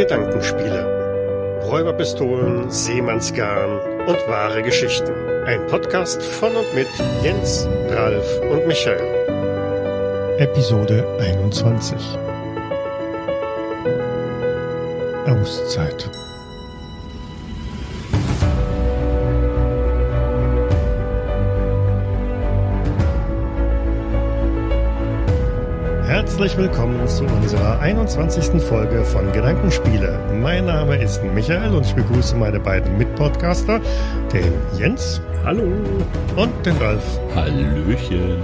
Gedankenspiele. Räuberpistolen, Seemannsgarn und wahre Geschichten. Ein Podcast von und mit Jens, Ralf und Michael. Episode 21 Auszeit Herzlich willkommen zu unserer 21. Folge von Gedankenspiele. Mein Name ist Michael und ich begrüße meine beiden Mitpodcaster, den Jens. Hallo. Und den Ralf. Hallöchen.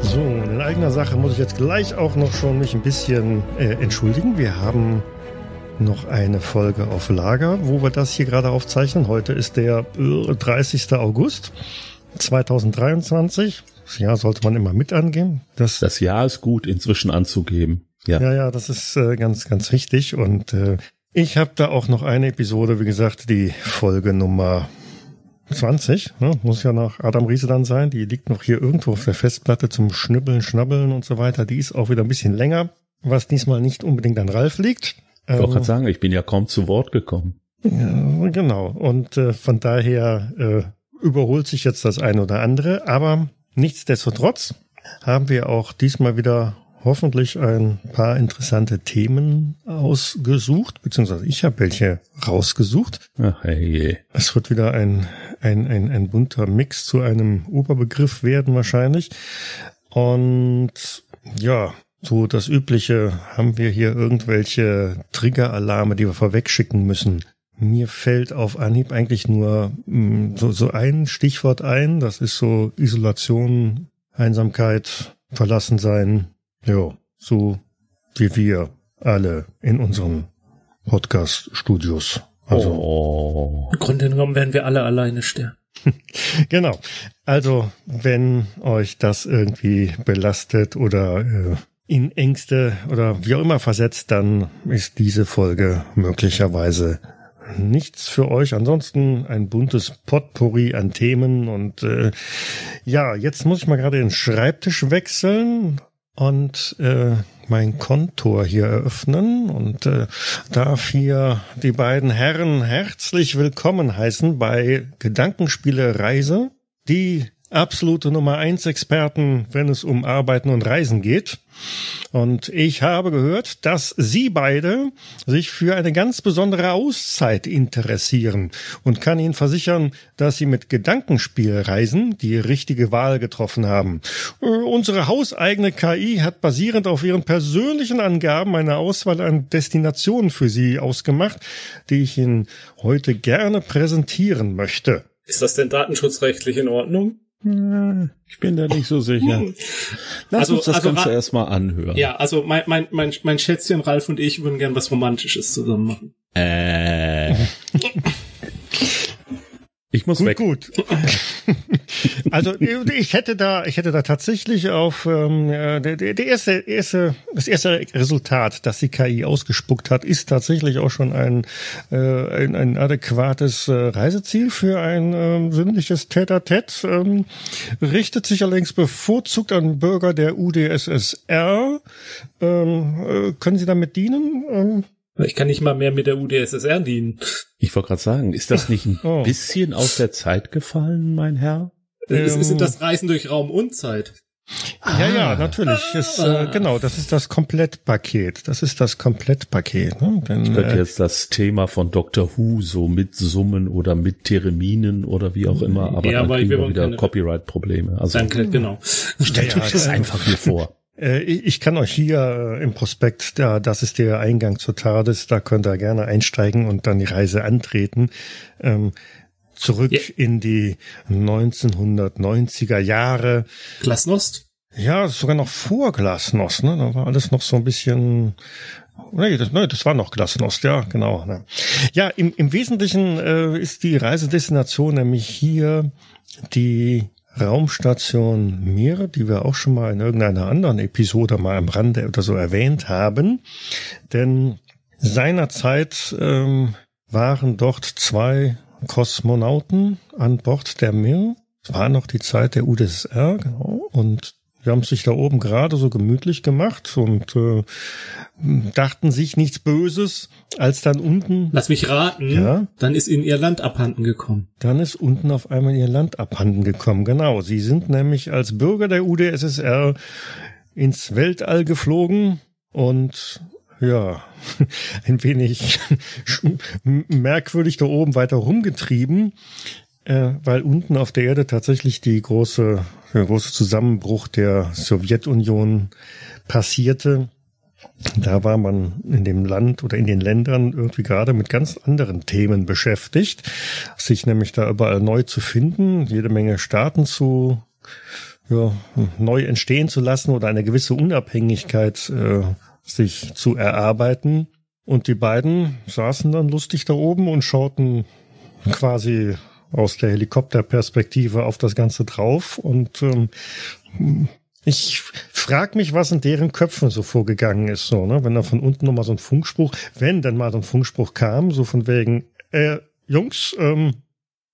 So, in eigener Sache muss ich jetzt gleich auch noch schon mich ein bisschen äh, entschuldigen. Wir haben noch eine Folge auf Lager, wo wir das hier gerade aufzeichnen. Heute ist der äh, 30. August 2023. Das Jahr sollte man immer mit angeben. Das, das Jahr ist gut inzwischen anzugeben. Ja, ja, ja das ist äh, ganz, ganz wichtig. Und äh, ich habe da auch noch eine Episode, wie gesagt, die Folge Nummer 20, ne? muss ja nach Adam Riese dann sein. Die liegt noch hier irgendwo auf der Festplatte zum Schnibbeln, Schnabbeln und so weiter. Die ist auch wieder ein bisschen länger, was diesmal nicht unbedingt an Ralf liegt. Ich wollte ähm, gerade sagen, ich bin ja kaum zu Wort gekommen. Ja, genau. Und äh, von daher äh, überholt sich jetzt das eine oder andere. Aber Nichtsdestotrotz haben wir auch diesmal wieder hoffentlich ein paar interessante Themen ausgesucht, beziehungsweise ich habe welche rausgesucht. Ach, hey. Es wird wieder ein, ein, ein, ein bunter Mix zu einem Oberbegriff werden wahrscheinlich. Und ja, so das Übliche haben wir hier irgendwelche Triggeralarme, die wir vorwegschicken müssen. Mir fällt auf Anhieb eigentlich nur mh, mm, so, so ein Stichwort ein. Das ist so Isolation, Einsamkeit, verlassen sein. Ja, so wie wir alle in unseren Podcast-Studios. Also, oh. Im Grunde genommen werden wir alle alleine sterben. genau. Also, wenn euch das irgendwie belastet oder äh, in Ängste oder wie auch immer versetzt, dann ist diese Folge möglicherweise nichts für euch. Ansonsten ein buntes Potpourri an Themen und äh, ja, jetzt muss ich mal gerade den Schreibtisch wechseln und äh, mein Kontor hier eröffnen und äh, darf hier die beiden Herren herzlich willkommen heißen bei Gedankenspiele Reise, die absolute Nummer eins Experten, wenn es um Arbeiten und Reisen geht. Und ich habe gehört, dass Sie beide sich für eine ganz besondere Auszeit interessieren und kann Ihnen versichern, dass Sie mit Gedankenspielreisen die richtige Wahl getroffen haben. Äh, unsere hauseigene KI hat basierend auf Ihren persönlichen Angaben eine Auswahl an Destinationen für Sie ausgemacht, die ich Ihnen heute gerne präsentieren möchte. Ist das denn datenschutzrechtlich in Ordnung? Ich bin da nicht so sicher. Lass also, uns das also, Ganze erstmal anhören. Ja, also mein, mein, mein, mein Schätzchen Ralf und ich würden gern was Romantisches zusammen machen. Äh. Ich muss gut, weg. Gut. also ich hätte da, ich hätte da tatsächlich auf ähm, der, der erste, erste, das erste Resultat, das die KI ausgespuckt hat, ist tatsächlich auch schon ein äh, ein, ein adäquates äh, Reiseziel für ein äh, sinnliches Tête-à-Tête. Ähm, richtet sich allerdings bevorzugt an Bürger der UdSSR. Ähm, äh, können Sie damit dienen? Ähm, ich kann nicht mal mehr mit der UdSSR dienen. Ich wollte gerade sagen, ist das nicht ein oh. bisschen aus der Zeit gefallen, mein Herr? Es ist das Reisen durch Raum und Zeit. Ah. Ja, ja, natürlich. Ist, äh, genau, das ist das Komplettpaket. Das ist das Komplettpaket. Ne? Denn, ich könnte äh, jetzt das Thema von Dr. Who so mit Summen oder mit Terminen oder wie auch immer, aber ja, dann aber kriegen wir wieder Copyright-Probleme. Also, Danke, genau. Stellt euch das einfach hier vor. Äh, ich kann euch hier im Prospekt, da, das ist der Eingang zur TARDIS, da könnt ihr gerne einsteigen und dann die Reise antreten. Zurück ja. in die 1990er Jahre. Glasnost? Ja, sogar noch vor Glasnost, ne? Da war alles noch so ein bisschen Nee, das, nee, das war noch Glasnost, ja, genau. Ne. Ja, im, im Wesentlichen äh, ist die Reisedestination nämlich hier die Raumstation Mir, die wir auch schon mal in irgendeiner anderen Episode mal am Rande oder so erwähnt haben. Denn seinerzeit ähm, waren dort zwei Kosmonauten an Bord der Mir. Es war noch die Zeit der UdSSR, genau. Und Sie haben sich da oben gerade so gemütlich gemacht und äh, dachten sich nichts Böses, als dann unten. Lass mich raten. Ja. Dann ist ihnen ihr Land abhanden gekommen. Dann ist unten auf einmal ihr Land abhanden gekommen. Genau. Sie sind nämlich als Bürger der UdSSR ins Weltall geflogen und ja, ein wenig merkwürdig da oben weiter rumgetrieben äh, weil unten auf der Erde tatsächlich die große, der große Zusammenbruch der Sowjetunion passierte. Da war man in dem Land oder in den Ländern irgendwie gerade mit ganz anderen Themen beschäftigt, sich nämlich da überall neu zu finden, jede Menge Staaten zu ja, neu entstehen zu lassen oder eine gewisse Unabhängigkeit äh, sich zu erarbeiten. Und die beiden saßen dann lustig da oben und schauten quasi aus der Helikopterperspektive auf das Ganze drauf und ähm, ich frag mich, was in deren Köpfen so vorgegangen ist, so, ne? Wenn da von unten nochmal so ein Funkspruch, wenn dann mal so ein Funkspruch kam, so von wegen, äh, Jungs, ähm,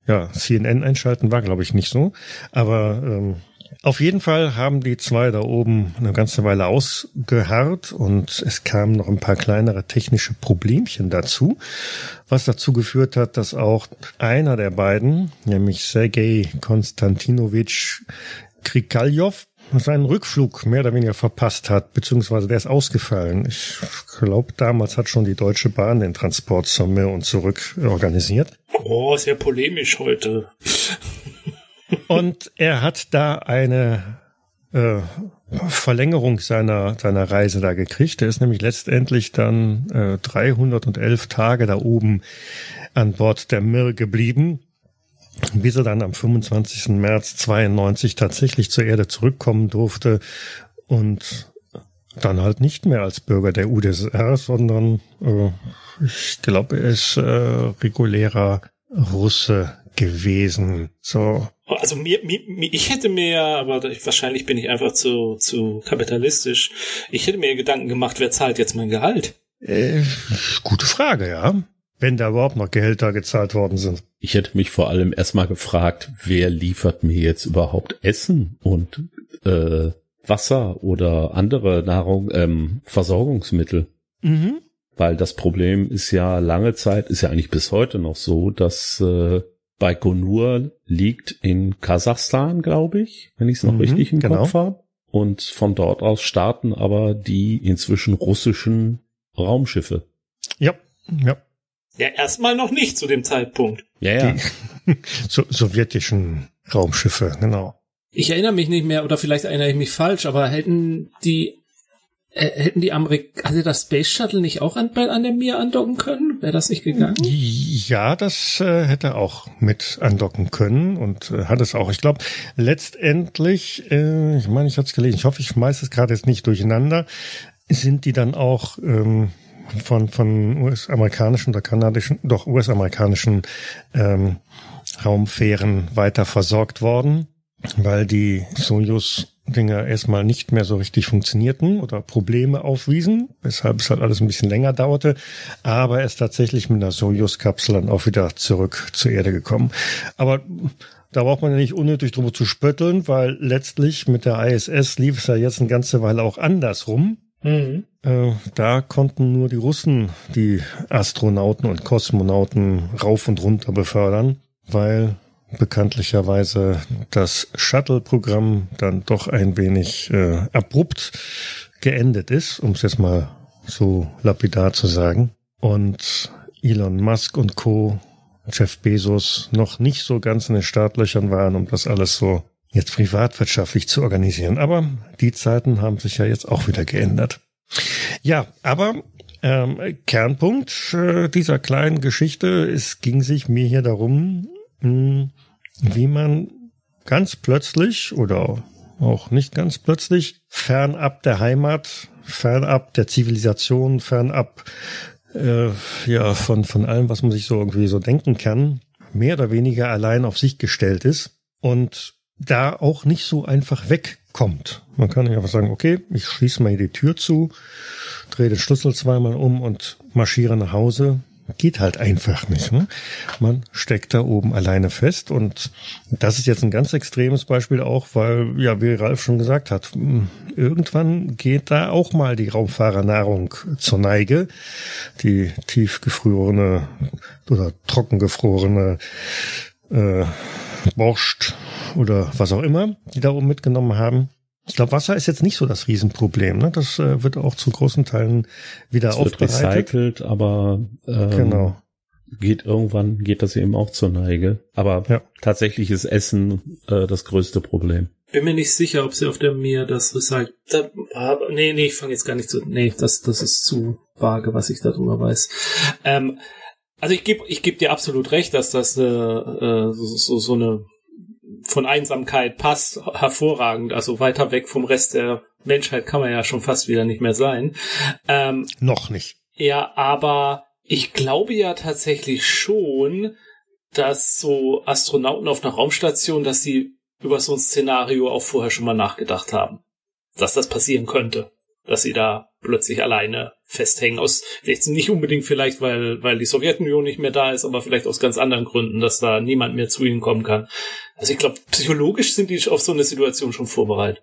ja, CNN einschalten war, glaube ich, nicht so. Aber ähm, auf jeden Fall haben die zwei da oben eine ganze Weile ausgeharrt und es kamen noch ein paar kleinere technische Problemchen dazu, was dazu geführt hat, dass auch einer der beiden, nämlich Sergei Konstantinovich Krikaljov, seinen Rückflug mehr oder weniger verpasst hat, beziehungsweise der ist ausgefallen. Ich glaube, damals hat schon die Deutsche Bahn den Transport zur Mir und zurück organisiert. Oh, sehr polemisch heute. Und er hat da eine äh, Verlängerung seiner, seiner Reise da gekriegt. Er ist nämlich letztendlich dann äh, 311 Tage da oben an Bord der Mir geblieben, bis er dann am 25. März 92 tatsächlich zur Erde zurückkommen durfte und dann halt nicht mehr als Bürger der UdSSR, sondern äh, ich glaube, er ist äh, regulärer Russe gewesen. So. Also mir, mir, ich hätte mir, aber wahrscheinlich bin ich einfach zu, zu kapitalistisch. Ich hätte mir Gedanken gemacht, wer zahlt jetzt mein Gehalt? Äh, gute Frage, ja. Wenn da überhaupt noch Gehälter gezahlt worden sind. Ich hätte mich vor allem erstmal gefragt, wer liefert mir jetzt überhaupt Essen und äh, Wasser oder andere Nahrung, ähm, Versorgungsmittel. Mhm. Weil das Problem ist ja lange Zeit, ist ja eigentlich bis heute noch so, dass äh, Baikonur liegt in Kasachstan, glaube ich, wenn ich es noch mhm, richtig im genau. Kopf habe. Und von dort aus starten aber die inzwischen russischen Raumschiffe. Ja, ja. Ja, erstmal noch nicht zu dem Zeitpunkt. Ja, ja. Die so, sowjetischen Raumschiffe, genau. Ich erinnere mich nicht mehr, oder vielleicht erinnere ich mich falsch, aber hätten die hätten die Amerik hatte das Space Shuttle nicht auch an, an der Mir andocken können? Wäre das nicht gegangen? Ja, das äh, hätte auch mit andocken können und äh, hat es auch. Ich glaube, letztendlich, äh, ich meine, ich hatte es gelesen, ich hoffe, ich schmeiße es gerade jetzt nicht durcheinander, sind die dann auch ähm, von, von US-amerikanischen oder kanadischen, doch US-amerikanischen ähm, Raumfähren weiter versorgt worden, weil die Soyuz Dinger erstmal nicht mehr so richtig funktionierten oder Probleme aufwiesen, weshalb es halt alles ein bisschen länger dauerte, aber es tatsächlich mit einer Soyuz-Kapsel dann auch wieder zurück zur Erde gekommen. Aber da braucht man ja nicht unnötig drüber zu spötteln, weil letztlich mit der ISS lief es ja jetzt eine ganze Weile auch andersrum. Mhm. Äh, da konnten nur die Russen die Astronauten und Kosmonauten rauf und runter befördern, weil bekanntlicherweise das Shuttle-Programm dann doch ein wenig äh, abrupt geendet ist, um es jetzt mal so lapidar zu sagen. Und Elon Musk und Co., Jeff Bezos, noch nicht so ganz in den Startlöchern waren, um das alles so jetzt privatwirtschaftlich zu organisieren. Aber die Zeiten haben sich ja jetzt auch wieder geändert. Ja, aber ähm, Kernpunkt äh, dieser kleinen Geschichte, es ging sich mir hier darum, wie man ganz plötzlich oder auch nicht ganz plötzlich fernab der Heimat, fernab der Zivilisation, fernab äh, ja von von allem, was man sich so irgendwie so denken kann, mehr oder weniger allein auf sich gestellt ist und da auch nicht so einfach wegkommt. Man kann nicht einfach sagen, okay, ich schließe mal hier die Tür zu, drehe den Schlüssel zweimal um und marschiere nach Hause, geht halt einfach nicht. Ne? Man steckt da oben alleine fest und das ist jetzt ein ganz extremes Beispiel auch, weil, ja, wie Ralf schon gesagt hat, irgendwann geht da auch mal die Raumfahrernahrung zur Neige. Die tiefgefrorene oder trockengefrorene äh, Borscht oder was auch immer, die da oben mitgenommen haben. Ich glaube, Wasser ist jetzt nicht so das Riesenproblem. Ne? Das äh, wird auch zu großen Teilen wieder es aufbereitet. Wird recycelt, aber ähm, genau. geht irgendwann geht das eben auch zur Neige. Aber ja. tatsächlich ist Essen äh, das größte Problem. Bin mir nicht sicher, ob sie auf der Mir das recycelt. Da, nee, nee, ich fange jetzt gar nicht zu. Nee, das, das ist zu vage, was ich darüber weiß. Ähm, also ich gebe ich geb dir absolut recht, dass das äh, äh, so, so, so eine von Einsamkeit passt hervorragend. Also weiter weg vom Rest der Menschheit kann man ja schon fast wieder nicht mehr sein. Ähm, Noch nicht. Ja, aber ich glaube ja tatsächlich schon, dass so Astronauten auf einer Raumstation, dass sie über so ein Szenario auch vorher schon mal nachgedacht haben. Dass das passieren könnte. Dass sie da plötzlich alleine festhängen. Aus jetzt nicht unbedingt vielleicht, weil, weil die Sowjetunion nicht mehr da ist, aber vielleicht aus ganz anderen Gründen, dass da niemand mehr zu ihnen kommen kann. Also ich glaube, psychologisch sind die auf so eine Situation schon vorbereitet.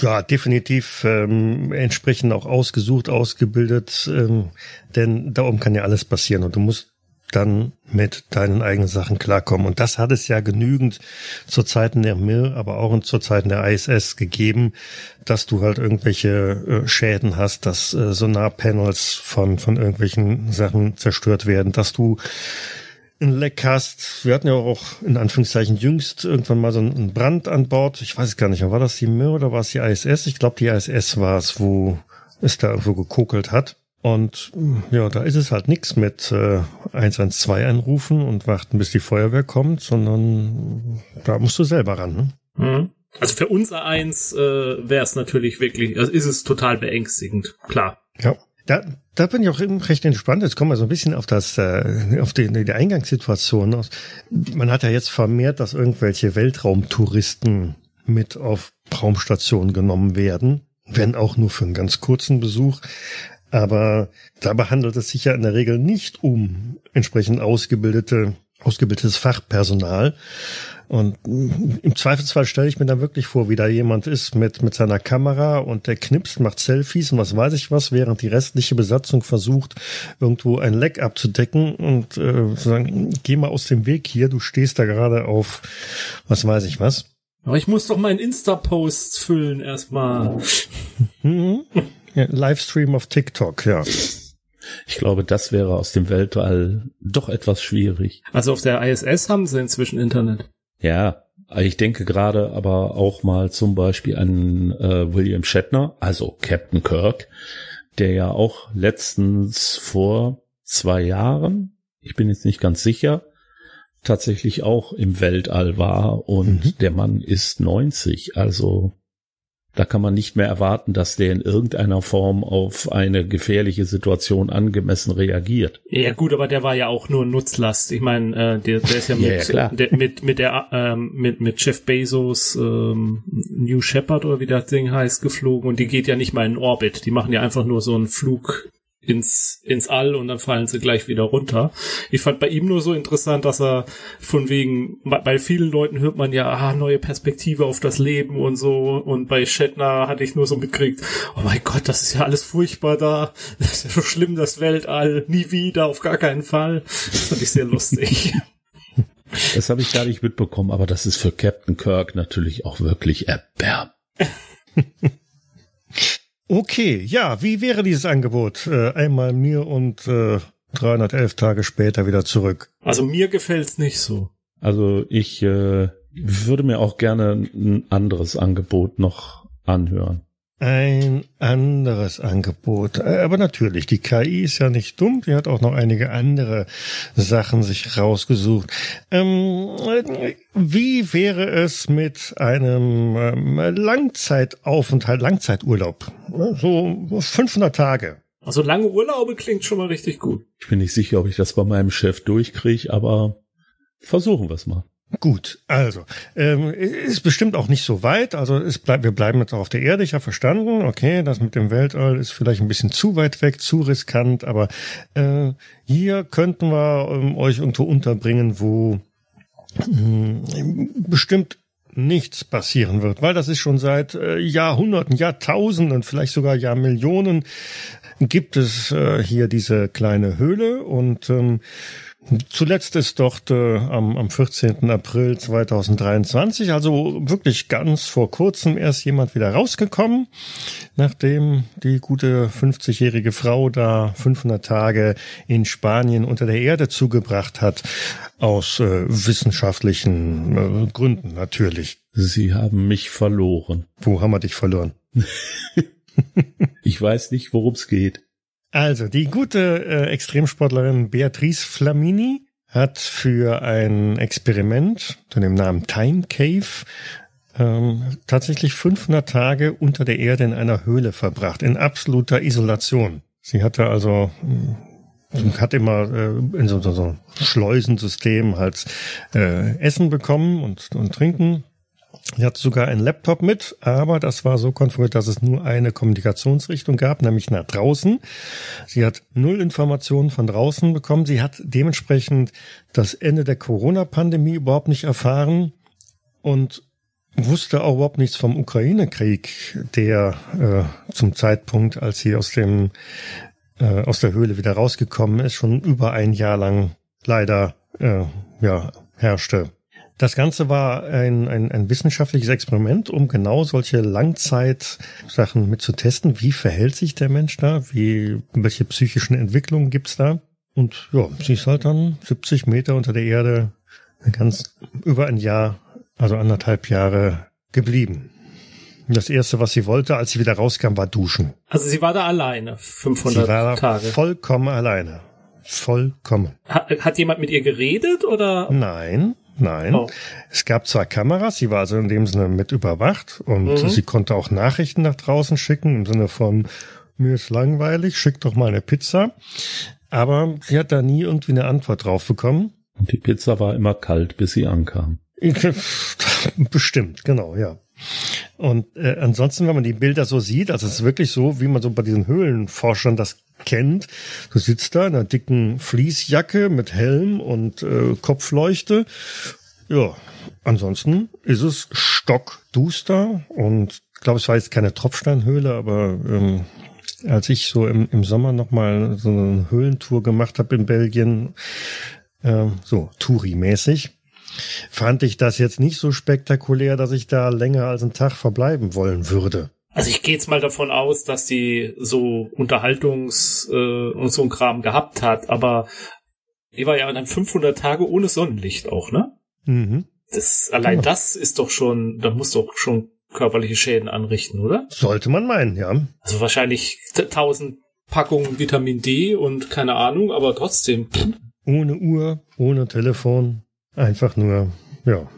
Ja, definitiv ähm, entsprechend auch ausgesucht, ausgebildet, ähm, denn da oben kann ja alles passieren und du musst dann mit deinen eigenen Sachen klarkommen. Und das hat es ja genügend zu Zeiten der Mir, aber auch zu Zeiten der ISS gegeben, dass du halt irgendwelche äh, Schäden hast, dass äh, Sonarpanels von, von irgendwelchen Sachen zerstört werden, dass du ein Leck hast. Wir hatten ja auch in Anführungszeichen jüngst irgendwann mal so einen Brand an Bord. Ich weiß gar nicht, war das die Mir oder war es die ISS? Ich glaube, die ISS war es, wo es da irgendwo gekokelt hat. Und ja, da ist es halt nichts mit äh, 112 anrufen und warten, bis die Feuerwehr kommt, sondern da musst du selber ran. Ne? Mhm. Also für unser eins äh, wäre es natürlich wirklich, also ist es total beängstigend, klar. Ja. Da, da bin ich auch recht entspannt. Jetzt kommen wir so ein bisschen auf das, äh, auf die, die Eingangssituation. Man hat ja jetzt vermehrt, dass irgendwelche Weltraumtouristen mit auf Raumstationen genommen werden, wenn auch nur für einen ganz kurzen Besuch. Aber dabei handelt es sich ja in der Regel nicht um entsprechend ausgebildete, ausgebildetes Fachpersonal. Und im Zweifelsfall stelle ich mir dann wirklich vor, wie da jemand ist mit, mit seiner Kamera und der knipst, macht Selfies und was weiß ich was, während die restliche Besatzung versucht, irgendwo ein Leck abzudecken und äh, sagen, geh mal aus dem Weg hier, du stehst da gerade auf was weiß ich was. Aber ich muss doch meinen Insta-Post füllen erstmal. Mhm. Ja, Livestream auf TikTok, ja. Ich glaube, das wäre aus dem Weltall doch etwas schwierig. Also auf der ISS haben sie inzwischen Internet. Ja, ich denke gerade aber auch mal zum Beispiel an äh, William Shatner, also Captain Kirk, der ja auch letztens vor zwei Jahren, ich bin jetzt nicht ganz sicher, tatsächlich auch im Weltall war und mhm. der Mann ist 90, also da kann man nicht mehr erwarten, dass der in irgendeiner Form auf eine gefährliche Situation angemessen reagiert. Ja gut, aber der war ja auch nur Nutzlast. Ich meine, äh, der, der ist ja mit, ja, der, mit mit der ähm, mit mit Jeff Bezos ähm, New Shepard oder wie das Ding heißt geflogen und die geht ja nicht mal in Orbit. Die machen ja einfach nur so einen Flug ins, ins All und dann fallen sie gleich wieder runter. Ich fand bei ihm nur so interessant, dass er von wegen, bei vielen Leuten hört man ja, ah, neue Perspektive auf das Leben und so und bei Shatner hatte ich nur so mitgekriegt, oh mein Gott, das ist ja alles furchtbar da, das ist ja so schlimm, das Weltall, nie wieder, auf gar keinen Fall. Das fand ich sehr lustig. Das habe ich gar nicht mitbekommen, aber das ist für Captain Kirk natürlich auch wirklich erbärm. Okay, ja, wie wäre dieses Angebot? Äh, einmal mir und äh, 311 Tage später wieder zurück. Also mir gefällt's nicht so. Also ich äh, würde mir auch gerne ein anderes Angebot noch anhören ein anderes Angebot. Äh, aber natürlich, die KI ist ja nicht dumm, die hat auch noch einige andere Sachen sich rausgesucht. Ähm, wie wäre es mit einem ähm, Langzeitaufenthalt, Langzeiturlaub? So 500 Tage. Also lange Urlaube klingt schon mal richtig gut. Ich bin nicht sicher, ob ich das bei meinem Chef durchkriege, aber versuchen wir es mal. Gut, also ähm, ist bestimmt auch nicht so weit. Also es bleibt, wir bleiben jetzt auch auf der Erde. Ich habe verstanden, okay, das mit dem Weltall ist vielleicht ein bisschen zu weit weg, zu riskant, aber äh, hier könnten wir ähm, euch irgendwo unterbringen, wo äh, bestimmt nichts passieren wird, weil das ist schon seit äh, Jahrhunderten, Jahrtausenden, vielleicht sogar Jahrmillionen gibt es äh, hier diese kleine Höhle und ähm, Zuletzt ist dort äh, am, am 14. April 2023, also wirklich ganz vor kurzem erst jemand wieder rausgekommen, nachdem die gute 50-jährige Frau da 500 Tage in Spanien unter der Erde zugebracht hat, aus äh, wissenschaftlichen äh, Gründen natürlich. Sie haben mich verloren. Wo haben wir dich verloren? ich weiß nicht, worum es geht. Also, die gute äh, Extremsportlerin Beatrice Flamini hat für ein Experiment unter dem Namen Time Cave ähm, tatsächlich 500 Tage unter der Erde in einer Höhle verbracht, in absoluter Isolation. Sie hatte also äh, hat immer äh, in so, so, so Schleusensystem halt äh, Essen bekommen und, und trinken Sie hat sogar einen Laptop mit, aber das war so konfiguriert, dass es nur eine Kommunikationsrichtung gab, nämlich nach draußen. Sie hat null Informationen von draußen bekommen. Sie hat dementsprechend das Ende der Corona-Pandemie überhaupt nicht erfahren und wusste auch überhaupt nichts vom Ukraine-Krieg, der äh, zum Zeitpunkt, als sie aus dem äh, aus der Höhle wieder rausgekommen ist, schon über ein Jahr lang leider äh, ja herrschte. Das Ganze war ein, ein, ein wissenschaftliches Experiment, um genau solche Langzeitsachen mit zu testen. Wie verhält sich der Mensch da? Wie, welche psychischen Entwicklungen gibt's da? Und ja, sie ist halt dann 70 Meter unter der Erde ganz über ein Jahr, also anderthalb Jahre geblieben. Das erste, was sie wollte, als sie wieder rauskam, war duschen. Also sie war da alleine, 500 sie war Tage. Vollkommen alleine. Vollkommen. Hat, hat jemand mit ihr geredet oder? Nein. Nein. Oh. Es gab zwar Kameras, sie war also in dem Sinne mit überwacht und mhm. sie konnte auch Nachrichten nach draußen schicken im Sinne von mir ist langweilig, schick doch mal eine Pizza. Aber sie hat da nie irgendwie eine Antwort drauf bekommen. Und die Pizza war immer kalt, bis sie ankam. Bestimmt, genau, ja. Und äh, ansonsten, wenn man die Bilder so sieht, also es ist wirklich so, wie man so bei diesen Höhlenforschern das kennt. Du sitzt da in einer dicken Fließjacke mit Helm und äh, Kopfleuchte. Ja, ansonsten ist es stockduster und ich glaube, es war jetzt keine Tropfsteinhöhle, aber ähm, als ich so im, im Sommer nochmal so eine Höhlentour gemacht habe in Belgien, äh, so Touri-mäßig, fand ich das jetzt nicht so spektakulär, dass ich da länger als einen Tag verbleiben wollen würde. Also ich gehe jetzt mal davon aus, dass die so Unterhaltungs- äh, und so ein Kram gehabt hat, aber die war ja dann 500 Tage ohne Sonnenlicht auch, ne? Mhm. Das, allein genau. das ist doch schon, da muss doch schon körperliche Schäden anrichten, oder? Sollte man meinen, ja. Also wahrscheinlich 1000 Packungen Vitamin D und keine Ahnung, aber trotzdem. Ohne Uhr, ohne Telefon, einfach nur, ja,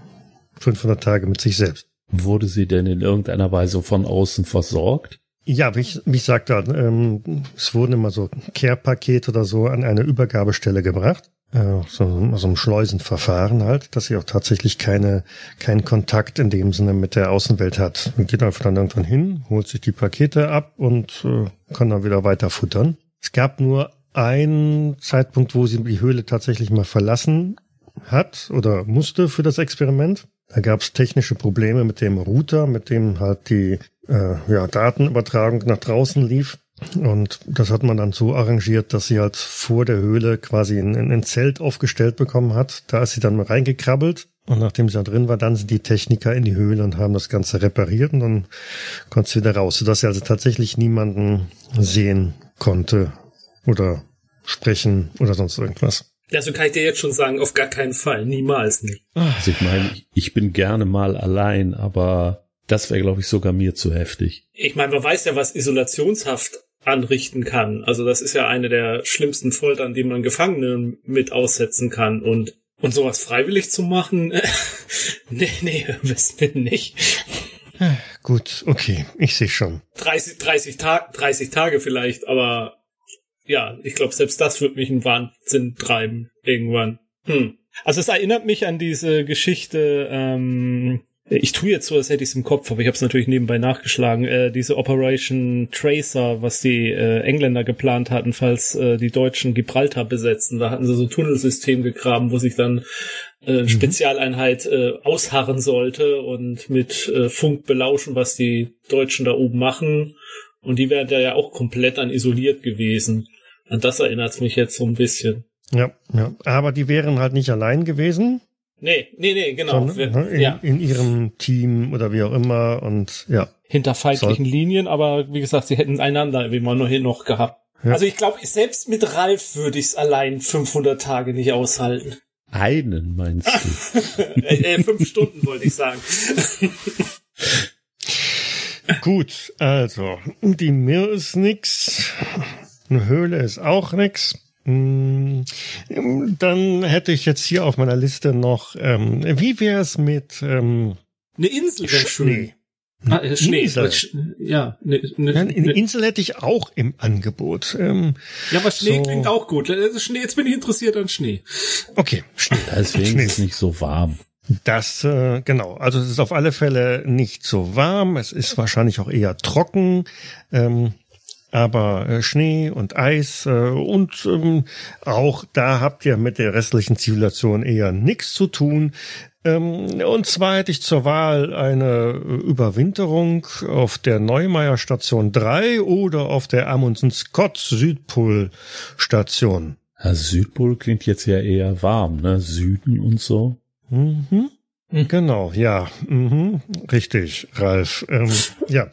500 Tage mit sich selbst. Wurde sie denn in irgendeiner Weise von außen versorgt? Ja, wie ich, wie ich sagte, ähm, es wurden immer so Care-Pakete oder so an eine Übergabestelle gebracht. Äh, so, so ein Schleusenverfahren halt, dass sie auch tatsächlich keine, keinen Kontakt in dem Sinne mit der Außenwelt hat. Man geht einfach dann irgendwann hin, holt sich die Pakete ab und äh, kann dann wieder weiter futtern. Es gab nur einen Zeitpunkt, wo sie die Höhle tatsächlich mal verlassen hat oder musste für das Experiment. Da gab es technische Probleme mit dem Router, mit dem halt die äh, ja, Datenübertragung nach draußen lief. Und das hat man dann so arrangiert, dass sie halt vor der Höhle quasi ein, ein Zelt aufgestellt bekommen hat. Da ist sie dann mal reingekrabbelt. Und nachdem sie da drin war, dann sind die Techniker in die Höhle und haben das Ganze repariert und dann konnte sie wieder raus, sodass sie also tatsächlich niemanden sehen konnte oder sprechen oder sonst irgendwas. Also kann ich dir jetzt schon sagen, auf gar keinen Fall, niemals nicht. Also ich meine, ich bin gerne mal allein, aber das wäre, glaube ich, sogar mir zu heftig. Ich meine, man weiß ja, was Isolationshaft anrichten kann. Also das ist ja eine der schlimmsten Foltern, die man Gefangenen mit aussetzen kann. Und, und sowas freiwillig zu machen, nee, nee, wissen wir nicht. Gut, okay, ich sehe schon. 30, 30, Tag, 30 Tage vielleicht, aber ja, ich glaube, selbst das wird mich in Wahnsinn treiben irgendwann. Hm. Also es erinnert mich an diese Geschichte, ähm, ich tue jetzt so, als hätte ich es im Kopf, aber ich habe es natürlich nebenbei nachgeschlagen. Äh, diese Operation Tracer, was die äh, Engländer geplant hatten, falls äh, die Deutschen Gibraltar besetzen. Da hatten sie so ein Tunnelsystem gegraben, wo sich dann äh, mhm. Spezialeinheit äh, ausharren sollte und mit äh, Funk belauschen, was die Deutschen da oben machen. Und die wären da ja auch komplett an isoliert gewesen. An das erinnert es mich jetzt so ein bisschen. Ja, ja. Aber die wären halt nicht allein gewesen. Nee, nee, nee, genau. Sondern, ne, in, ja. in ihrem Team oder wie auch immer und ja. Hinter feindlichen Soll. Linien, aber wie gesagt, sie hätten einander wie man nur hin noch gehabt. Ja. Also ich glaube, selbst mit Ralf würde ich es allein 500 Tage nicht aushalten. Einen meinst du? äh, fünf Stunden wollte ich sagen. Gut, also die Mir ist nix, eine Höhle ist auch nix. Mm, dann hätte ich jetzt hier auf meiner Liste noch, ähm, wie wäre es mit ähm, eine Insel wäre schön. Ah, äh, Schnee. Insel. Ja, ne, ne, ja, eine ne. Insel hätte ich auch im Angebot. Ähm, ja, aber Schnee so. klingt auch gut. Äh, Schnee, jetzt bin ich interessiert an Schnee. Okay, Schnee. Deswegen Schnee. ist es nicht so warm. Das, äh, genau. Also es ist auf alle Fälle nicht so warm. Es ist wahrscheinlich auch eher trocken. Ähm, aber äh, Schnee und Eis äh, und ähm, auch da habt ihr mit der restlichen Zivilisation eher nichts zu tun. Ähm, und zwar hätte ich zur Wahl eine Überwinterung auf der Neumeier Station 3 oder auf der Amundsen Scott Südpol Station. Ja, Südpol klingt jetzt ja eher warm, ne? Süden und so. Mhm. Genau, ja, mhm. richtig, Ralf. Ähm, ja,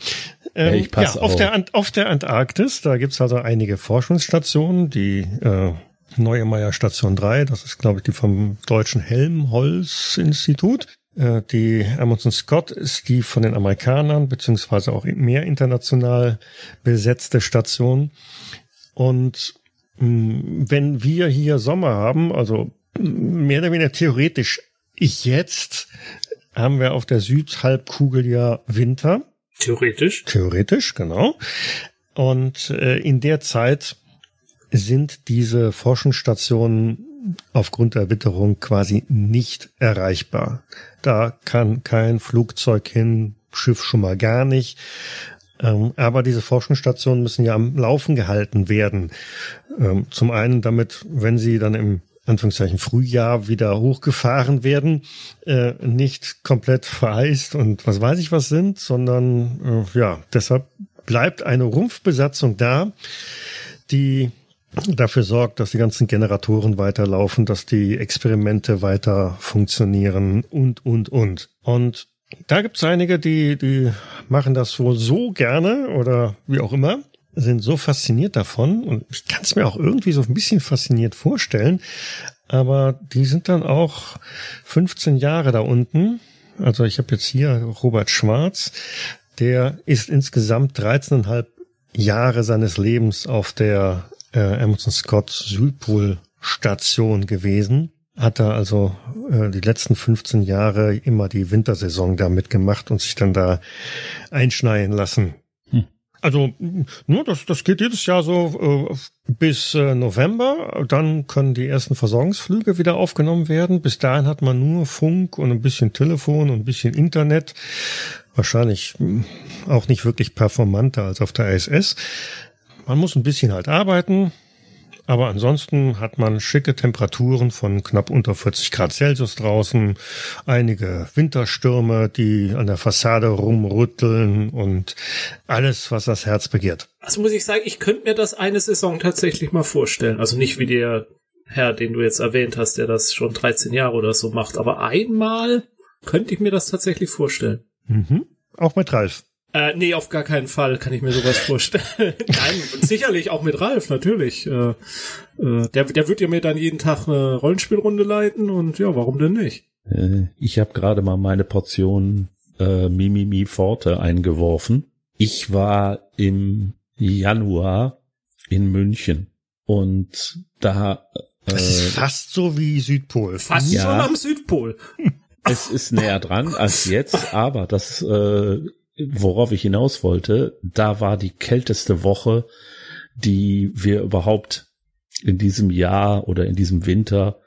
ähm, ich pass ja, auf, auf. Der, auf der Antarktis, da gibt's also einige Forschungsstationen, die äh, Neue Meier Station 3, das ist, glaube ich, die vom Deutschen Helmholtz-Institut. Äh, die Amundsen Scott ist die von den Amerikanern, beziehungsweise auch mehr international besetzte Station. Und mh, mm, wenn wir hier Sommer haben, also mehr oder weniger theoretisch ich jetzt, haben wir auf der Südhalbkugel ja Winter. Theoretisch. Theoretisch, genau. Und äh, in der Zeit sind diese Forschungsstationen aufgrund der Witterung quasi nicht erreichbar. Da kann kein Flugzeug hin, Schiff schon mal gar nicht. Ähm, aber diese Forschungsstationen müssen ja am Laufen gehalten werden. Ähm, zum einen damit, wenn sie dann im Anführungszeichen Frühjahr wieder hochgefahren werden, äh, nicht komplett vereist und was weiß ich was sind, sondern äh, ja, deshalb bleibt eine Rumpfbesatzung da, die dafür sorgt, dass die ganzen Generatoren weiterlaufen, dass die Experimente weiter funktionieren und, und, und. Und da gibt's einige, die, die machen das wohl so gerne oder wie auch immer, sind so fasziniert davon und ich kann es mir auch irgendwie so ein bisschen fasziniert vorstellen, aber die sind dann auch 15 Jahre da unten. Also ich habe jetzt hier Robert Schwarz, der ist insgesamt 13,5 Jahre seines Lebens auf der äh, Emerson Scott Südpol Station gewesen. Hat er also äh, die letzten 15 Jahre immer die Wintersaison da mitgemacht und sich dann da einschneien lassen. Also, nur das, das geht jedes Jahr so äh, bis äh, November. Dann können die ersten Versorgungsflüge wieder aufgenommen werden. Bis dahin hat man nur Funk und ein bisschen Telefon und ein bisschen Internet. Wahrscheinlich hm, auch nicht wirklich performanter als auf der ISS. Man muss ein bisschen halt arbeiten, aber ansonsten hat man schicke Temperaturen von knapp unter 40 Grad Celsius draußen, einige Winterstürme, die an der Fassade rumrütteln und alles, was das Herz begehrt. Also muss ich sagen, ich könnte mir das eine Saison tatsächlich mal vorstellen. Also nicht wie der Herr, den du jetzt erwähnt hast, der das schon 13 Jahre oder so macht, aber einmal könnte ich mir das tatsächlich vorstellen. Mhm. Auch mit Ralf. Äh, nee, auf gar keinen Fall kann ich mir sowas vorstellen. Nein, sicherlich auch mit Ralf, natürlich. Äh, äh, der, der wird ja mir dann jeden Tag eine Rollenspielrunde leiten und ja, warum denn nicht? Äh, ich habe gerade mal meine Portion äh, Mimimi Forte eingeworfen. Ich war im Januar in München und da äh, Das ist fast so wie Südpol. Fast ja, schon am Südpol. Es ist näher dran als jetzt, aber das äh, worauf ich hinaus wollte, da war die kälteste Woche, die wir überhaupt in diesem Jahr oder in diesem Winter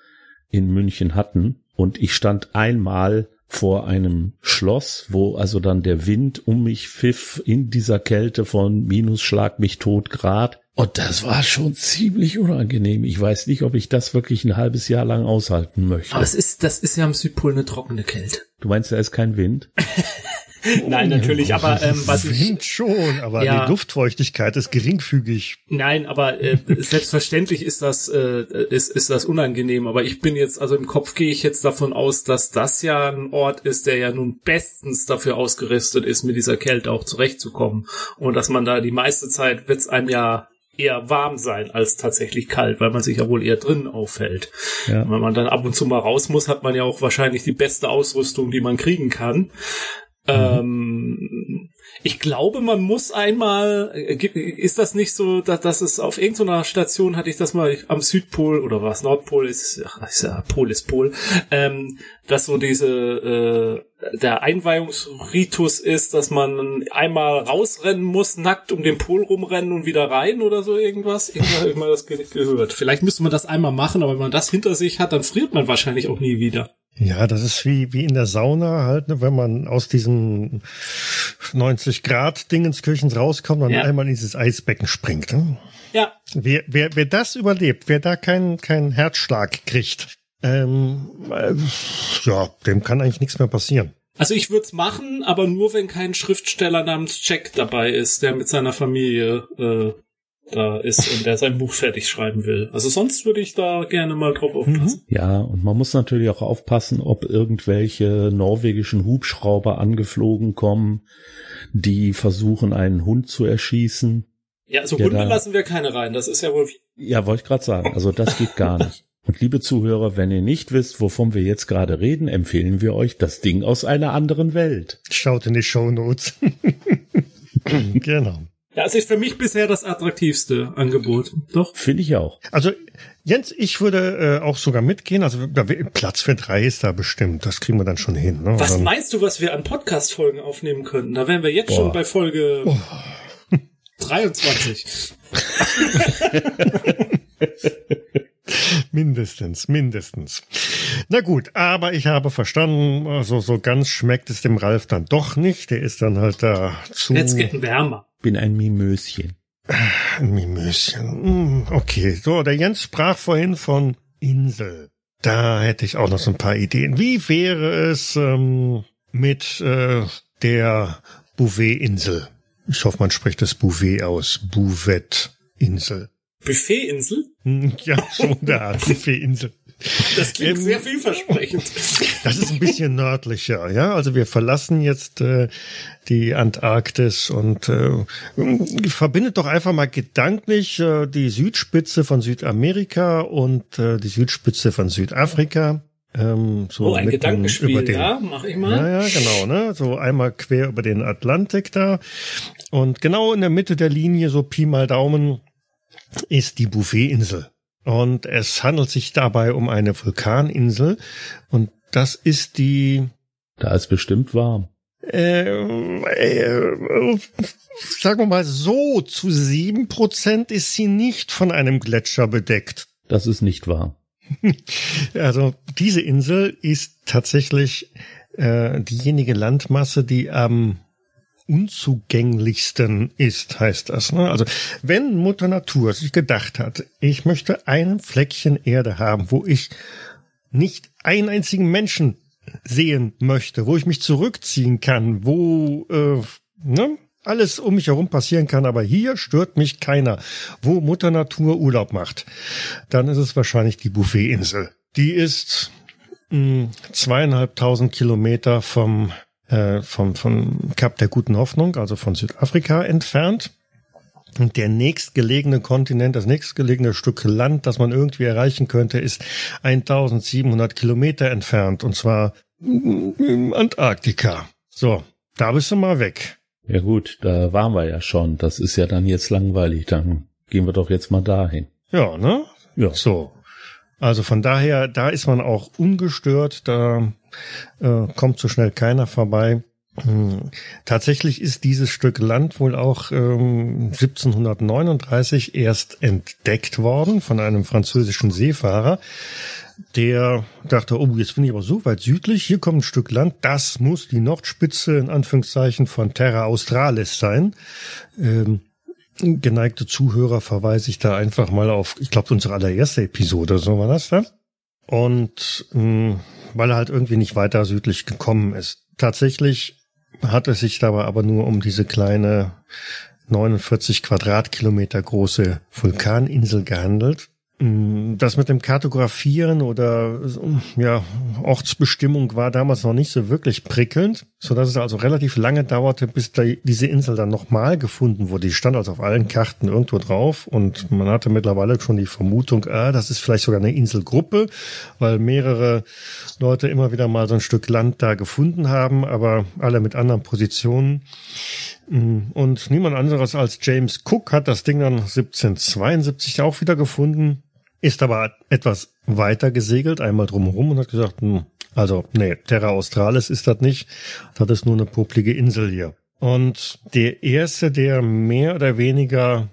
in München hatten. Und ich stand einmal vor einem Schloss, wo also dann der Wind um mich pfiff in dieser Kälte von Minus schlag mich tot Grad. Und das war schon ziemlich unangenehm. Ich weiß nicht, ob ich das wirklich ein halbes Jahr lang aushalten möchte. Aber es ist, das ist ja am Südpol eine trockene Kälte. Du meinst, da ist kein Wind? Nein, natürlich, aber ähm, was Wind ich schon, aber ja, die Luftfeuchtigkeit ist geringfügig. Nein, aber äh, selbstverständlich ist das äh, ist ist das unangenehm. Aber ich bin jetzt also im Kopf gehe ich jetzt davon aus, dass das ja ein Ort ist, der ja nun bestens dafür ausgerüstet ist, mit dieser Kälte auch zurechtzukommen und dass man da die meiste Zeit wird's einem ja eher warm sein als tatsächlich kalt, weil man sich ja wohl eher drinnen auffällt. Ja. Wenn man dann ab und zu mal raus muss, hat man ja auch wahrscheinlich die beste Ausrüstung, die man kriegen kann. Mhm. Ähm, ich glaube, man muss einmal, äh, ist das nicht so, dass, dass es auf irgendeiner Station hatte ich das mal am Südpol oder was Nordpol ist, ach, ist ja Pol ist Pol, ähm, dass so diese äh, der Einweihungsritus ist, dass man einmal rausrennen muss, nackt um den Pol rumrennen und wieder rein oder so irgendwas. Irgendwann habe ich mal das gehört. Vielleicht müsste man das einmal machen, aber wenn man das hinter sich hat, dann friert man wahrscheinlich auch nie wieder. Ja, das ist wie, wie in der Sauna halt, ne, wenn man aus diesen 90 Grad Dingenskirchens rauskommt und ja. einmal in dieses Eisbecken springt. Ne? Ja. Wer, wer, wer das überlebt, wer da keinen keinen Herzschlag kriegt, ähm, äh, ja, dem kann eigentlich nichts mehr passieren. Also ich würde es machen, aber nur wenn kein Schriftsteller namens Jack dabei ist, der mit seiner Familie äh, da ist und der sein Buch fertig schreiben will. Also sonst würde ich da gerne mal drauf aufpassen. Mhm. Ja, und man muss natürlich auch aufpassen, ob irgendwelche norwegischen Hubschrauber angeflogen kommen, die versuchen, einen Hund zu erschießen. Ja, also Hunde lassen wir keine rein, das ist ja wohl. Ja, wollte ich gerade sagen. Also das geht gar nicht. Und liebe Zuhörer, wenn ihr nicht wisst, wovon wir jetzt gerade reden, empfehlen wir euch das Ding aus einer anderen Welt. Schaut in die Show Notes. genau. Ja, es ist für mich bisher das attraktivste Angebot. Doch. Finde ich auch. Also Jens, ich würde äh, auch sogar mitgehen. Also da, Platz für drei ist da bestimmt. Das kriegen wir dann schon hin. Ne? Was dann, meinst du, was wir an Podcast-Folgen aufnehmen könnten? Da wären wir jetzt boah. schon bei Folge oh. 23. mindestens, mindestens. Na gut, aber ich habe verstanden, also so ganz schmeckt es dem Ralf dann doch nicht. Der ist dann halt da zu. Jetzt geht wärmer bin ein Mimöschen. Ein Mimöschen. Hm, okay, so, der Jens sprach vorhin von Insel. Da hätte ich auch noch so ein paar Ideen. Wie wäre es ähm, mit äh, der Bouvet-Insel? Ich hoffe, man spricht das Bouvet aus. Bouvet-Insel. Buffet-Insel? Hm, ja, so eine Art Buffet-Insel. Das klingt ähm, sehr vielversprechend. Das ist ein bisschen nördlicher, ja. Also wir verlassen jetzt äh, die Antarktis und äh, verbindet doch einfach mal gedanklich äh, die Südspitze von Südamerika und äh, die Südspitze von Südafrika. Ähm, so oh, ein Gedankenspiel, über den, ja, mach ich mal. Ja, ja, genau, ne? So einmal quer über den Atlantik da. Und genau in der Mitte der Linie, so Pi mal Daumen, ist die Buffet-Insel. Und es handelt sich dabei um eine Vulkaninsel. Und das ist die. Da ist bestimmt warm. Äh, äh, sagen wir mal so, zu sieben Prozent ist sie nicht von einem Gletscher bedeckt. Das ist nicht wahr. Also diese Insel ist tatsächlich äh, diejenige Landmasse, die am unzugänglichsten ist, heißt das. Ne? Also wenn Mutter Natur sich gedacht hat, ich möchte ein Fleckchen Erde haben, wo ich nicht einen einzigen Menschen sehen möchte, wo ich mich zurückziehen kann, wo äh, ne, alles um mich herum passieren kann, aber hier stört mich keiner, wo Mutter Natur Urlaub macht, dann ist es wahrscheinlich die Buffetinsel. Die ist mh, hm, zweieinhalbtausend Kilometer vom äh, vom, vom Kap der Guten Hoffnung, also von Südafrika entfernt. Und der nächstgelegene Kontinent, das nächstgelegene Stück Land, das man irgendwie erreichen könnte, ist 1700 Kilometer entfernt. Und zwar in Antarktika. So, da bist du mal weg. Ja gut, da waren wir ja schon. Das ist ja dann jetzt langweilig. Dann gehen wir doch jetzt mal dahin. Ja, ne? Ja. So. Also von daher, da ist man auch ungestört. Da äh, kommt so schnell keiner vorbei. Hm. Tatsächlich ist dieses Stück Land wohl auch ähm, 1739 erst entdeckt worden von einem französischen Seefahrer. der dachte, oh, jetzt bin ich aber so weit südlich, hier kommt ein Stück Land, das muss die Nordspitze in Anführungszeichen von Terra Australis sein. Ähm, geneigte Zuhörer verweise ich da einfach mal auf, ich glaube, unsere allererste Episode, so war das da. Und mh, hm, weil er halt irgendwie nicht weiter südlich gekommen ist. Tatsächlich hat es sich dabei aber nur um diese kleine 49 Quadratkilometer große Vulkaninsel gehandelt. Mm, das mit dem Kartografieren oder ja, Ortsbestimmung war damals noch nicht so wirklich prickelnd, so dass es also relativ lange dauerte, bis da diese Insel dann nochmal gefunden wurde. Die stand also auf allen Karten irgendwo drauf und man hatte mittlerweile schon die Vermutung, ah, das ist vielleicht sogar eine Inselgruppe, weil mehrere Leute immer wieder mal so ein Stück Land da gefunden haben, aber alle mit anderen Positionen. Mm, und niemand anderes als James Cook hat das Ding dann 1772 auch wieder gefunden ist aber etwas weiter gesegelt, einmal drumherum und hat gesagt, hm, also nee, Terra Australis ist das nicht, das ist nur eine poplige Insel hier. Und der erste, der mehr oder weniger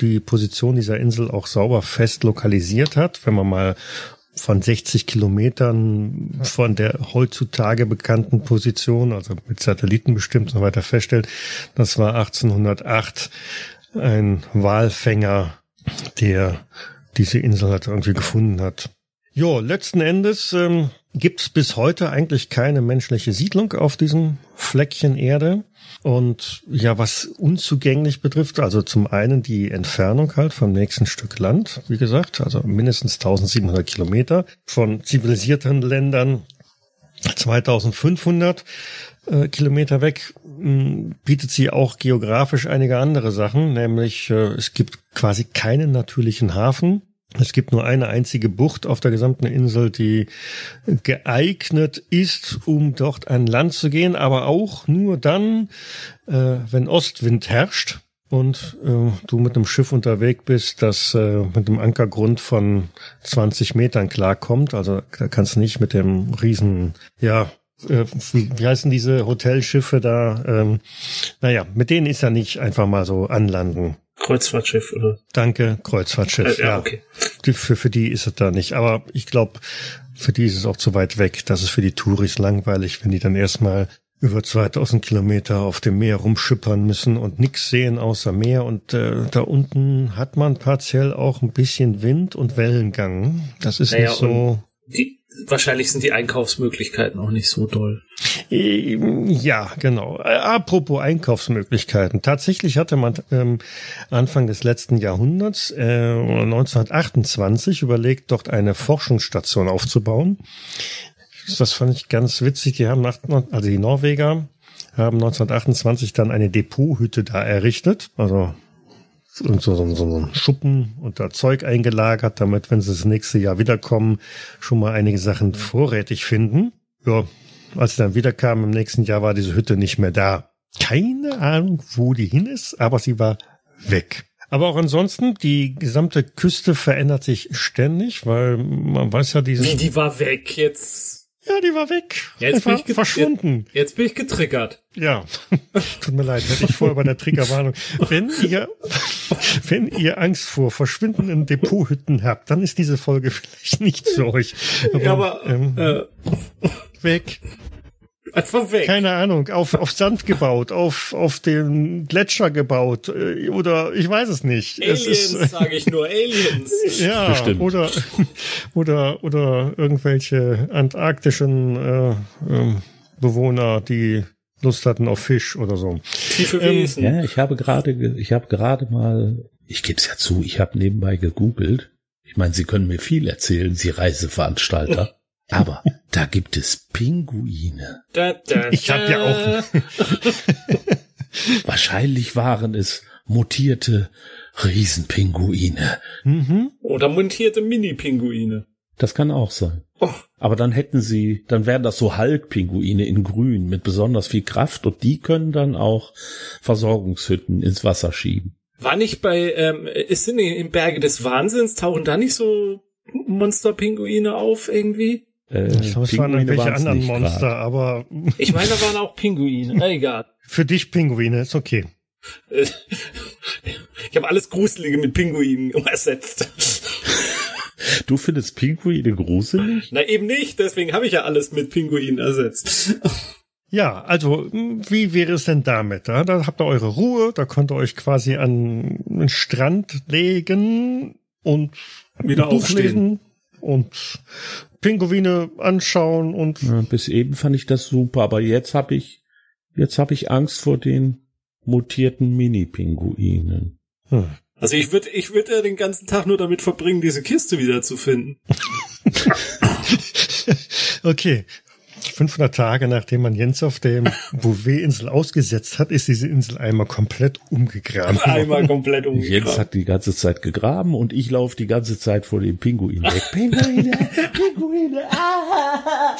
die Position dieser Insel auch sauber fest lokalisiert hat, wenn man mal von 60 Kilometern von der heutzutage bekannten Position, also mit Satelliten bestimmt und so weiter feststellt, das war 1808 ein Walfänger, der diese Insel halt irgendwie gefunden hat. Jo, letzten Endes ähm, gibt es bis heute eigentlich keine menschliche Siedlung auf diesem Fleckchen Erde. Und ja, was unzugänglich betrifft, also zum einen die Entfernung halt vom nächsten Stück Land, wie gesagt, also mindestens 1700 Kilometer von zivilisierten Ländern 2500 äh, Kilometer weg mh, bietet sie auch geografisch einige andere Sachen, nämlich äh, es gibt quasi keinen natürlichen Hafen. Es gibt nur eine einzige Bucht auf der gesamten Insel, die geeignet ist, um dort an Land zu gehen, aber auch nur dann, äh, wenn Ostwind herrscht und äh, du mit einem Schiff unterwegs bist, das äh, mit einem Ankergrund von 20 Metern klarkommt. Also da kannst du nicht mit dem riesen, ja, äh, wie, wie heißen diese Hotelschiffe da? Ähm, naja, mit denen ist er nicht einfach mal so anlanden. Kreuzfahrtschiff, oder? Danke, Kreuzfahrtschiff. Äh, ja, ja, okay. Für, für die ist es da nicht. Aber ich glaube, für die ist es auch zu weit weg. Das ist für die Touris langweilig, wenn die dann erstmal über 2000 Kilometer auf dem Meer rumschippern müssen und nichts sehen außer Meer. Und äh, da unten hat man partiell auch ein bisschen Wind und Wellengang. Das ist naja, nicht so. Die, wahrscheinlich sind die Einkaufsmöglichkeiten auch nicht so doll. Ja, genau. Apropos Einkaufsmöglichkeiten. Tatsächlich hatte man ähm, Anfang des letzten Jahrhunderts, äh, 1928, überlegt, dort eine Forschungsstation aufzubauen. Das fand ich ganz witzig. Die haben, nach, also die Norweger haben 1928 dann eine Depothütte da errichtet. Also und so, so, so ein Schuppen und da Zeug eingelagert, damit, wenn sie das nächste Jahr wiederkommen, schon mal einige Sachen vorrätig finden. Ja, als sie dann wiederkamen im nächsten Jahr, war diese Hütte nicht mehr da. Keine Ahnung, wo die hin ist, aber sie war weg. Aber auch ansonsten, die gesamte Küste verändert sich ständig, weil man weiß ja diese. Wie, die war weg jetzt? Ja, die war weg. Jetzt bin ich verschwunden. Jetzt, jetzt, bin ich getriggert. Ja, tut mir leid, hätte ich vorher bei der Triggerwarnung. Wenn ihr, wenn ihr Angst vor verschwindenden Depothütten habt, dann ist diese Folge vielleicht nicht für euch. Aber, ja, aber ähm, äh, weg. Einfach weg. Keine Ahnung, auf, auf Sand gebaut, auf, auf den Gletscher gebaut äh, oder ich weiß es nicht. Aliens, sage ich nur, Aliens. Ja, Bestimmt. oder oder oder irgendwelche antarktischen äh, äh, Bewohner, die Lust hatten auf Fisch oder so. Tiefe ähm, Wesen. Ähm, ja, ich habe gerade ich habe gerade mal, ich gebe es ja zu, ich habe nebenbei gegoogelt. Ich meine, Sie können mir viel erzählen, Sie Reiseveranstalter. Aber da gibt es Pinguine. Da, da, ich habe ja auch. Wahrscheinlich waren es mutierte Riesenpinguine. Mhm. Oder mutierte Mini-Pinguine. Das kann auch sein. Oh. Aber dann hätten sie, dann wären das so Hulk-Pinguine in Grün mit besonders viel Kraft und die können dann auch Versorgungshütten ins Wasser schieben. War nicht bei, ähm, ist in den Berge des Wahnsinns, tauchen da nicht so Monster-Pinguine auf irgendwie? Äh, ich glaube, es waren irgendwelche anderen Monster, grad. aber. Ich meine, da waren auch Pinguine. Egal. Für dich Pinguine, ist okay. Ich habe alles Gruselige mit Pinguinen ersetzt. Du findest Pinguine gruselig? Na eben nicht, deswegen habe ich ja alles mit Pinguinen ersetzt. Ja, also wie wäre es denn damit? Da, da habt ihr eure Ruhe, da könnt ihr euch quasi an den Strand legen und wieder aufstehen und Pinguine anschauen und ja, bis eben fand ich das super, aber jetzt habe ich jetzt habe ich Angst vor den mutierten Mini-Pinguinen. Hm. Also ich würde ich würde ja den ganzen Tag nur damit verbringen, diese Kiste wieder zu finden. okay, 500 Tage nachdem man Jens auf dem Bouvet-Insel ausgesetzt hat, ist diese Insel einmal komplett umgegraben. Einmal komplett umgegraben. Jens hat die ganze Zeit gegraben und ich laufe die ganze Zeit vor dem Pinguin weg. Pinguine, Pinguine, ah!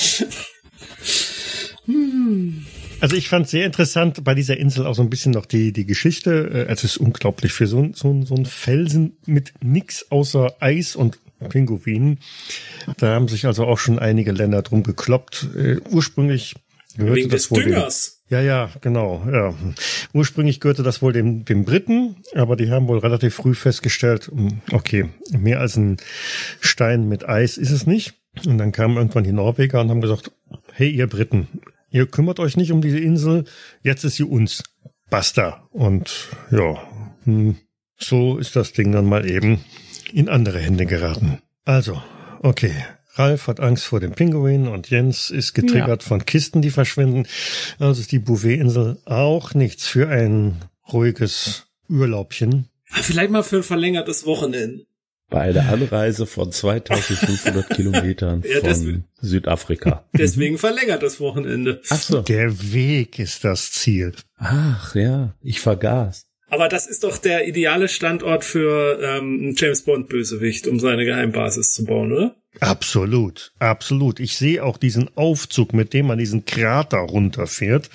Also ich fand sehr interessant bei dieser Insel auch so ein bisschen noch die, die Geschichte. Äh, es ist unglaublich für so, so, so ein Felsen mit nix außer Eis und Pinguinen. Da haben sich also auch schon einige Länder drum gekloppt. Uh, ursprünglich gehörte Wegen das wohl Düngers. Dem, ja, ja, genau. Ja. Ursprünglich gehörte das wohl dem, dem Briten, aber die haben wohl relativ früh festgestellt, hm, okay, mehr als ein Stein mit Eis ist es nicht. Und dann kamen irgendwann die Norweger und haben gesagt, hey ihr Briten, ihr kümmert euch nicht um diese Insel, jetzt ist sie uns. Basta. Und ja, hm, so ist das Ding dann mal eben in andere Hände geraten. Also, okay. Ralf hat Angst vor dem Pinguin und Jens ist getriggert ja. von Kisten, die verschwinden. Also ist die Bouvet-Insel auch nichts für ein ruhiges Urlaubchen. Vielleicht mal für ein verlängertes Wochenende. Bei der Anreise von 2500 Kilometern ja, von Südafrika. Deswegen verlängertes Wochenende. Ach so. Der Weg ist das Ziel. Ach ja, ich vergaß. Aber das ist doch der ideale Standort für ähm, einen James Bond Bösewicht, um seine Geheimbasis zu bauen, oder? Absolut, absolut. Ich sehe auch diesen Aufzug, mit dem man diesen Krater runterfährt,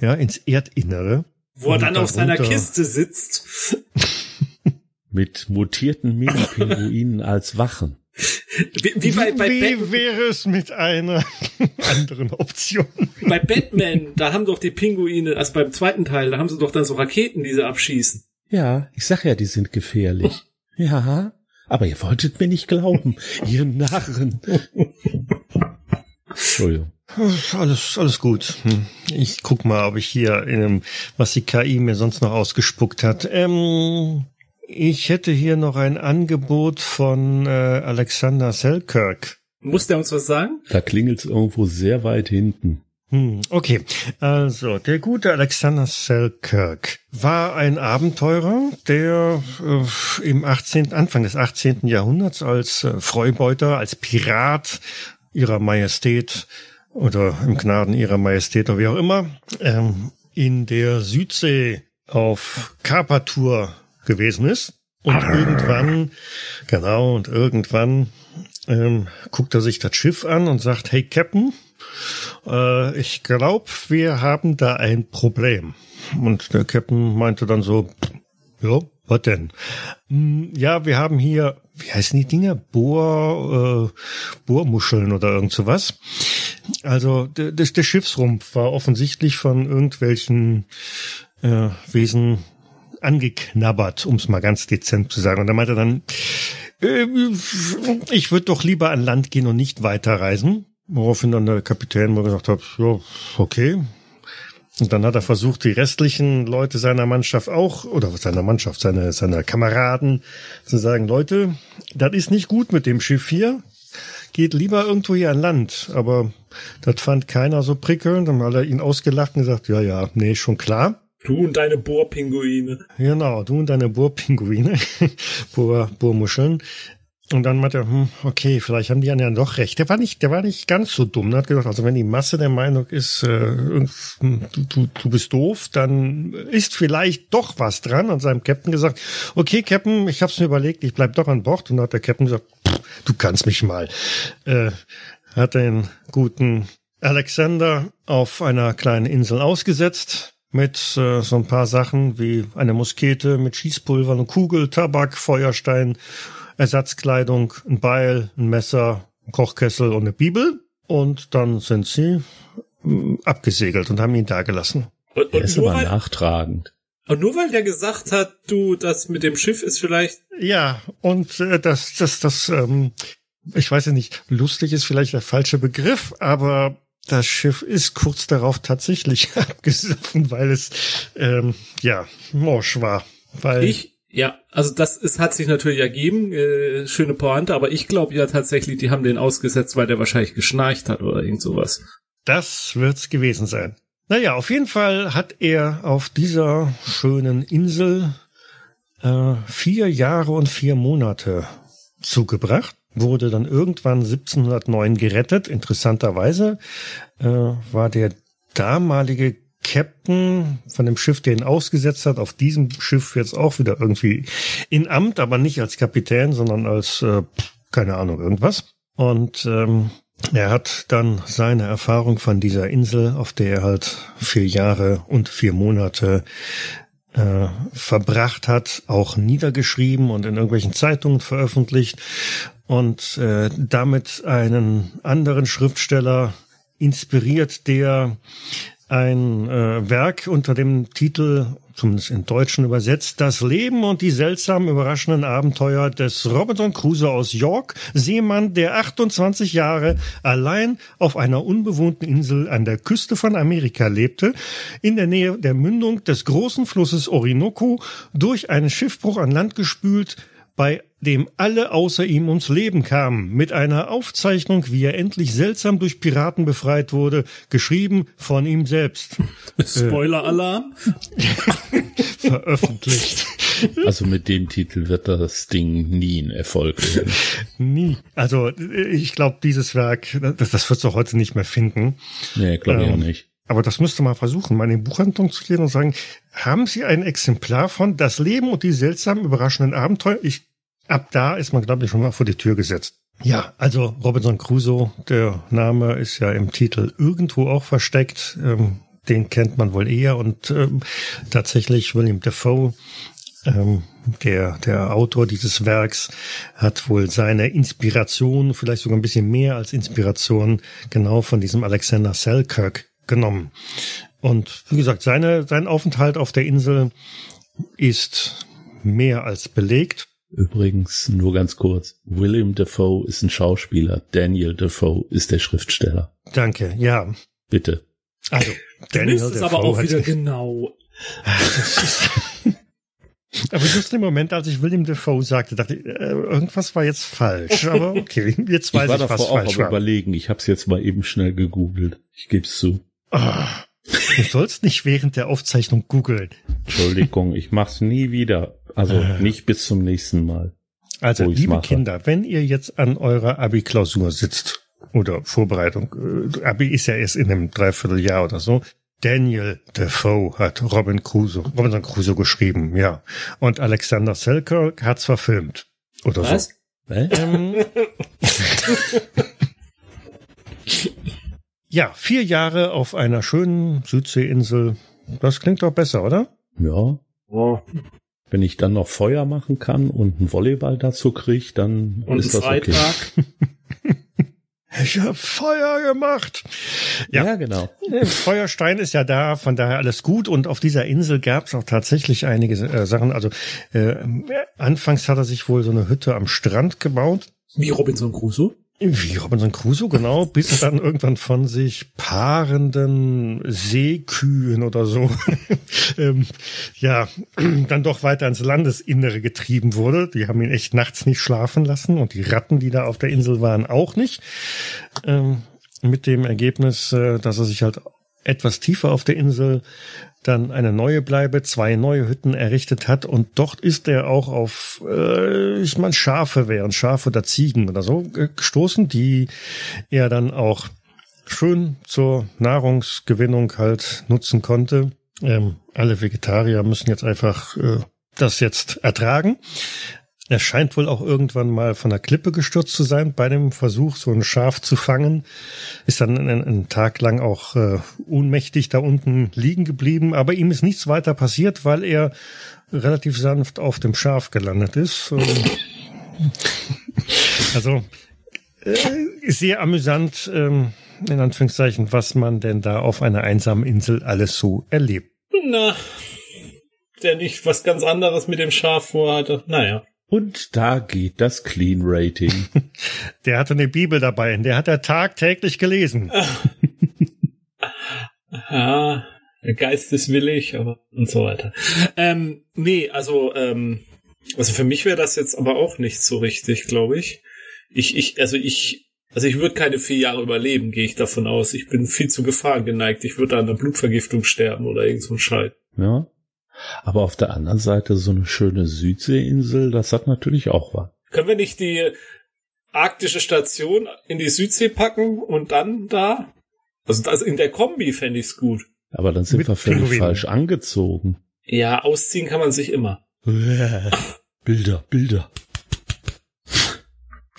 ja, ins Erdinnere. Wo er dann auf seiner Kiste sitzt. mit mutierten Mini-Pinguinen als Wachen. Wie, wie, bei, bei wie wäre es mit einer anderen Option? Bei Batman, da haben doch die Pinguine, also beim zweiten Teil, da haben sie doch dann so Raketen, die sie abschießen. Ja, ich sag ja, die sind gefährlich. Ja, aber ihr wolltet mir nicht glauben, ihr Narren. Entschuldigung. Alles, alles gut. Hm. Ich guck mal, ob ich hier in einem, was die KI mir sonst noch ausgespuckt hat. Ähm, ich hätte hier noch ein Angebot von äh, Alexander Selkirk. Muss der uns was sagen? Da klingelt's irgendwo sehr weit hinten. Hm, okay, also der gute Alexander Selkirk war ein Abenteurer, der äh, im 18., Anfang des 18. Jahrhunderts als äh, Freubeuter, als Pirat ihrer Majestät oder im Gnaden ihrer Majestät oder wie auch immer, ähm, in der Südsee auf Carpatur gewesen ist. Und Arr. irgendwann, genau, und irgendwann ähm, guckt er sich das Schiff an und sagt, hey Captain, äh, ich glaube, wir haben da ein Problem. Und der Captain meinte dann so, ja, was denn? Hm, ja, wir haben hier, wie heißen die Dinger? Bohr, äh, Bohrmuscheln oder irgend sowas. Also der, der Schiffsrumpf war offensichtlich von irgendwelchen äh, Wesen angeknabbert, um es mal ganz dezent zu sagen. Und er meinte dann, äh, ich würde doch lieber an Land gehen und nicht weiterreisen. Woraufhin dann der Kapitän mal gesagt hat, ja, okay. Und dann hat er versucht, die restlichen Leute seiner Mannschaft auch, oder seiner Mannschaft, seine, seiner Kameraden zu sagen, Leute, das ist nicht gut mit dem Schiff hier. Geht lieber irgendwo hier an Land. Aber das fand keiner so prickelnd. Dann hat er ihn ausgelacht und gesagt, ja, ja, nee, schon klar. Du und deine Bohrpinguine. Genau, du und deine Bohrpinguine, Bohr, Bohrmuscheln. Und dann meinte er, hm, okay, vielleicht haben die ja doch recht. Der war nicht, der war nicht ganz so dumm. Er hat gesagt, also wenn die Masse der Meinung ist, äh, du, du, du bist doof, dann ist vielleicht doch was dran. Und seinem Captain gesagt, okay, Captain, ich hab's mir überlegt, ich bleib doch an Bord. Und dann hat der Captain gesagt, du kannst mich mal. Äh, hat den guten Alexander auf einer kleinen Insel ausgesetzt, mit äh, so ein paar Sachen wie eine Muskete mit Schießpulver, eine Kugel, Tabak, Feuerstein, Ersatzkleidung, ein Beil, ein Messer, ein Kochkessel und eine Bibel. Und dann sind sie äh, abgesegelt und haben ihn da gelassen. Und, und er ist aber nachtragend. Aber nur weil der gesagt hat, du, das mit dem Schiff ist vielleicht. Ja, und äh, das, das, das, ähm, ich weiß ja nicht, lustig ist vielleicht der falsche Begriff, aber das Schiff ist kurz darauf tatsächlich abgesoffen, weil es ähm, ja morsch war. Weil ich ja, also das es hat sich natürlich ergeben, äh, schöne Pointe, aber ich glaube ja tatsächlich, die haben den ausgesetzt, weil der wahrscheinlich geschnarcht hat oder irgend sowas. Das wird's gewesen sein. Naja, auf jeden Fall hat er auf dieser schönen Insel äh, vier Jahre und vier Monate zugebracht wurde dann irgendwann 1709 gerettet. Interessanterweise äh, war der damalige Captain von dem Schiff, der ihn ausgesetzt hat, auf diesem Schiff jetzt auch wieder irgendwie in Amt, aber nicht als Kapitän, sondern als, äh, keine Ahnung, irgendwas. Und ähm, er hat dann seine Erfahrung von dieser Insel, auf der er halt vier Jahre und vier Monate äh, verbracht hat, auch niedergeschrieben und in irgendwelchen Zeitungen veröffentlicht und äh, damit einen anderen Schriftsteller inspiriert, der ein äh, Werk unter dem Titel, zumindest in Deutschen übersetzt, Das Leben und die seltsamen überraschenden Abenteuer des Robinson Crusoe aus York, Seemann, der 28 Jahre allein auf einer unbewohnten Insel an der Küste von Amerika lebte, in der Nähe der Mündung des großen Flusses Orinoco, durch einen Schiffbruch an Land gespült, bei dem alle außer ihm ums Leben kamen, mit einer Aufzeichnung, wie er endlich seltsam durch Piraten befreit wurde, geschrieben von ihm selbst. Spoiler-Alarm? Veröffentlicht. Also mit dem Titel wird das Ding nie ein Erfolg werden. Nie. Also ich glaube, dieses Werk, das, das wird es auch heute nicht mehr finden. Nee, glaube ich ähm, auch nicht. Aber das müsste mal versuchen, mal in die Buchhandlung zu gehen und sagen, haben Sie ein Exemplar von Das Leben und die seltsamen, überraschenden Abenteuer? Ich, ab da ist man, glaube ich, schon mal vor die Tür gesetzt. Ja, also Robinson Crusoe, der Name ist ja im Titel irgendwo auch versteckt. Ähm, den kennt man wohl eher und ähm, tatsächlich William Defoe, ähm, der, der Autor dieses Werks, hat wohl seine Inspiration, vielleicht sogar ein bisschen mehr als Inspiration, genau von diesem Alexander Selkirk genommen. Und wie gesagt, seine, sein Aufenthalt auf der Insel ist mehr als belegt. Übrigens, nur ganz kurz, William Defoe ist ein Schauspieler, Daniel Defoe ist der Schriftsteller. Danke, ja. Bitte. Also, Daniel Defoe. ist aber auch wieder genau. aber just im Moment, als ich William Defoe sagte, dachte ich, äh, irgendwas war jetzt falsch. Aber okay, jetzt weiß ich, ich was falsch war. Ich war auch überlegen. Ich habe es jetzt mal eben schnell gegoogelt. Ich gebe es zu. Oh, du sollst nicht während der Aufzeichnung googeln. Entschuldigung, ich mach's nie wieder. Also äh. nicht bis zum nächsten Mal. Also, liebe mache. Kinder, wenn ihr jetzt an eurer Abi-Klausur sitzt oder Vorbereitung, äh, Abi ist ja erst in einem Dreivierteljahr oder so, Daniel Defoe hat Robin Crusoe, Robinson Crusoe geschrieben, ja. Und Alexander Selkirk hat's verfilmt. Oder Was? so. Was? Ähm, Ja, vier Jahre auf einer schönen Südseeinsel. Das klingt doch besser, oder? Ja. Oh. Wenn ich dann noch Feuer machen kann und einen Volleyball dazu kriege, dann und ist das Freitag. okay. Ich hab Feuer gemacht. Ja, ja, genau. Feuerstein ist ja da, von daher alles gut. Und auf dieser Insel gab es auch tatsächlich einige äh, Sachen. Also äh, anfangs hat er sich wohl so eine Hütte am Strand gebaut. Wie Robinson Crusoe? Wie Robinson Crusoe, genau, bis dann irgendwann von sich paarenden Seekühen oder so, ähm, ja, dann doch weiter ins Landesinnere getrieben wurde. Die haben ihn echt nachts nicht schlafen lassen und die Ratten, die da auf der Insel waren, auch nicht. Ähm, mit dem Ergebnis, äh, dass er sich halt etwas tiefer auf der Insel dann eine neue Bleibe, zwei neue Hütten errichtet hat und dort ist er auch auf, äh, ich meine, Schafe wären, Schafe oder Ziegen oder so gestoßen, die er dann auch schön zur Nahrungsgewinnung halt nutzen konnte. Ähm, alle Vegetarier müssen jetzt einfach äh, das jetzt ertragen. Er scheint wohl auch irgendwann mal von der Klippe gestürzt zu sein bei dem Versuch, so ein Schaf zu fangen. Ist dann einen, einen Tag lang auch äh, ohnmächtig da unten liegen geblieben, aber ihm ist nichts weiter passiert, weil er relativ sanft auf dem Schaf gelandet ist. also äh, sehr amüsant, ähm, in Anführungszeichen, was man denn da auf einer einsamen Insel alles so erlebt. Na, der nicht was ganz anderes mit dem Schaf vorhatte. Naja. Und da geht das Clean Rating. der hatte eine Bibel dabei, in der hat er tagtäglich gelesen. ja, der Geist ist willig, aber und so weiter. Ähm, nee, also, ähm, also für mich wäre das jetzt aber auch nicht so richtig, glaube ich. Ich, ich, also ich, also ich würde keine vier Jahre überleben, gehe ich davon aus. Ich bin viel zu Gefahr geneigt. Ich würde an einer Blutvergiftung sterben oder irgend so ein Scheiß. Ja. Aber auf der anderen Seite so eine schöne Südseeinsel, das hat natürlich auch was. Können wir nicht die arktische Station in die Südsee packen und dann da? Also das in der Kombi fände ich's gut. Aber dann sind Mit wir völlig Pinguin. falsch angezogen. Ja, ausziehen kann man sich immer. Bilder, Bilder.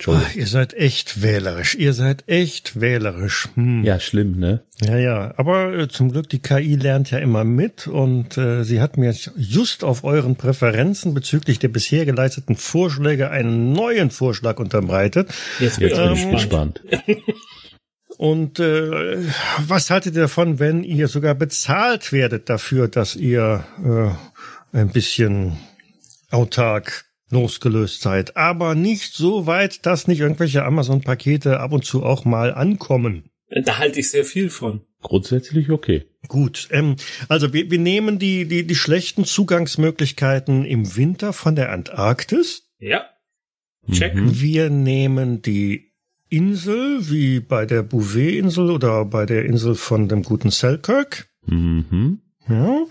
Ach, ihr seid echt wählerisch. Ihr seid echt wählerisch. Hm. Ja, schlimm, ne? Ja, ja. Aber äh, zum Glück, die KI lernt ja immer mit und äh, sie hat mir just auf euren Präferenzen bezüglich der bisher geleisteten Vorschläge einen neuen Vorschlag unterbreitet. Jetzt bin ähm, ich gespannt. Und äh, was haltet ihr davon, wenn ihr sogar bezahlt werdet dafür, dass ihr äh, ein bisschen autark losgelöst seid, aber nicht so weit, dass nicht irgendwelche Amazon-Pakete ab und zu auch mal ankommen. Da halte ich sehr viel von. Grundsätzlich okay. Gut, ähm, also wir, wir nehmen die, die, die schlechten Zugangsmöglichkeiten im Winter von der Antarktis. Ja. Check. Mhm. Wir nehmen die Insel, wie bei der Bouvet-Insel oder bei der Insel von dem guten Selkirk. Mhm. Ja.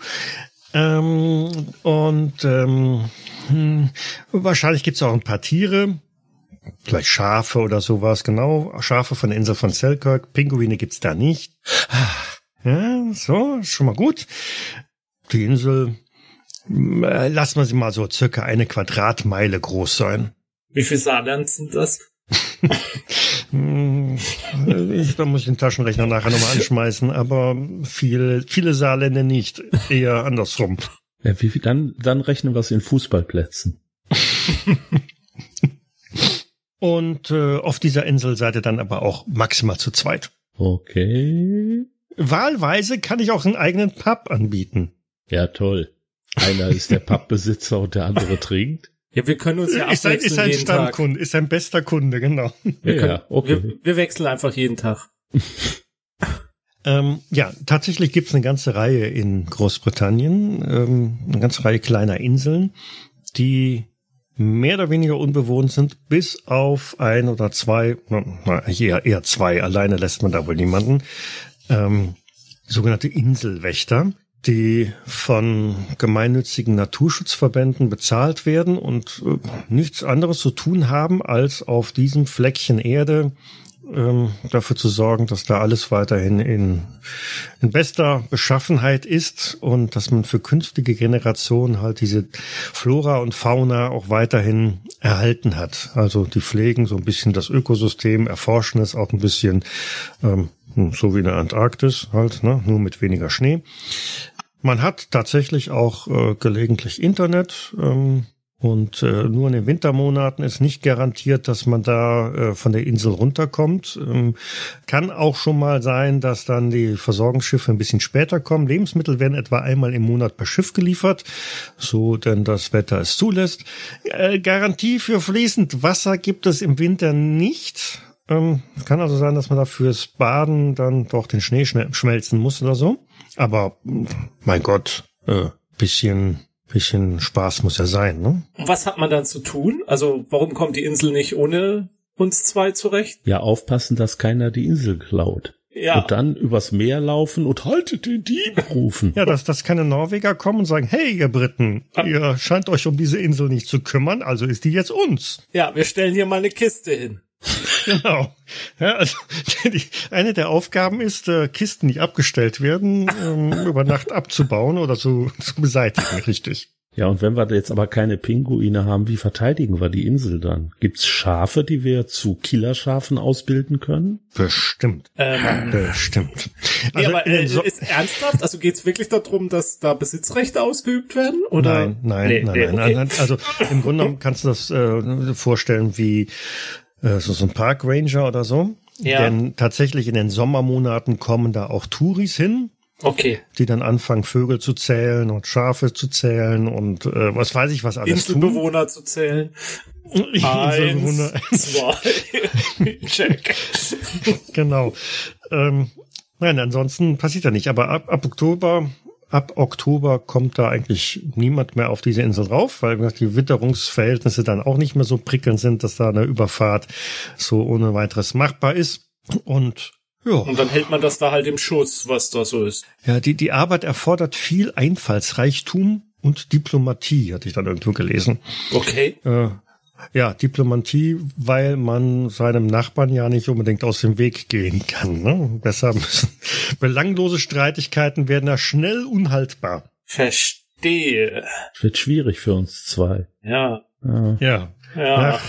Ähm, und ähm, hm, wahrscheinlich gibt's auch ein paar Tiere, vielleicht Schafe oder sowas, genau. Schafe von der Insel von Selkirk. Pinguine gibt's da nicht. Ja, so, schon mal gut. Die Insel, äh, lassen wir sie mal so circa eine Quadratmeile groß sein. Wie viel Saarland sind das? Hm, ich, da muss ich den Taschenrechner nachher nochmal anschmeißen, aber viele, viele Saarländer nicht. Eher andersrum. Ja, wie dann, dann rechnen wir es in Fußballplätzen. Und äh, auf dieser Insel seid ihr dann aber auch maximal zu zweit. Okay. Wahlweise kann ich auch einen eigenen Pub anbieten. Ja, toll. Einer ist der Pubbesitzer und der andere trinkt. Ja, wir können uns ja ist ein, ist ein Stammkunde, ist ein bester Kunde, genau. Wir, können, ja, okay. wir, wir wechseln einfach jeden Tag. ähm, ja, tatsächlich gibt's eine ganze Reihe in Großbritannien, ähm, eine ganze Reihe kleiner Inseln, die mehr oder weniger unbewohnt sind, bis auf ein oder zwei, na, eher, eher zwei, alleine lässt man da wohl niemanden, ähm, sogenannte Inselwächter die von gemeinnützigen Naturschutzverbänden bezahlt werden und äh, nichts anderes zu tun haben, als auf diesem Fleckchen Erde ähm, dafür zu sorgen, dass da alles weiterhin in, in bester Beschaffenheit ist und dass man für künftige Generationen halt diese Flora und Fauna auch weiterhin erhalten hat. Also die pflegen so ein bisschen das Ökosystem, erforschen es auch ein bisschen, ähm, so wie in der Antarktis halt, ne, nur mit weniger Schnee. Man hat tatsächlich auch äh, gelegentlich Internet. Ähm, und äh, nur in den Wintermonaten ist nicht garantiert, dass man da äh, von der Insel runterkommt. Ähm, kann auch schon mal sein, dass dann die Versorgungsschiffe ein bisschen später kommen. Lebensmittel werden etwa einmal im Monat per Schiff geliefert, so denn das Wetter es zulässt. Äh, Garantie für fließend Wasser gibt es im Winter nicht. Ähm, kann also sein, dass man da fürs Baden dann doch den Schnee schmelzen muss oder so. Aber mein Gott, äh, bisschen, bisschen Spaß muss ja sein, ne? Was hat man dann zu tun? Also warum kommt die Insel nicht ohne uns zwei zurecht? Ja, aufpassen, dass keiner die Insel klaut. Ja. Und dann übers Meer laufen und haltet den Dieb rufen. Ja, dass, dass keine Norweger kommen und sagen, hey, ihr Briten, ah. ihr scheint euch um diese Insel nicht zu kümmern, also ist die jetzt uns. Ja, wir stellen hier mal eine Kiste hin. Genau. Ja, also die, eine der Aufgaben ist, äh, Kisten, die abgestellt werden, ähm, über Nacht abzubauen oder zu, zu beseitigen, richtig. Ja, und wenn wir jetzt aber keine Pinguine haben, wie verteidigen wir die Insel dann? Gibt's Schafe, die wir zu Killerschafen ausbilden können? Bestimmt. Ähm, Bestimmt. Also nee, aber äh, so ist ernsthaft? Also geht's wirklich darum, dass da Besitzrechte ausgeübt werden? Oder? Nein, nein, nee, nein, nee, nein, okay. nein. Also im Grunde genommen kannst du das äh, vorstellen wie äh, so, so ein Park Ranger oder so. Ja. Denn tatsächlich in den Sommermonaten kommen da auch Touris hin, Okay. Die dann anfangen, Vögel zu zählen und Schafe zu zählen und äh, was weiß ich was alles. Inselbewohner tun. zu zählen. Eins, zwei, check. genau. Ähm, nein, ansonsten passiert da nicht. Aber ab, ab Oktober ab Oktober kommt da eigentlich niemand mehr auf diese Insel rauf, weil die Witterungsverhältnisse dann auch nicht mehr so prickelnd sind, dass da eine Überfahrt so ohne weiteres machbar ist. Und ja. Und dann hält man das da halt im Schuss, was da so ist. Ja, die, die Arbeit erfordert viel Einfallsreichtum und Diplomatie, hatte ich dann irgendwo gelesen. Okay. Äh, ja, Diplomatie, weil man seinem Nachbarn ja nicht unbedingt aus dem Weg gehen kann. Ne? Deshalb müssen belanglose Streitigkeiten werden da schnell unhaltbar. Verstehe. Wird schwierig für uns zwei. Ja. Ja. Ja. ja.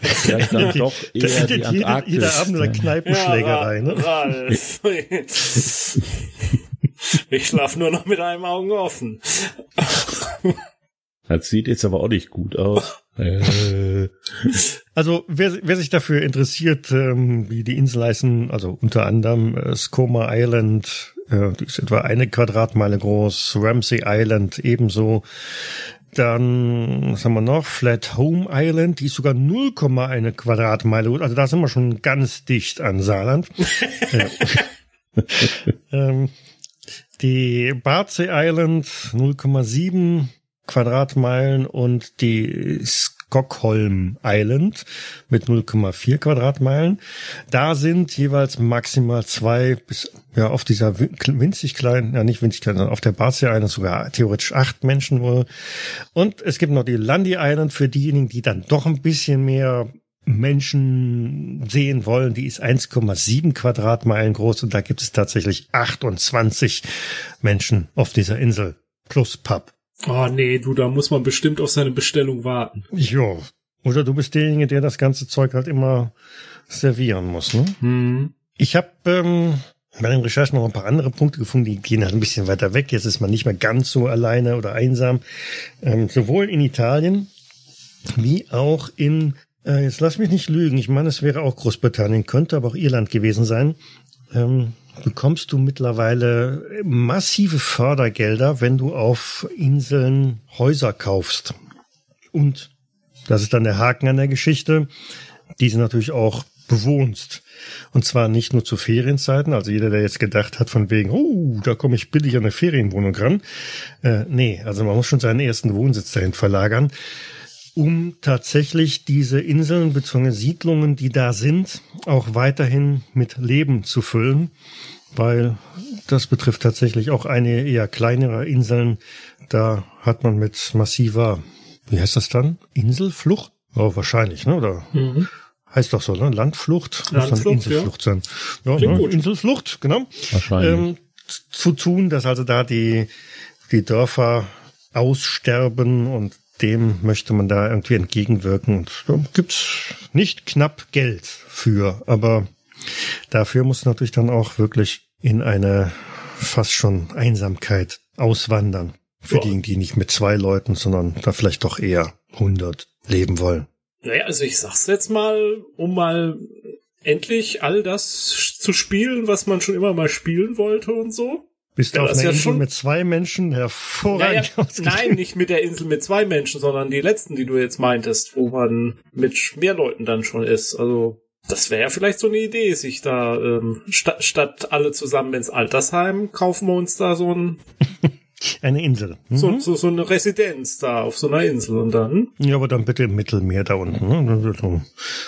Vielleicht dann doch eher die jeder, jeder Abend eine Kneipenschlägerei. Ja, ne? Ralf. ich schlaf nur noch mit einem Augen offen. Das sieht jetzt aber auch nicht gut aus. Äh. Also wer, wer sich dafür interessiert, ähm, wie die Insel heißen, also unter anderem äh, Skoma Island, äh, die ist etwa eine Quadratmeile groß, Ramsey Island ebenso. Dann, was haben wir noch? Flat Home Island, die ist sogar 0,1 Quadratmeile groß. Also da sind wir schon ganz dicht an Saarland. ähm, die Bardsey Island 0,7 Quadratmeilen und die Stockholm Island mit 0,4 Quadratmeilen. Da sind jeweils maximal zwei bis ja auf dieser winzig kleinen, ja nicht winzig klein, sondern auf der Bardsey Island sogar theoretisch acht Menschen wohl. Und es gibt noch die Lundy Island für diejenigen, die dann doch ein bisschen mehr Menschen sehen wollen, die ist 1,7 Quadratmeilen groß und da gibt es tatsächlich 28 Menschen auf dieser Insel plus Pub. Oh nee, du, da muss man bestimmt auf seine Bestellung warten. Ja. Oder du bist derjenige, der das ganze Zeug halt immer servieren muss, ne? Hm. Ich habe ähm, bei den Recherchen noch ein paar andere Punkte gefunden, die gehen halt ein bisschen weiter weg. Jetzt ist man nicht mehr ganz so alleine oder einsam. Ähm, sowohl in Italien wie auch in, äh, jetzt lass mich nicht lügen, ich meine, es wäre auch Großbritannien, könnte aber auch Irland gewesen sein. Ähm, bekommst du mittlerweile massive Fördergelder, wenn du auf Inseln Häuser kaufst. Und das ist dann der Haken an der Geschichte, diese natürlich auch bewohnst. Und zwar nicht nur zu Ferienzeiten, also jeder, der jetzt gedacht hat von wegen, oh, da komme ich billig an eine Ferienwohnung ran. Äh, nee, also man muss schon seinen ersten Wohnsitz dahin verlagern um tatsächlich diese Inseln bzw. Siedlungen, die da sind, auch weiterhin mit Leben zu füllen, weil das betrifft tatsächlich auch eine eher kleinere Inseln. Da hat man mit massiver, wie heißt das dann? Inselflucht? Oh, wahrscheinlich, ne? Oder? Mhm. Heißt doch so, ne? Landflucht. Landflucht, Muss dann Inselflucht ja. sein. Ja, ne? Inselflucht, genau. Wahrscheinlich. Ähm, zu tun, dass also da die, die Dörfer aussterben und dem möchte man da irgendwie entgegenwirken. Und da gibt's nicht knapp Geld für, aber dafür muss natürlich dann auch wirklich in eine fast schon Einsamkeit auswandern. Für ja. diejenigen, die nicht mit zwei Leuten, sondern da vielleicht doch eher 100 leben wollen. Naja, also ich sag's jetzt mal, um mal endlich all das zu spielen, was man schon immer mal spielen wollte und so. Bist du ja, auf einer ja Insel mit zwei Menschen hervorragend ja, Nein, nicht mit der Insel mit zwei Menschen, sondern die letzten, die du jetzt meintest, wo man mit mehr Leuten dann schon ist. Also das wäre ja vielleicht so eine Idee, sich da ähm, statt, statt alle zusammen ins Altersheim kaufen wir uns da so ein Eine Insel. Mhm. So, so, so eine Residenz da auf so einer Insel und dann. Ja, aber dann bitte im Mittelmeer da unten. Ne?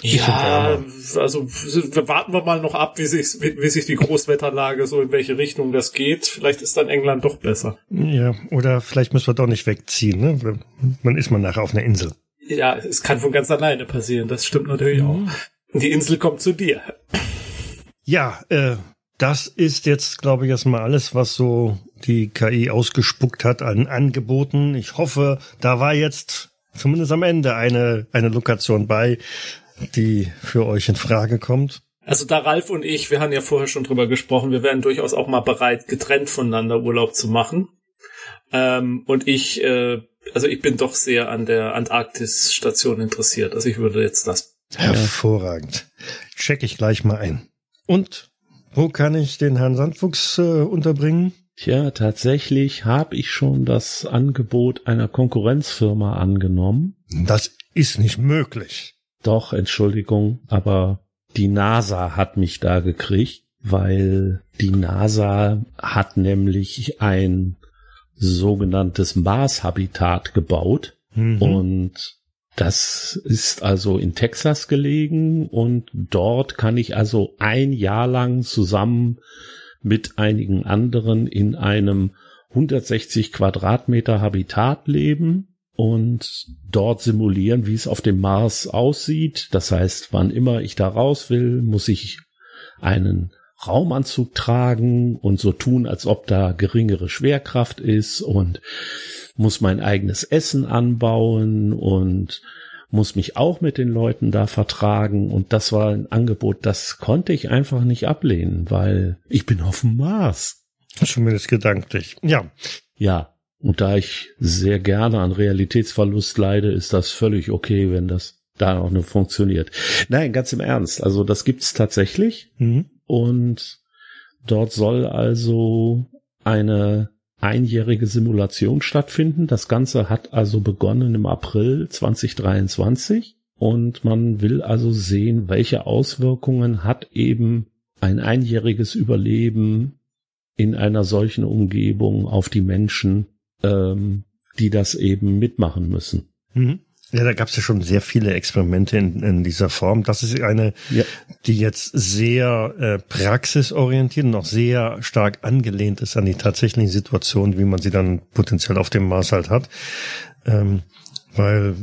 Ja, also warten wir mal noch ab, wie sich, wie, wie sich die Großwetterlage so in welche Richtung das geht. Vielleicht ist dann England doch besser. Ja, oder vielleicht müssen wir doch nicht wegziehen. Ne? Man ist man nachher auf einer Insel. Ja, es kann von ganz alleine passieren. Das stimmt natürlich mhm. auch. Die Insel kommt zu dir. Ja, äh, das ist jetzt, glaube ich, erstmal alles, was so die KI ausgespuckt hat an Angeboten. Ich hoffe, da war jetzt zumindest am Ende eine, eine Lokation bei, die für euch in Frage kommt. Also da Ralf und ich, wir haben ja vorher schon drüber gesprochen, wir wären durchaus auch mal bereit, getrennt voneinander Urlaub zu machen. Ähm, und ich, äh, also ich bin doch sehr an der Antarktis-Station interessiert. Also ich würde jetzt das. Hervorragend. Check ich gleich mal ein. Und wo kann ich den Herrn Sandfuchs äh, unterbringen? Tja, tatsächlich habe ich schon das Angebot einer Konkurrenzfirma angenommen. Das ist nicht möglich. Doch, Entschuldigung, aber die NASA hat mich da gekriegt, weil die NASA hat nämlich ein sogenanntes Mars-Habitat gebaut mhm. und das ist also in Texas gelegen und dort kann ich also ein Jahr lang zusammen mit einigen anderen in einem 160 Quadratmeter Habitat leben und dort simulieren, wie es auf dem Mars aussieht. Das heißt, wann immer ich da raus will, muss ich einen Raumanzug tragen und so tun, als ob da geringere Schwerkraft ist und muss mein eigenes Essen anbauen und muss mich auch mit den Leuten da vertragen. Und das war ein Angebot, das konnte ich einfach nicht ablehnen, weil ich bin auf dem Mars. Zumindest gedanklich. Ja. Ja. Und da ich sehr gerne an Realitätsverlust leide, ist das völlig okay, wenn das da auch nur funktioniert. Nein, ganz im Ernst. Also das gibt's tatsächlich. Mhm. Und dort soll also eine einjährige Simulation stattfinden. Das Ganze hat also begonnen im April 2023 und man will also sehen, welche Auswirkungen hat eben ein einjähriges Überleben in einer solchen Umgebung auf die Menschen, ähm, die das eben mitmachen müssen. Mhm. Ja, da gab es ja schon sehr viele Experimente in, in dieser Form. Das ist eine, ja. die jetzt sehr äh, praxisorientiert und auch sehr stark angelehnt ist an die tatsächlichen Situationen, wie man sie dann potenziell auf dem Mars halt hat. Ähm, weil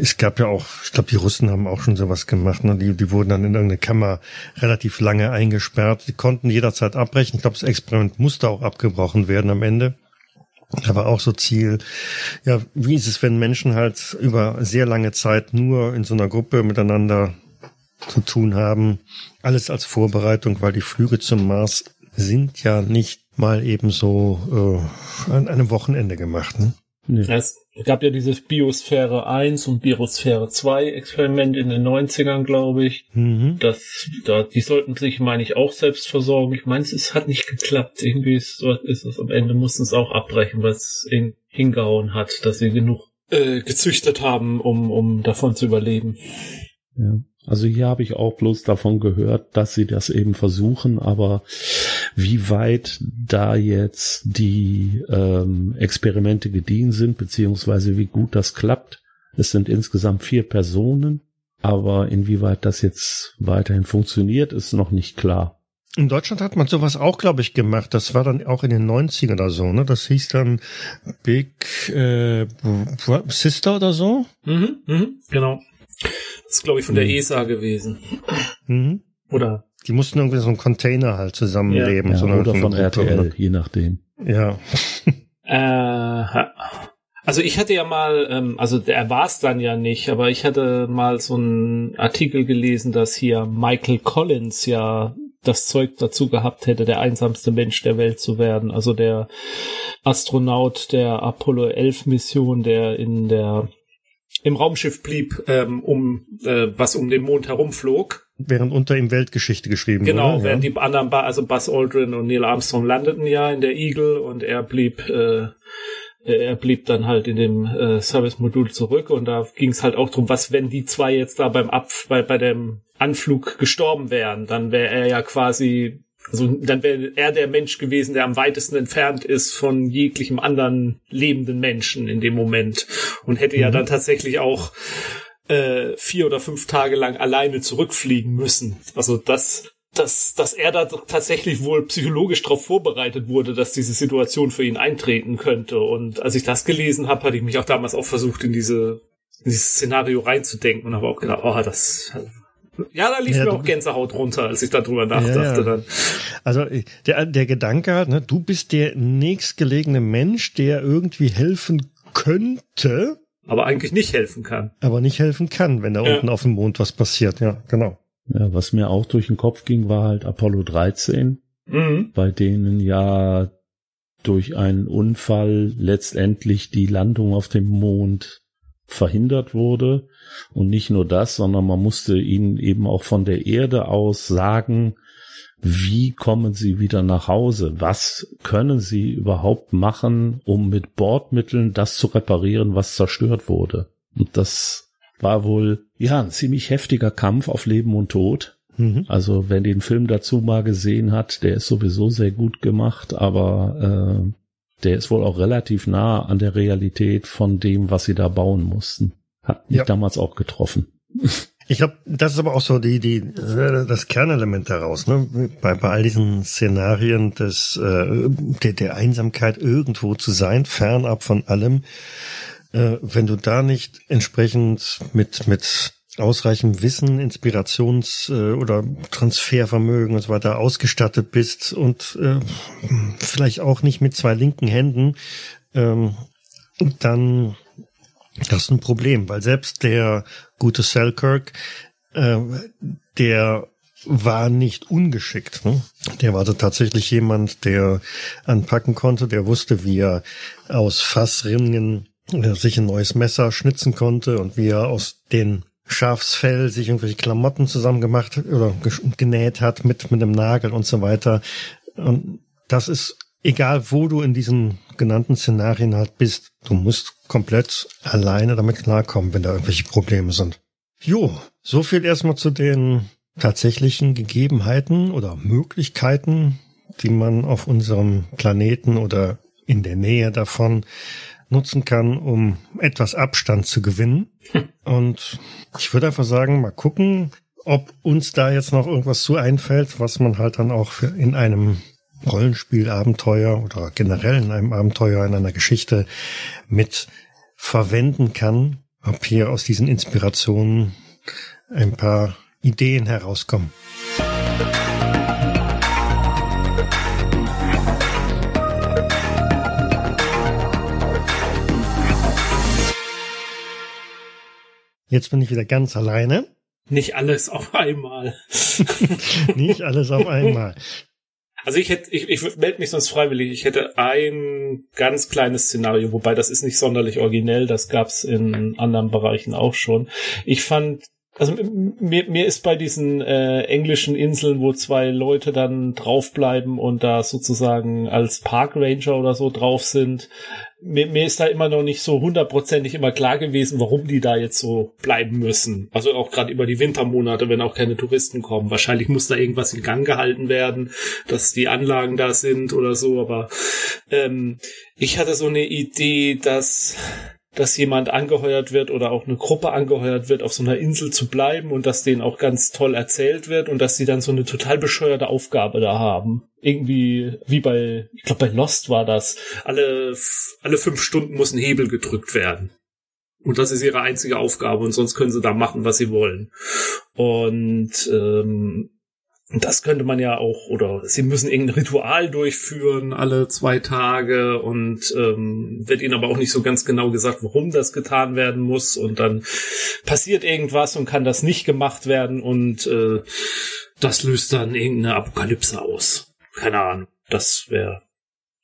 es gab ja auch, ich glaube, die Russen haben auch schon sowas gemacht. Ne? Die, die wurden dann in irgendeine Kammer relativ lange eingesperrt. Die konnten jederzeit abbrechen. Ich glaube, das Experiment musste auch abgebrochen werden am Ende. Aber auch so Ziel, ja, wie ist es, wenn Menschen halt über sehr lange Zeit nur in so einer Gruppe miteinander zu tun haben? Alles als Vorbereitung, weil die Flüge zum Mars sind ja nicht mal eben so äh, an einem Wochenende gemacht. Ne? Nee. Es gab ja dieses Biosphäre 1 und Biosphäre 2 Experiment in den 90ern, glaube ich. Mhm. Das, da, die sollten sich, meine ich, auch selbst versorgen. Ich meine, es hat nicht geklappt. Irgendwie ist, ist es am Ende mussten es auch abbrechen, was ihn hingehauen hat, dass sie genug äh, gezüchtet haben, um, um davon zu überleben. Ja. Also hier habe ich auch bloß davon gehört, dass sie das eben versuchen, aber wie weit da jetzt die ähm, Experimente gediehen sind, beziehungsweise wie gut das klappt. Es sind insgesamt vier Personen, aber inwieweit das jetzt weiterhin funktioniert, ist noch nicht klar. In Deutschland hat man sowas auch, glaube ich, gemacht. Das war dann auch in den 90ern oder so, ne? Das hieß dann Big äh, Sister oder so. Mhm, mhm, genau. Das ist, glaube ich, von der mhm. ESA gewesen. Mhm. Oder? Die mussten irgendwie so einen Container halt zusammenleben. Ja. Ja, so oder von RTL, oder? je nachdem. Ja. äh, also ich hatte ja mal, ähm, also er war es dann ja nicht, aber ich hatte mal so einen Artikel gelesen, dass hier Michael Collins ja das Zeug dazu gehabt hätte, der einsamste Mensch der Welt zu werden. Also der Astronaut der Apollo 11 Mission, der in der im Raumschiff blieb, ähm, um äh, was um den Mond herumflog. Während unter ihm Weltgeschichte geschrieben genau, wurde. Genau, während ja. die anderen, also Buzz Aldrin und Neil Armstrong landeten ja in der Eagle und er blieb äh, er blieb dann halt in dem äh, Service-Modul zurück und da ging es halt auch drum, was wenn die zwei jetzt da beim Ab bei, bei dem Anflug gestorben wären, dann wäre er ja quasi also dann wäre er der Mensch gewesen, der am weitesten entfernt ist von jeglichem anderen lebenden Menschen in dem Moment und hätte mhm. ja dann tatsächlich auch äh, vier oder fünf Tage lang alleine zurückfliegen müssen. Also das, dass, dass er da tatsächlich wohl psychologisch darauf vorbereitet wurde, dass diese Situation für ihn eintreten könnte. Und als ich das gelesen habe, hatte ich mich auch damals auch versucht, in diese in dieses Szenario reinzudenken und habe auch gedacht, oh, das ja, da lief ja, mir auch Gänsehaut runter, als ich darüber nachdachte. Ja, ja. Also der, der Gedanke halt, ne, du bist der nächstgelegene Mensch, der irgendwie helfen könnte. Aber eigentlich nicht helfen kann. Aber nicht helfen kann, wenn da unten auf dem Mond was passiert. Ja, genau. Ja, was mir auch durch den Kopf ging, war halt Apollo 13, mhm. bei denen ja durch einen Unfall letztendlich die Landung auf dem Mond verhindert wurde. Und nicht nur das, sondern man musste ihnen eben auch von der Erde aus sagen, wie kommen sie wieder nach Hause? Was können sie überhaupt machen, um mit Bordmitteln das zu reparieren, was zerstört wurde? Und das war wohl, ja, ein ziemlich heftiger Kampf auf Leben und Tod. Mhm. Also, wenn den Film dazu mal gesehen hat, der ist sowieso sehr gut gemacht, aber äh, der ist wohl auch relativ nah an der Realität von dem, was sie da bauen mussten. Hat mich ja. damals auch getroffen. Ich glaube, das ist aber auch so die, die, das Kernelement daraus, ne? Bei, bei all diesen Szenarien des, äh, der, der Einsamkeit irgendwo zu sein, fernab von allem. Äh, wenn du da nicht entsprechend mit, mit ausreichend Wissen, Inspirations- äh, oder Transfervermögen und so weiter ausgestattet bist und äh, vielleicht auch nicht mit zwei linken Händen, ähm, dann das ist ein Problem, weil selbst der gute Selkirk, äh, der war nicht ungeschickt. Ne? Der war tatsächlich jemand, der anpacken konnte, der wusste, wie er aus Fassringen äh, sich ein neues Messer schnitzen konnte und wie er aus den Schafsfell sich irgendwelche Klamotten zusammengemacht oder genäht hat mit, mit einem Nagel und so weiter. Und das ist egal, wo du in diesen genannten Szenarien halt bist, du musst komplett alleine damit klarkommen, wenn da irgendwelche Probleme sind. Jo, so viel erstmal zu den tatsächlichen Gegebenheiten oder Möglichkeiten, die man auf unserem Planeten oder in der Nähe davon nutzen kann, um etwas Abstand zu gewinnen. Und ich würde einfach sagen, mal gucken, ob uns da jetzt noch irgendwas zu einfällt, was man halt dann auch in einem Rollenspielabenteuer oder generell in einem Abenteuer, in einer Geschichte mit verwenden kann, ob hier aus diesen Inspirationen ein paar Ideen herauskommen. Jetzt bin ich wieder ganz alleine. Nicht alles auf einmal. Nicht alles auf einmal. Also ich hätte, ich, ich melde mich sonst freiwillig. Ich hätte ein ganz kleines Szenario, wobei das ist nicht sonderlich originell. Das gab's in anderen Bereichen auch schon. Ich fand also mir, mir ist bei diesen äh, englischen Inseln, wo zwei Leute dann draufbleiben und da sozusagen als Parkranger oder so drauf sind, mir, mir ist da immer noch nicht so hundertprozentig immer klar gewesen, warum die da jetzt so bleiben müssen. Also auch gerade über die Wintermonate, wenn auch keine Touristen kommen. Wahrscheinlich muss da irgendwas in Gang gehalten werden, dass die Anlagen da sind oder so. Aber ähm, ich hatte so eine Idee, dass dass jemand angeheuert wird oder auch eine Gruppe angeheuert wird, auf so einer Insel zu bleiben und dass denen auch ganz toll erzählt wird und dass sie dann so eine total bescheuerte Aufgabe da haben. Irgendwie wie bei, ich glaube bei Lost war das, alle, alle fünf Stunden muss ein Hebel gedrückt werden. Und das ist ihre einzige Aufgabe und sonst können sie da machen, was sie wollen. Und ähm, das könnte man ja auch, oder sie müssen irgendein Ritual durchführen alle zwei Tage und ähm, wird ihnen aber auch nicht so ganz genau gesagt, warum das getan werden muss. Und dann passiert irgendwas und kann das nicht gemacht werden und äh, das löst dann irgendeine Apokalypse aus. Keine Ahnung. Das wäre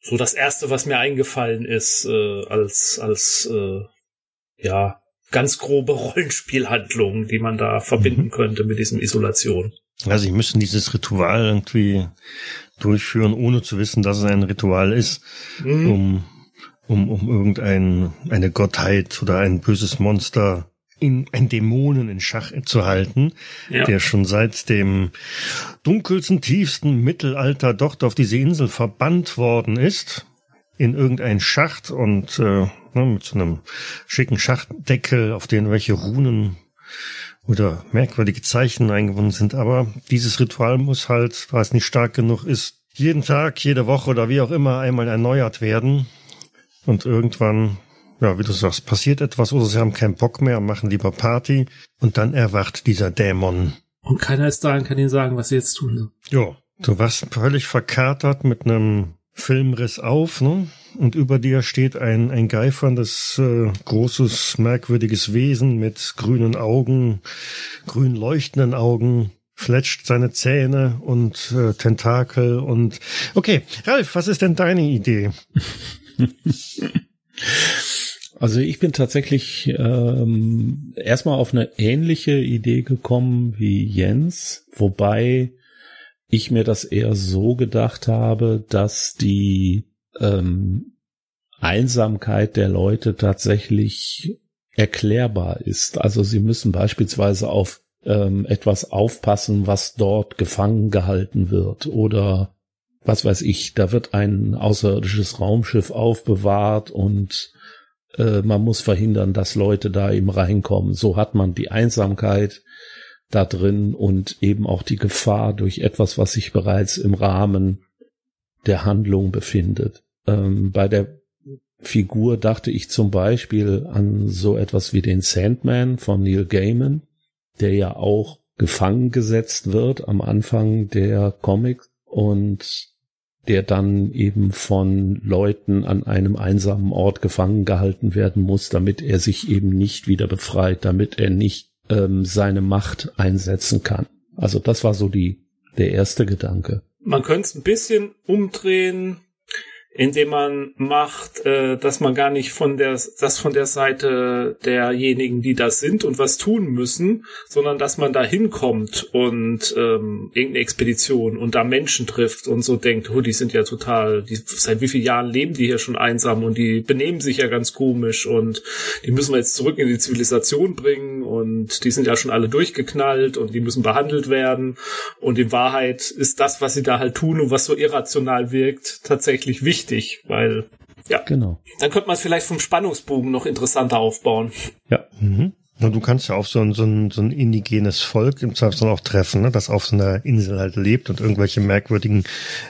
so das Erste, was mir eingefallen ist, äh, als, als äh, ja, ganz grobe Rollenspielhandlung, die man da verbinden mhm. könnte mit diesem Isolation. Also sie müssen dieses Ritual irgendwie durchführen, ohne zu wissen, dass es ein Ritual ist, mhm. um, um, um irgendein, eine Gottheit oder ein böses Monster in ein Dämonen in Schach zu halten, ja. der schon seit dem dunkelsten, tiefsten Mittelalter dort auf diese Insel verbannt worden ist, in irgendein Schacht und äh, ne, mit so einem schicken Schachtdeckel, auf den welche Runen oder merkwürdige Zeichen eingebunden sind. Aber dieses Ritual muss halt, weil es nicht stark genug ist, jeden Tag, jede Woche oder wie auch immer einmal erneuert werden. Und irgendwann, ja, wie du sagst, passiert etwas oder sie haben keinen Bock mehr, machen lieber Party und dann erwacht dieser Dämon. Und keiner ist da und kann ihnen sagen, was sie jetzt tun. Ja, du warst völlig verkatert mit einem Filmriss auf, ne? Und über dir steht ein, ein geiferndes, äh, großes, merkwürdiges Wesen mit grünen Augen, grün leuchtenden Augen, fletscht seine Zähne und äh, Tentakel und okay, Ralf, was ist denn deine Idee? Also ich bin tatsächlich ähm, erstmal auf eine ähnliche Idee gekommen wie Jens, wobei ich mir das eher so gedacht habe, dass die ähm, Einsamkeit der Leute tatsächlich erklärbar ist. Also sie müssen beispielsweise auf ähm, etwas aufpassen, was dort gefangen gehalten wird oder was weiß ich, da wird ein außerirdisches Raumschiff aufbewahrt und äh, man muss verhindern, dass Leute da eben reinkommen. So hat man die Einsamkeit da drin und eben auch die Gefahr durch etwas, was sich bereits im Rahmen der Handlung befindet. Ähm, bei der Figur dachte ich zum Beispiel an so etwas wie den Sandman von Neil Gaiman, der ja auch gefangen gesetzt wird am Anfang der Comics und der dann eben von Leuten an einem einsamen Ort gefangen gehalten werden muss, damit er sich eben nicht wieder befreit, damit er nicht ähm, seine Macht einsetzen kann. Also das war so die der erste Gedanke. Man könnte es ein bisschen umdrehen indem man macht, äh, dass man gar nicht von der, das von der Seite derjenigen, die das sind und was tun müssen, sondern dass man da hinkommt und ähm, irgendeine Expedition und da Menschen trifft und so denkt, oh, die sind ja total, die, seit wie vielen Jahren leben die hier schon einsam und die benehmen sich ja ganz komisch und die müssen wir jetzt zurück in die Zivilisation bringen und die sind ja schon alle durchgeknallt und die müssen behandelt werden. Und in Wahrheit ist das, was sie da halt tun und was so irrational wirkt, tatsächlich wichtig wichtig, weil ja, genau. Dann könnte man es vielleicht vom Spannungsbogen noch interessanter aufbauen. Ja. Mhm. Und du kannst ja auch so ein, so ein, so ein indigenes Volk im Zweifelsfall auch treffen, ne, das auf so einer Insel halt lebt und irgendwelche merkwürdigen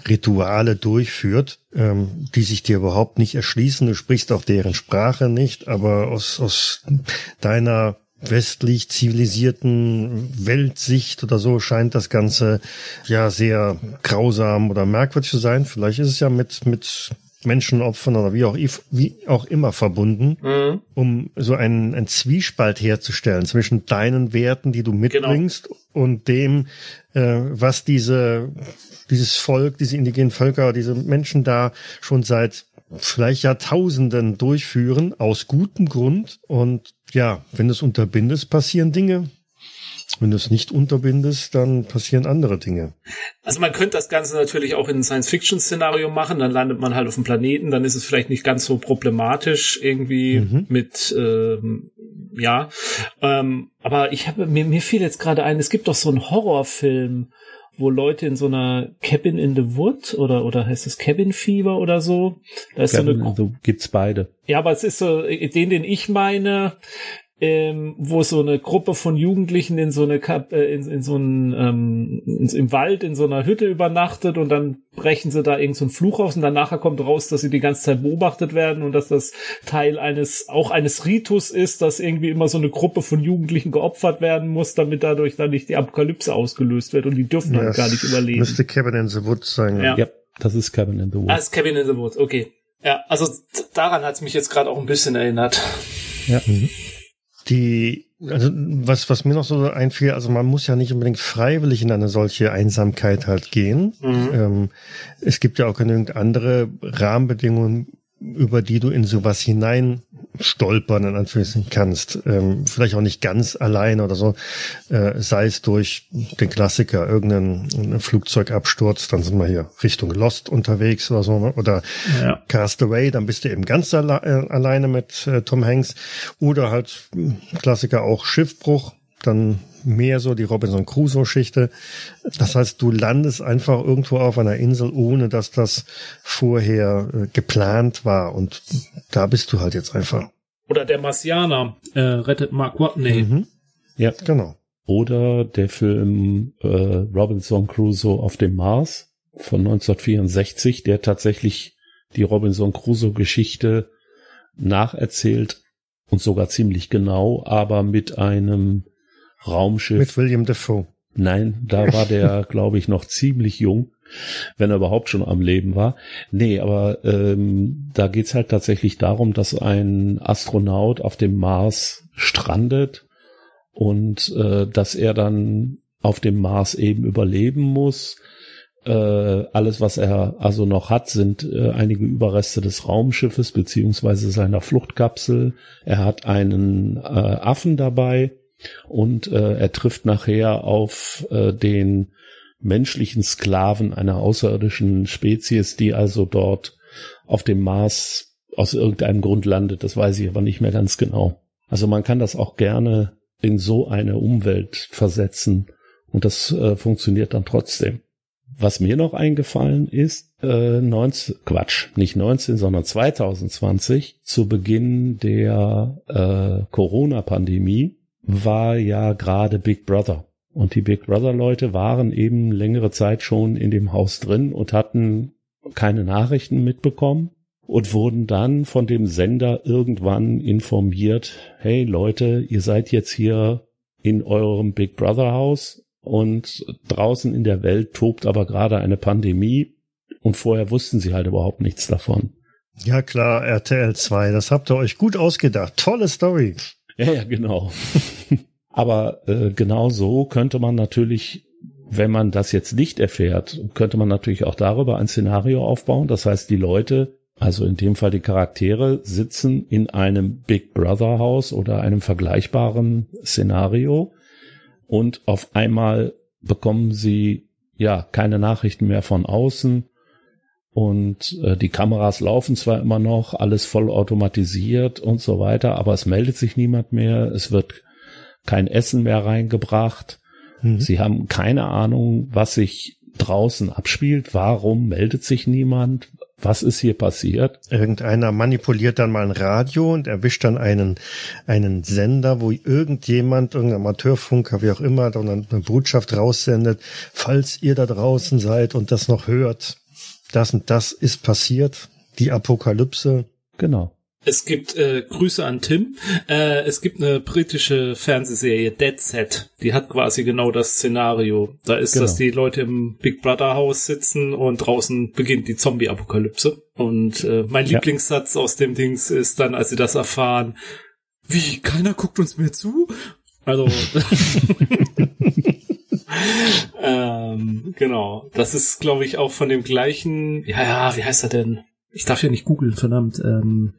Rituale durchführt, ähm, die sich dir überhaupt nicht erschließen. Du sprichst auch deren Sprache nicht, aber aus, aus deiner westlich zivilisierten Weltsicht oder so scheint das Ganze ja sehr grausam oder merkwürdig zu sein. Vielleicht ist es ja mit, mit Menschenopfern oder wie auch, wie auch immer verbunden, mhm. um so einen, einen Zwiespalt herzustellen zwischen deinen Werten, die du mitbringst, genau. und dem, äh, was diese, dieses Volk, diese indigenen Völker, diese Menschen da schon seit vielleicht Jahrtausenden durchführen, aus gutem Grund. Und ja, wenn du es unterbindest, passieren Dinge. Wenn du es nicht unterbindest, dann passieren andere Dinge. Also man könnte das Ganze natürlich auch in ein Science-Fiction-Szenario machen, dann landet man halt auf dem Planeten, dann ist es vielleicht nicht ganz so problematisch irgendwie mhm. mit, ähm, ja. Ähm, aber ich habe mir, mir fiel jetzt gerade ein, es gibt doch so einen Horrorfilm, wo Leute in so einer Cabin in the Wood oder oder heißt es Cabin Fever oder so. Da ist Cabin so eine so gibt's beide. Ja, aber es ist so den den ich meine, ähm, wo so eine Gruppe von Jugendlichen in so eine Kap äh, in, in so einen ähm, in, im Wald in so einer Hütte übernachtet und dann brechen sie da irgendeinen so Fluch aus und dann nachher kommt raus, dass sie die ganze Zeit beobachtet werden und dass das Teil eines auch eines Ritus ist, dass irgendwie immer so eine Gruppe von Jugendlichen geopfert werden muss, damit dadurch dann nicht die Apokalypse ausgelöst wird und die dürfen dann gar nicht überleben. Müsste Cabin in the Woods sein. Ja. ja, das ist Cabin in the Woods. Ah, ist Cabin in the Woods, okay. Ja, also daran hat's mich jetzt gerade auch ein bisschen erinnert. Ja. Mhm. Die, also was, was mir noch so einfiel, also man muss ja nicht unbedingt freiwillig in eine solche Einsamkeit halt gehen. Mhm. Ähm, es gibt ja auch genügend andere Rahmenbedingungen, über die du in sowas hinein stolpern, in Anführungszeichen kannst. Ähm, vielleicht auch nicht ganz allein oder so, äh, sei es durch den Klassiker, irgendeinen Flugzeugabsturz, dann sind wir hier Richtung Lost unterwegs oder so, ne? oder ja. Castaway, dann bist du eben ganz alle äh, alleine mit äh, Tom Hanks, oder halt Klassiker auch Schiffbruch, dann mehr so die Robinson Crusoe-Schichte. Das heißt, du landest einfach irgendwo auf einer Insel, ohne dass das vorher äh, geplant war. Und da bist du halt jetzt einfach. Oder der Marsianer äh, rettet Mark Watney. Mhm. Ja, genau. Oder der Film äh, Robinson Crusoe auf dem Mars von 1964, der tatsächlich die Robinson Crusoe-Geschichte nacherzählt und sogar ziemlich genau, aber mit einem Raumschiff. Mit William Defoe. Nein, da war der, glaube ich, noch ziemlich jung, wenn er überhaupt schon am Leben war. Nee, aber ähm, da geht's halt tatsächlich darum, dass ein Astronaut auf dem Mars strandet und äh, dass er dann auf dem Mars eben überleben muss. Äh, alles, was er also noch hat, sind äh, einige Überreste des Raumschiffes beziehungsweise seiner Fluchtkapsel. Er hat einen äh, Affen dabei und äh, er trifft nachher auf äh, den menschlichen Sklaven einer außerirdischen Spezies, die also dort auf dem Mars aus irgendeinem Grund landet. Das weiß ich aber nicht mehr ganz genau. Also man kann das auch gerne in so eine Umwelt versetzen und das äh, funktioniert dann trotzdem. Was mir noch eingefallen ist, äh, 19, Quatsch, nicht 19, sondern 2020, zu Beginn der äh, Corona-Pandemie, war ja gerade Big Brother. Und die Big Brother Leute waren eben längere Zeit schon in dem Haus drin und hatten keine Nachrichten mitbekommen und wurden dann von dem Sender irgendwann informiert, hey Leute, ihr seid jetzt hier in eurem Big Brother Haus und draußen in der Welt tobt aber gerade eine Pandemie und vorher wussten sie halt überhaupt nichts davon. Ja klar, RTL 2, das habt ihr euch gut ausgedacht. Tolle Story. Ja, ja, genau. aber äh, genau so könnte man natürlich, wenn man das jetzt nicht erfährt, könnte man natürlich auch darüber ein Szenario aufbauen. Das heißt, die Leute, also in dem Fall die Charaktere, sitzen in einem Big Brother Haus oder einem vergleichbaren Szenario und auf einmal bekommen sie ja keine Nachrichten mehr von außen und äh, die Kameras laufen zwar immer noch, alles voll automatisiert und so weiter, aber es meldet sich niemand mehr, es wird kein Essen mehr reingebracht. Mhm. Sie haben keine Ahnung, was sich draußen abspielt, warum meldet sich niemand, was ist hier passiert? Irgendeiner manipuliert dann mal ein Radio und erwischt dann einen, einen Sender, wo irgendjemand, irgendein Amateurfunker, wie auch immer, dann eine Botschaft raussendet. Falls ihr da draußen seid und das noch hört, das und das ist passiert. Die Apokalypse. Genau. Es gibt äh, Grüße an Tim. Äh, es gibt eine britische Fernsehserie Dead Set. Die hat quasi genau das Szenario. Da ist, genau. dass die Leute im Big Brother Haus sitzen und draußen beginnt die Zombie-Apokalypse. Und äh, mein ja. Lieblingssatz aus dem Dings ist dann, als sie das erfahren, wie keiner guckt uns mehr zu. Also ähm, genau. Das ist, glaube ich, auch von dem gleichen. Ja, ja, wie heißt er denn? Ich darf ja nicht googeln, verdammt. Ähm,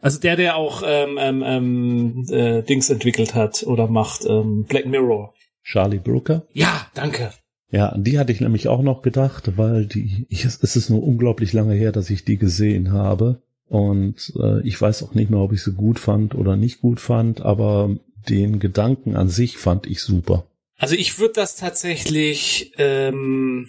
also der, der auch ähm, ähm, ähm, äh, Dings entwickelt hat oder macht, ähm, Black Mirror. Charlie Brooker? Ja, danke. Ja, an die hatte ich nämlich auch noch gedacht, weil die, ich, es ist nur unglaublich lange her, dass ich die gesehen habe. Und äh, ich weiß auch nicht mehr, ob ich sie gut fand oder nicht gut fand, aber den Gedanken an sich fand ich super. Also ich würde das tatsächlich ähm,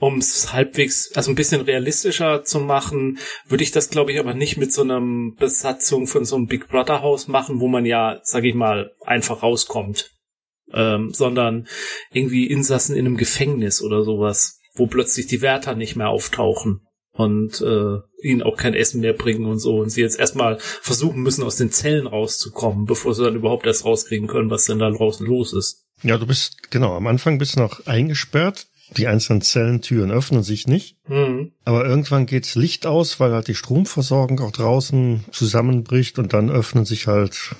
um es halbwegs, also ein bisschen realistischer zu machen, würde ich das, glaube ich, aber nicht mit so einer Besatzung von so einem Big Brother Haus machen, wo man ja, sag ich mal, einfach rauskommt. Ähm, sondern irgendwie Insassen in einem Gefängnis oder sowas, wo plötzlich die Wärter nicht mehr auftauchen und äh, ihnen auch kein Essen mehr bringen und so und sie jetzt erstmal versuchen müssen, aus den Zellen rauszukommen, bevor sie dann überhaupt erst rauskriegen können, was denn da draußen los ist. Ja, du bist, genau, am Anfang bist du noch eingesperrt, die einzelnen Zellentüren öffnen sich nicht. Mhm. Aber irgendwann geht's Licht aus, weil halt die Stromversorgung auch draußen zusammenbricht und dann öffnen sich halt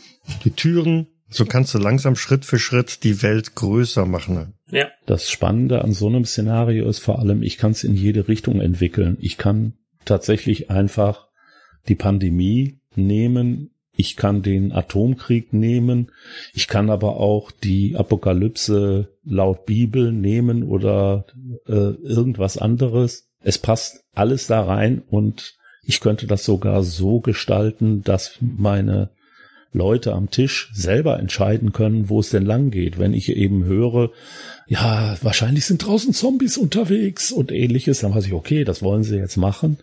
die Türen. So kannst du langsam Schritt für Schritt die Welt größer machen. Ja. Das Spannende an so einem Szenario ist vor allem, ich kann es in jede Richtung entwickeln. Ich kann tatsächlich einfach die Pandemie nehmen, ich kann den Atomkrieg nehmen, ich kann aber auch die Apokalypse laut Bibel nehmen oder äh, irgendwas anderes. Es passt alles da rein und ich könnte das sogar so gestalten, dass meine Leute am Tisch selber entscheiden können, wo es denn lang geht. Wenn ich eben höre, ja, wahrscheinlich sind draußen Zombies unterwegs und ähnliches, dann weiß ich, okay, das wollen sie jetzt machen.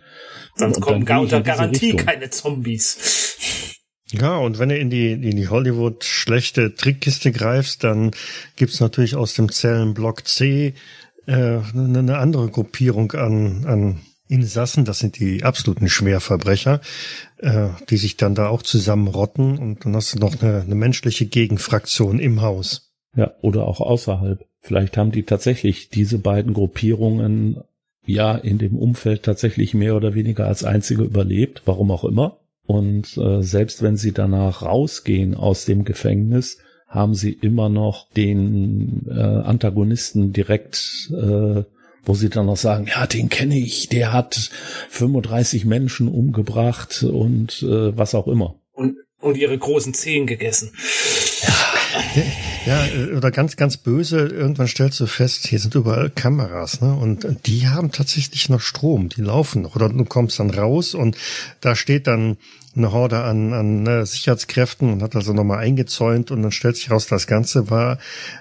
Sonst kommen gar unter Garantie Richtung. keine Zombies. Ja, und wenn du in die, in die Hollywood schlechte Trickkiste greifst, dann gibt's natürlich aus dem Zellenblock C äh, eine andere Gruppierung an, an Insassen, das sind die absoluten Schwerverbrecher, äh, die sich dann da auch zusammenrotten und dann hast du noch eine, eine menschliche Gegenfraktion im Haus. Ja, oder auch außerhalb. Vielleicht haben die tatsächlich diese beiden Gruppierungen ja in dem Umfeld tatsächlich mehr oder weniger als einzige überlebt, warum auch immer. Und äh, selbst wenn sie danach rausgehen aus dem Gefängnis, haben sie immer noch den äh, Antagonisten direkt, äh, wo sie dann noch sagen, ja, den kenne ich, der hat 35 Menschen umgebracht und äh, was auch immer. Und, und ihre großen Zehen gegessen. Ja. Ja, oder ganz, ganz böse, irgendwann stellst du fest, hier sind überall Kameras, ne? Und die haben tatsächlich noch Strom, die laufen noch. Oder du kommst dann raus und da steht dann eine Horde an, an ne, Sicherheitskräften und hat also nochmal eingezäunt und dann stellt sich raus, das Ganze war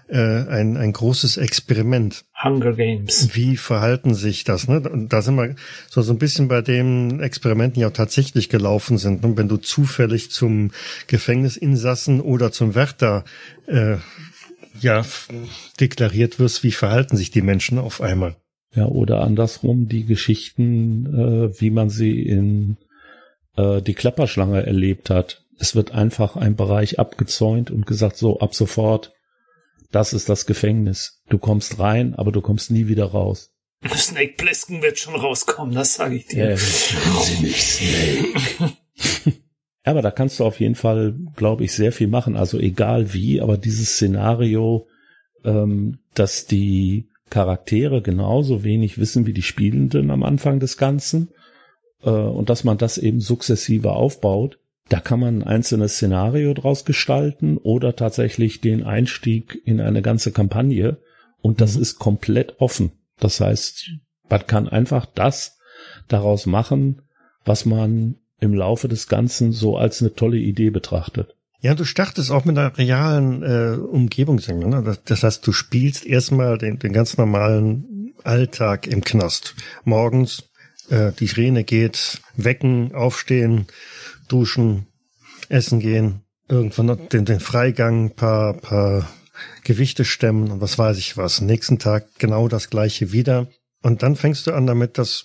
äh, ein, ein großes Experiment. Hunger Games. Wie verhalten sich das? Ne? Und da sind wir so, so ein bisschen bei den Experimenten, die auch tatsächlich gelaufen sind. Und wenn du zufällig zum Gefängnisinsassen oder zum Wärter äh, ja, deklariert wirst, wie verhalten sich die Menschen auf einmal? Ja, oder andersrum die Geschichten, äh, wie man sie in äh, die Klapperschlange erlebt hat. Es wird einfach ein Bereich abgezäunt und gesagt, so ab sofort, das ist das Gefängnis. Du kommst rein, aber du kommst nie wieder raus. Snake Plissken wird schon rauskommen, das sage ich dir. Ja, Snake. aber da kannst du auf jeden Fall, glaube ich, sehr viel machen. Also egal wie, aber dieses Szenario, ähm, dass die Charaktere genauso wenig wissen wie die Spielenden am Anfang des Ganzen äh, und dass man das eben sukzessive aufbaut. Da kann man ein einzelnes Szenario draus gestalten oder tatsächlich den Einstieg in eine ganze Kampagne. Und das mhm. ist komplett offen. Das heißt, man kann einfach das daraus machen, was man im Laufe des Ganzen so als eine tolle Idee betrachtet. Ja, du startest auch mit einer realen äh, Umgebung. Ne? Das heißt, du spielst erstmal den, den ganz normalen Alltag im Knast. Morgens äh, die Sirene geht, wecken, aufstehen, duschen, essen gehen, irgendwann den, den Freigang, paar, paar Gewichte stemmen und was weiß ich was. Nächsten Tag genau das gleiche wieder. Und dann fängst du an damit, dass,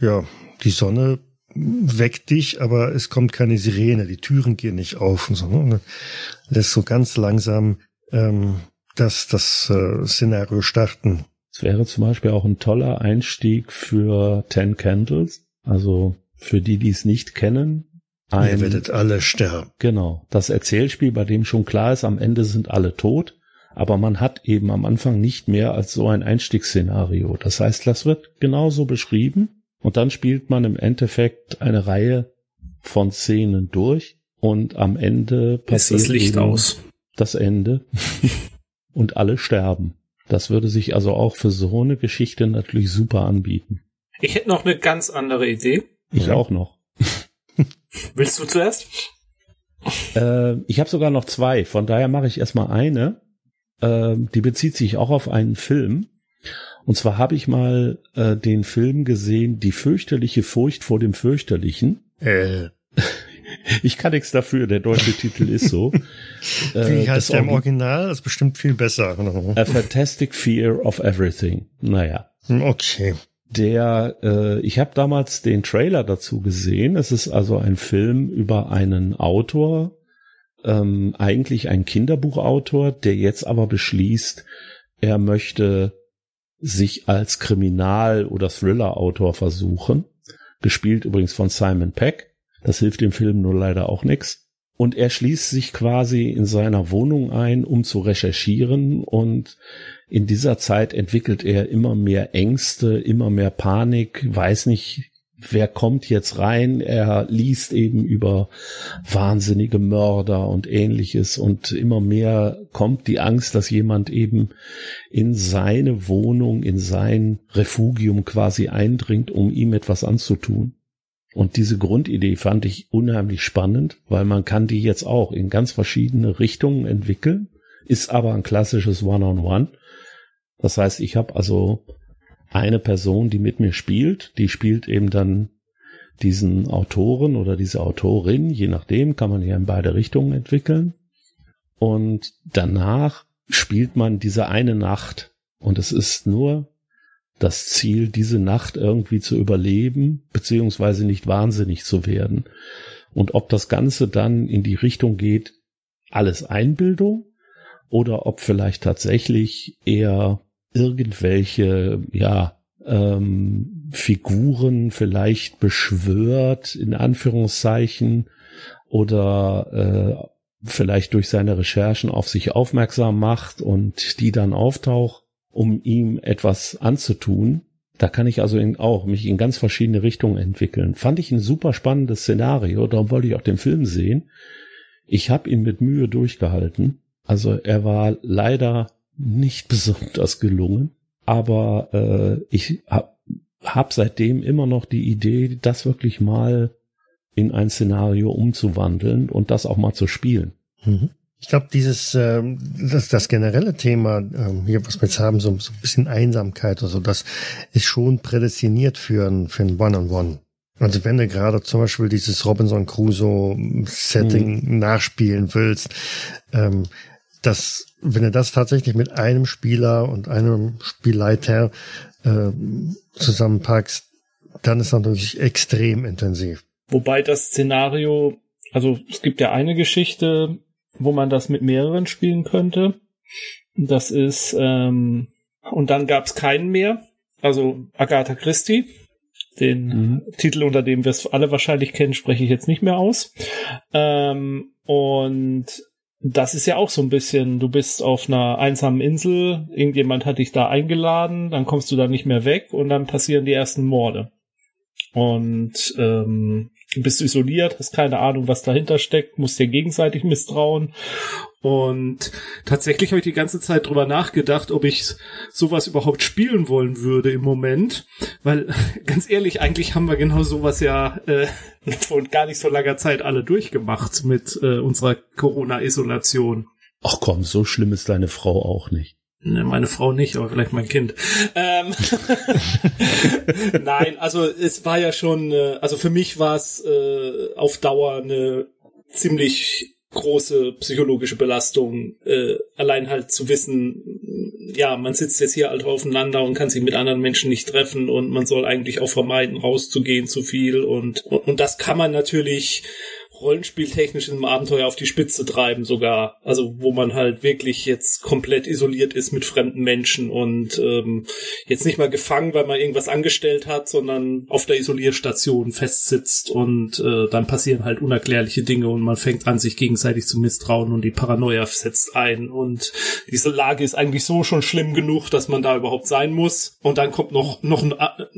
ja, die Sonne weckt dich, aber es kommt keine Sirene, die Türen gehen nicht auf und so. Ne? Lässt so ganz langsam ähm, das, das äh, Szenario starten. Es wäre zum Beispiel auch ein toller Einstieg für Ten Candles. Also für die, die es nicht kennen. Ein, Ihr werdet alle sterben. Genau. Das Erzählspiel, bei dem schon klar ist, am Ende sind alle tot. Aber man hat eben am Anfang nicht mehr als so ein Einstiegsszenario. Das heißt, das wird genauso beschrieben. Und dann spielt man im Endeffekt eine Reihe von Szenen durch. Und am Ende passiert das Licht aus. Das Ende. und alle sterben. Das würde sich also auch für so eine Geschichte natürlich super anbieten. Ich hätte noch eine ganz andere Idee. Ich ja. auch noch. Willst du zuerst? Äh, ich habe sogar noch zwei, von daher mache ich erstmal eine. Äh, die bezieht sich auch auf einen Film. Und zwar habe ich mal äh, den Film gesehen, Die fürchterliche Furcht vor dem Fürchterlichen. Äh. Ich kann nichts dafür, der deutsche Titel ist so. Wie äh, heißt der im Original? Das ist bestimmt viel besser. A Fantastic Fear of Everything. Naja. Okay. Der, äh, ich habe damals den Trailer dazu gesehen. Es ist also ein Film über einen Autor, ähm, eigentlich ein Kinderbuchautor, der jetzt aber beschließt, er möchte sich als Kriminal- oder Thriller-Autor versuchen. Gespielt übrigens von Simon Peck. Das hilft dem Film nur leider auch nichts. Und er schließt sich quasi in seiner Wohnung ein, um zu recherchieren. Und in dieser Zeit entwickelt er immer mehr Ängste, immer mehr Panik, weiß nicht, wer kommt jetzt rein. Er liest eben über wahnsinnige Mörder und ähnliches. Und immer mehr kommt die Angst, dass jemand eben in seine Wohnung, in sein Refugium quasi eindringt, um ihm etwas anzutun. Und diese Grundidee fand ich unheimlich spannend, weil man kann die jetzt auch in ganz verschiedene Richtungen entwickeln, ist aber ein klassisches One-on-One. -on -One. Das heißt, ich habe also eine Person, die mit mir spielt, die spielt eben dann diesen Autoren oder diese Autorin, je nachdem, kann man ja in beide Richtungen entwickeln. Und danach spielt man diese eine Nacht. Und es ist nur das Ziel, diese Nacht irgendwie zu überleben, beziehungsweise nicht wahnsinnig zu werden. Und ob das Ganze dann in die Richtung geht, alles Einbildung oder ob vielleicht tatsächlich eher irgendwelche, ja, ähm, Figuren vielleicht beschwört, in Anführungszeichen, oder äh, vielleicht durch seine Recherchen auf sich aufmerksam macht und die dann auftaucht um ihm etwas anzutun. Da kann ich also in, auch mich in ganz verschiedene Richtungen entwickeln. Fand ich ein super spannendes Szenario, darum wollte ich auch den Film sehen. Ich habe ihn mit Mühe durchgehalten, Also er war leider nicht besonders gelungen, aber äh, ich habe hab seitdem immer noch die Idee, das wirklich mal in ein Szenario umzuwandeln und das auch mal zu spielen. Mhm. Ich glaube, dieses, äh, das, das generelle Thema, äh, hier, was wir jetzt haben, so, so ein bisschen Einsamkeit, also das ist schon prädestiniert für ein, für ein One-on-One. -on -One. Also wenn du gerade zum Beispiel dieses Robinson Crusoe Setting mhm. nachspielen willst, ähm, das, wenn du das tatsächlich mit einem Spieler und einem Spielleiter äh, zusammenpackst, dann ist das natürlich extrem intensiv. Wobei das Szenario, also es gibt ja eine Geschichte, wo man das mit mehreren spielen könnte. Das ist, ähm, und dann gab es keinen mehr. Also Agatha Christie. Den mhm. Titel, unter dem wir es alle wahrscheinlich kennen, spreche ich jetzt nicht mehr aus. Ähm, und das ist ja auch so ein bisschen, du bist auf einer einsamen Insel, irgendjemand hat dich da eingeladen, dann kommst du da nicht mehr weg und dann passieren die ersten Morde. Und ähm, bist isoliert, hast keine Ahnung, was dahinter steckt, musst dir gegenseitig misstrauen. Und tatsächlich habe ich die ganze Zeit drüber nachgedacht, ob ich sowas überhaupt spielen wollen würde im Moment. Weil, ganz ehrlich, eigentlich haben wir genau sowas ja äh, vor gar nicht so langer Zeit alle durchgemacht mit äh, unserer Corona-Isolation. Ach komm, so schlimm ist deine Frau auch nicht. Ne, meine Frau nicht, aber vielleicht mein Kind. Ähm Nein, also es war ja schon, äh, also für mich war es äh, auf Dauer eine ziemlich große psychologische Belastung, äh, allein halt zu wissen, ja, man sitzt jetzt hier halt aufeinander und kann sich mit anderen Menschen nicht treffen und man soll eigentlich auch vermeiden, rauszugehen zu viel und, und, und das kann man natürlich rollenspieltechnisch im Abenteuer auf die Spitze treiben sogar. Also wo man halt wirklich jetzt komplett isoliert ist mit fremden Menschen und ähm, jetzt nicht mal gefangen, weil man irgendwas angestellt hat, sondern auf der Isolierstation festsitzt und äh, dann passieren halt unerklärliche Dinge und man fängt an, sich gegenseitig zu misstrauen und die Paranoia setzt ein und diese Lage ist eigentlich so schon schlimm genug, dass man da überhaupt sein muss und dann kommt noch noch ein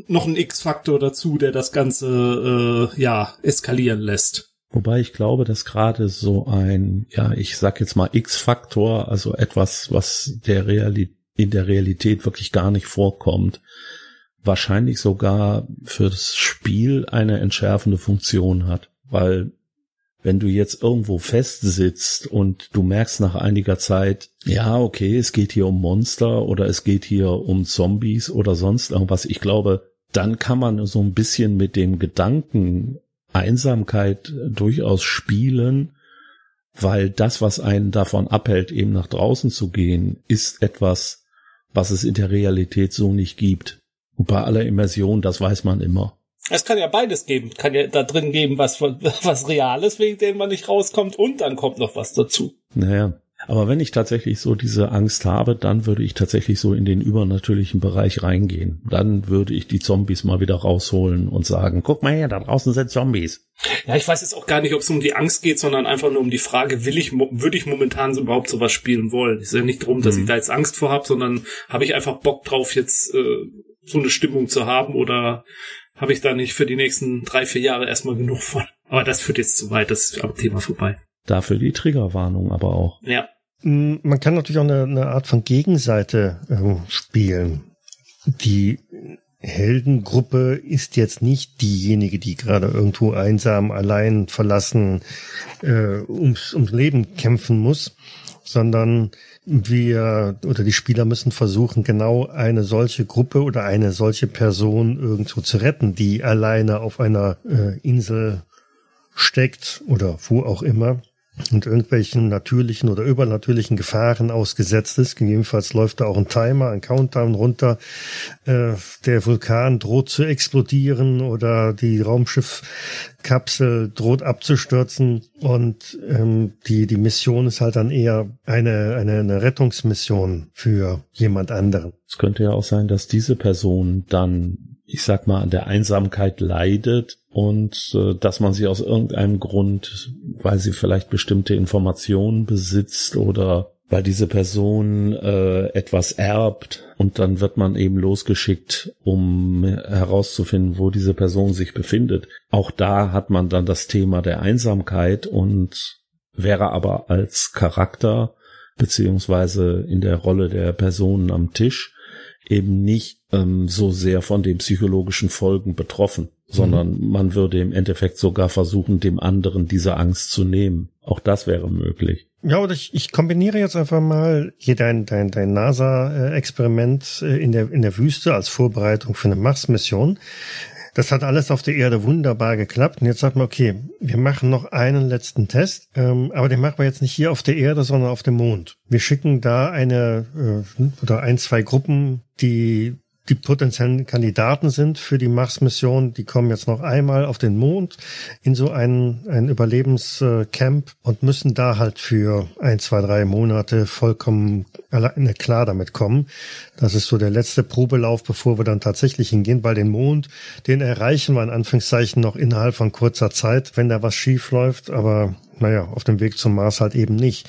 noch ein X-Faktor dazu, der das Ganze äh, ja eskalieren lässt. Wobei ich glaube, dass gerade so ein, ja, ich sag jetzt mal X-Faktor, also etwas, was der Realität, in der Realität wirklich gar nicht vorkommt, wahrscheinlich sogar für das Spiel eine entschärfende Funktion hat. Weil wenn du jetzt irgendwo festsitzt und du merkst nach einiger Zeit, ja, okay, es geht hier um Monster oder es geht hier um Zombies oder sonst irgendwas, ich glaube, dann kann man so ein bisschen mit dem Gedanken Einsamkeit durchaus spielen, weil das, was einen davon abhält, eben nach draußen zu gehen, ist etwas, was es in der Realität so nicht gibt. Und bei aller Immersion, das weiß man immer. Es kann ja beides geben. Kann ja da drin geben, was, was Reales, wegen dem man nicht rauskommt, und dann kommt noch was dazu. Naja. Aber wenn ich tatsächlich so diese Angst habe, dann würde ich tatsächlich so in den übernatürlichen Bereich reingehen. Dann würde ich die Zombies mal wieder rausholen und sagen, guck mal her, da draußen sind Zombies. Ja, ich weiß jetzt auch gar nicht, ob es um die Angst geht, sondern einfach nur um die Frage, will ich, würde ich momentan so überhaupt sowas spielen wollen? Es ist ja nicht darum, dass mhm. ich da jetzt Angst vor habe, sondern habe ich einfach Bock drauf, jetzt äh, so eine Stimmung zu haben oder habe ich da nicht für die nächsten drei, vier Jahre erstmal genug von? Aber das führt jetzt zu weit, das ist am Thema vorbei. Dafür die Triggerwarnung aber auch. Ja. Mm, man kann natürlich auch eine, eine Art von Gegenseite äh, spielen. Die Heldengruppe ist jetzt nicht diejenige, die gerade irgendwo einsam, allein verlassen äh, ums, ums Leben kämpfen muss, sondern wir oder die Spieler müssen versuchen, genau eine solche Gruppe oder eine solche Person irgendwo zu retten, die alleine auf einer äh, Insel steckt oder wo auch immer und irgendwelchen natürlichen oder übernatürlichen Gefahren ausgesetzt ist. Gegebenenfalls läuft da auch ein Timer, ein Countdown runter. Äh, der Vulkan droht zu explodieren oder die Raumschiffkapsel droht abzustürzen. Und ähm, die, die Mission ist halt dann eher eine, eine, eine Rettungsmission für jemand anderen. Es könnte ja auch sein, dass diese Person dann ich sag mal, an der Einsamkeit leidet und äh, dass man sie aus irgendeinem Grund, weil sie vielleicht bestimmte Informationen besitzt oder weil diese Person äh, etwas erbt und dann wird man eben losgeschickt, um herauszufinden, wo diese Person sich befindet. Auch da hat man dann das Thema der Einsamkeit und wäre aber als Charakter beziehungsweise in der Rolle der Personen am Tisch eben nicht ähm, so sehr von den psychologischen Folgen betroffen, sondern mhm. man würde im Endeffekt sogar versuchen, dem anderen diese Angst zu nehmen. Auch das wäre möglich. Ja, oder ich, ich kombiniere jetzt einfach mal hier dein, dein, dein NASA-Experiment äh, in der, in der Wüste als Vorbereitung für eine Mars-Mission. Das hat alles auf der Erde wunderbar geklappt. Und jetzt sagt man, okay, wir machen noch einen letzten Test, ähm, aber den machen wir jetzt nicht hier auf der Erde, sondern auf dem Mond. Wir schicken da eine äh, oder ein, zwei Gruppen, die die potenziellen Kandidaten sind für die Mars-Mission. Die kommen jetzt noch einmal auf den Mond in so ein, ein Überlebenscamp und müssen da halt für ein, zwei, drei Monate vollkommen alleine klar damit kommen. Das ist so der letzte Probelauf, bevor wir dann tatsächlich hingehen, weil den Mond, den erreichen wir in Anführungszeichen noch innerhalb von kurzer Zeit, wenn da was schief läuft. Aber naja, auf dem Weg zum Mars halt eben nicht.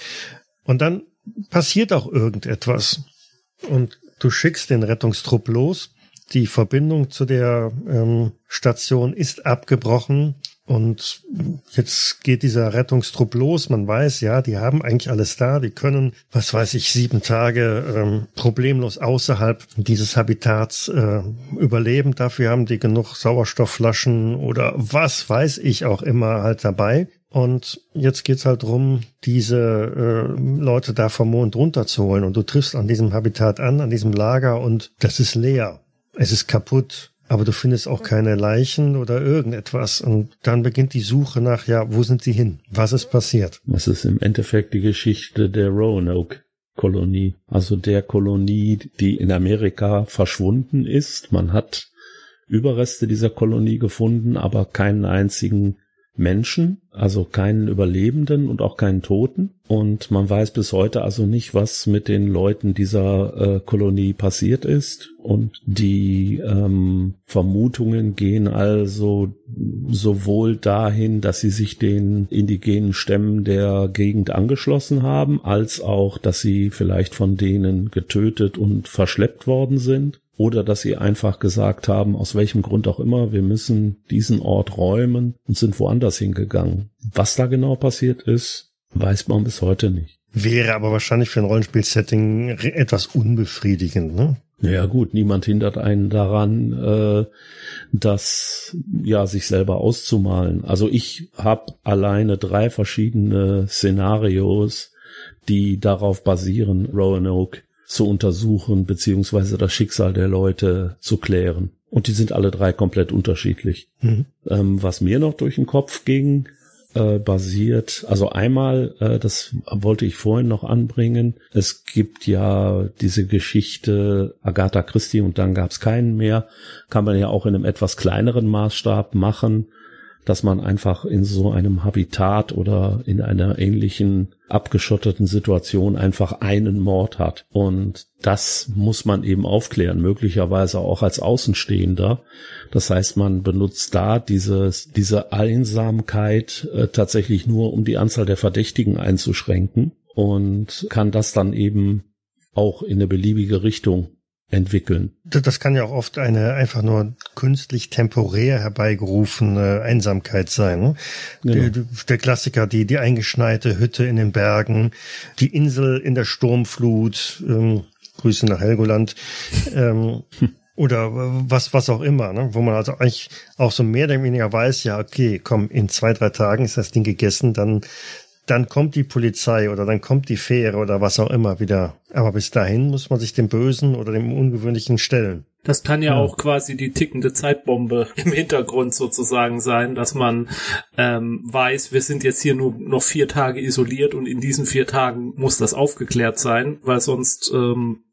Und dann passiert auch irgendetwas. Und Du schickst den Rettungstrupp los. Die Verbindung zu der ähm, Station ist abgebrochen. Und jetzt geht dieser Rettungstrupp los. Man weiß, ja, die haben eigentlich alles da. Die können, was weiß ich, sieben Tage ähm, problemlos außerhalb dieses Habitats äh, überleben. Dafür haben die genug Sauerstoffflaschen oder was weiß ich auch immer halt dabei. Und jetzt geht's halt drum, diese äh, Leute da vom Mond runterzuholen. Und du triffst an diesem Habitat an, an diesem Lager und das ist leer. Es ist kaputt. Aber du findest auch keine Leichen oder irgendetwas. Und dann beginnt die Suche nach, ja, wo sind sie hin? Was ist passiert? Das ist im Endeffekt die Geschichte der Roanoke. Kolonie, also der Kolonie, die in Amerika verschwunden ist. Man hat Überreste dieser Kolonie gefunden, aber keinen einzigen Menschen, also keinen Überlebenden und auch keinen Toten. Und man weiß bis heute also nicht, was mit den Leuten dieser äh, Kolonie passiert ist. Und die ähm, Vermutungen gehen also sowohl dahin, dass sie sich den indigenen Stämmen der Gegend angeschlossen haben, als auch, dass sie vielleicht von denen getötet und verschleppt worden sind oder dass sie einfach gesagt haben, aus welchem Grund auch immer, wir müssen diesen Ort räumen und sind woanders hingegangen. Was da genau passiert ist, weiß man bis heute nicht. Wäre aber wahrscheinlich für ein Rollenspiel-Setting etwas unbefriedigend, ne? Ja gut, niemand hindert einen daran, äh, das ja sich selber auszumalen. Also ich habe alleine drei verschiedene Szenarios, die darauf basieren, Roanoke zu untersuchen, beziehungsweise das Schicksal der Leute zu klären. Und die sind alle drei komplett unterschiedlich. Mhm. Ähm, was mir noch durch den Kopf ging, äh, basiert, also einmal, äh, das wollte ich vorhin noch anbringen, es gibt ja diese Geschichte Agatha Christie und dann gab es keinen mehr, kann man ja auch in einem etwas kleineren Maßstab machen dass man einfach in so einem Habitat oder in einer ähnlichen abgeschotteten Situation einfach einen Mord hat. Und das muss man eben aufklären, möglicherweise auch als Außenstehender. Das heißt, man benutzt da dieses, diese Einsamkeit äh, tatsächlich nur, um die Anzahl der Verdächtigen einzuschränken und kann das dann eben auch in eine beliebige Richtung entwickeln. Das kann ja auch oft eine einfach nur künstlich temporär herbeigerufene Einsamkeit sein. Genau. Der, der, Klassiker, die, die eingeschneite Hütte in den Bergen, die Insel in der Sturmflut, ähm, Grüße nach Helgoland, ähm, oder was, was auch immer, ne? wo man also eigentlich auch so mehr oder weniger weiß, ja, okay, komm, in zwei, drei Tagen ist das Ding gegessen, dann dann kommt die Polizei oder dann kommt die Fähre oder was auch immer wieder. Aber bis dahin muss man sich dem Bösen oder dem Ungewöhnlichen stellen. Das kann ja, ja, auch quasi die tickende Zeitbombe im Hintergrund sozusagen sein, dass man ähm, weiß, wir sind jetzt hier nur noch vier Tage isoliert und in diesen vier Tagen muss das aufgeklärt sein, weil sonst ähm,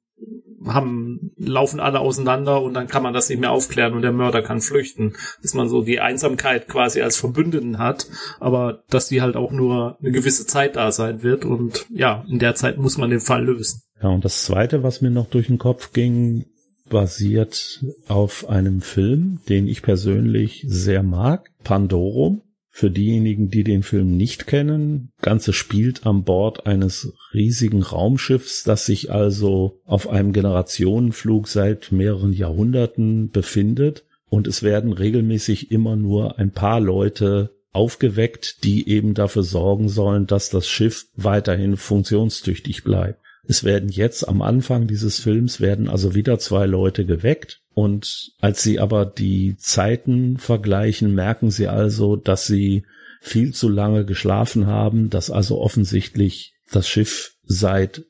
haben, laufen alle auseinander und dann kann man das nicht mehr aufklären und der Mörder kann flüchten. Dass man so die Einsamkeit quasi als Verbündeten hat, aber dass die halt auch nur eine gewisse Zeit da sein wird und ja, in der Zeit muss man den Fall lösen. Ja, und das zweite, was mir noch durch den Kopf ging, basiert auf einem Film, den ich persönlich sehr mag, Pandorum. Für diejenigen, die den Film nicht kennen, Ganze spielt an Bord eines riesigen Raumschiffs, das sich also auf einem Generationenflug seit mehreren Jahrhunderten befindet. Und es werden regelmäßig immer nur ein paar Leute aufgeweckt, die eben dafür sorgen sollen, dass das Schiff weiterhin funktionstüchtig bleibt. Es werden jetzt am Anfang dieses Films werden also wieder zwei Leute geweckt. Und als sie aber die Zeiten vergleichen, merken sie also, dass sie viel zu lange geschlafen haben, dass also offensichtlich das Schiff seit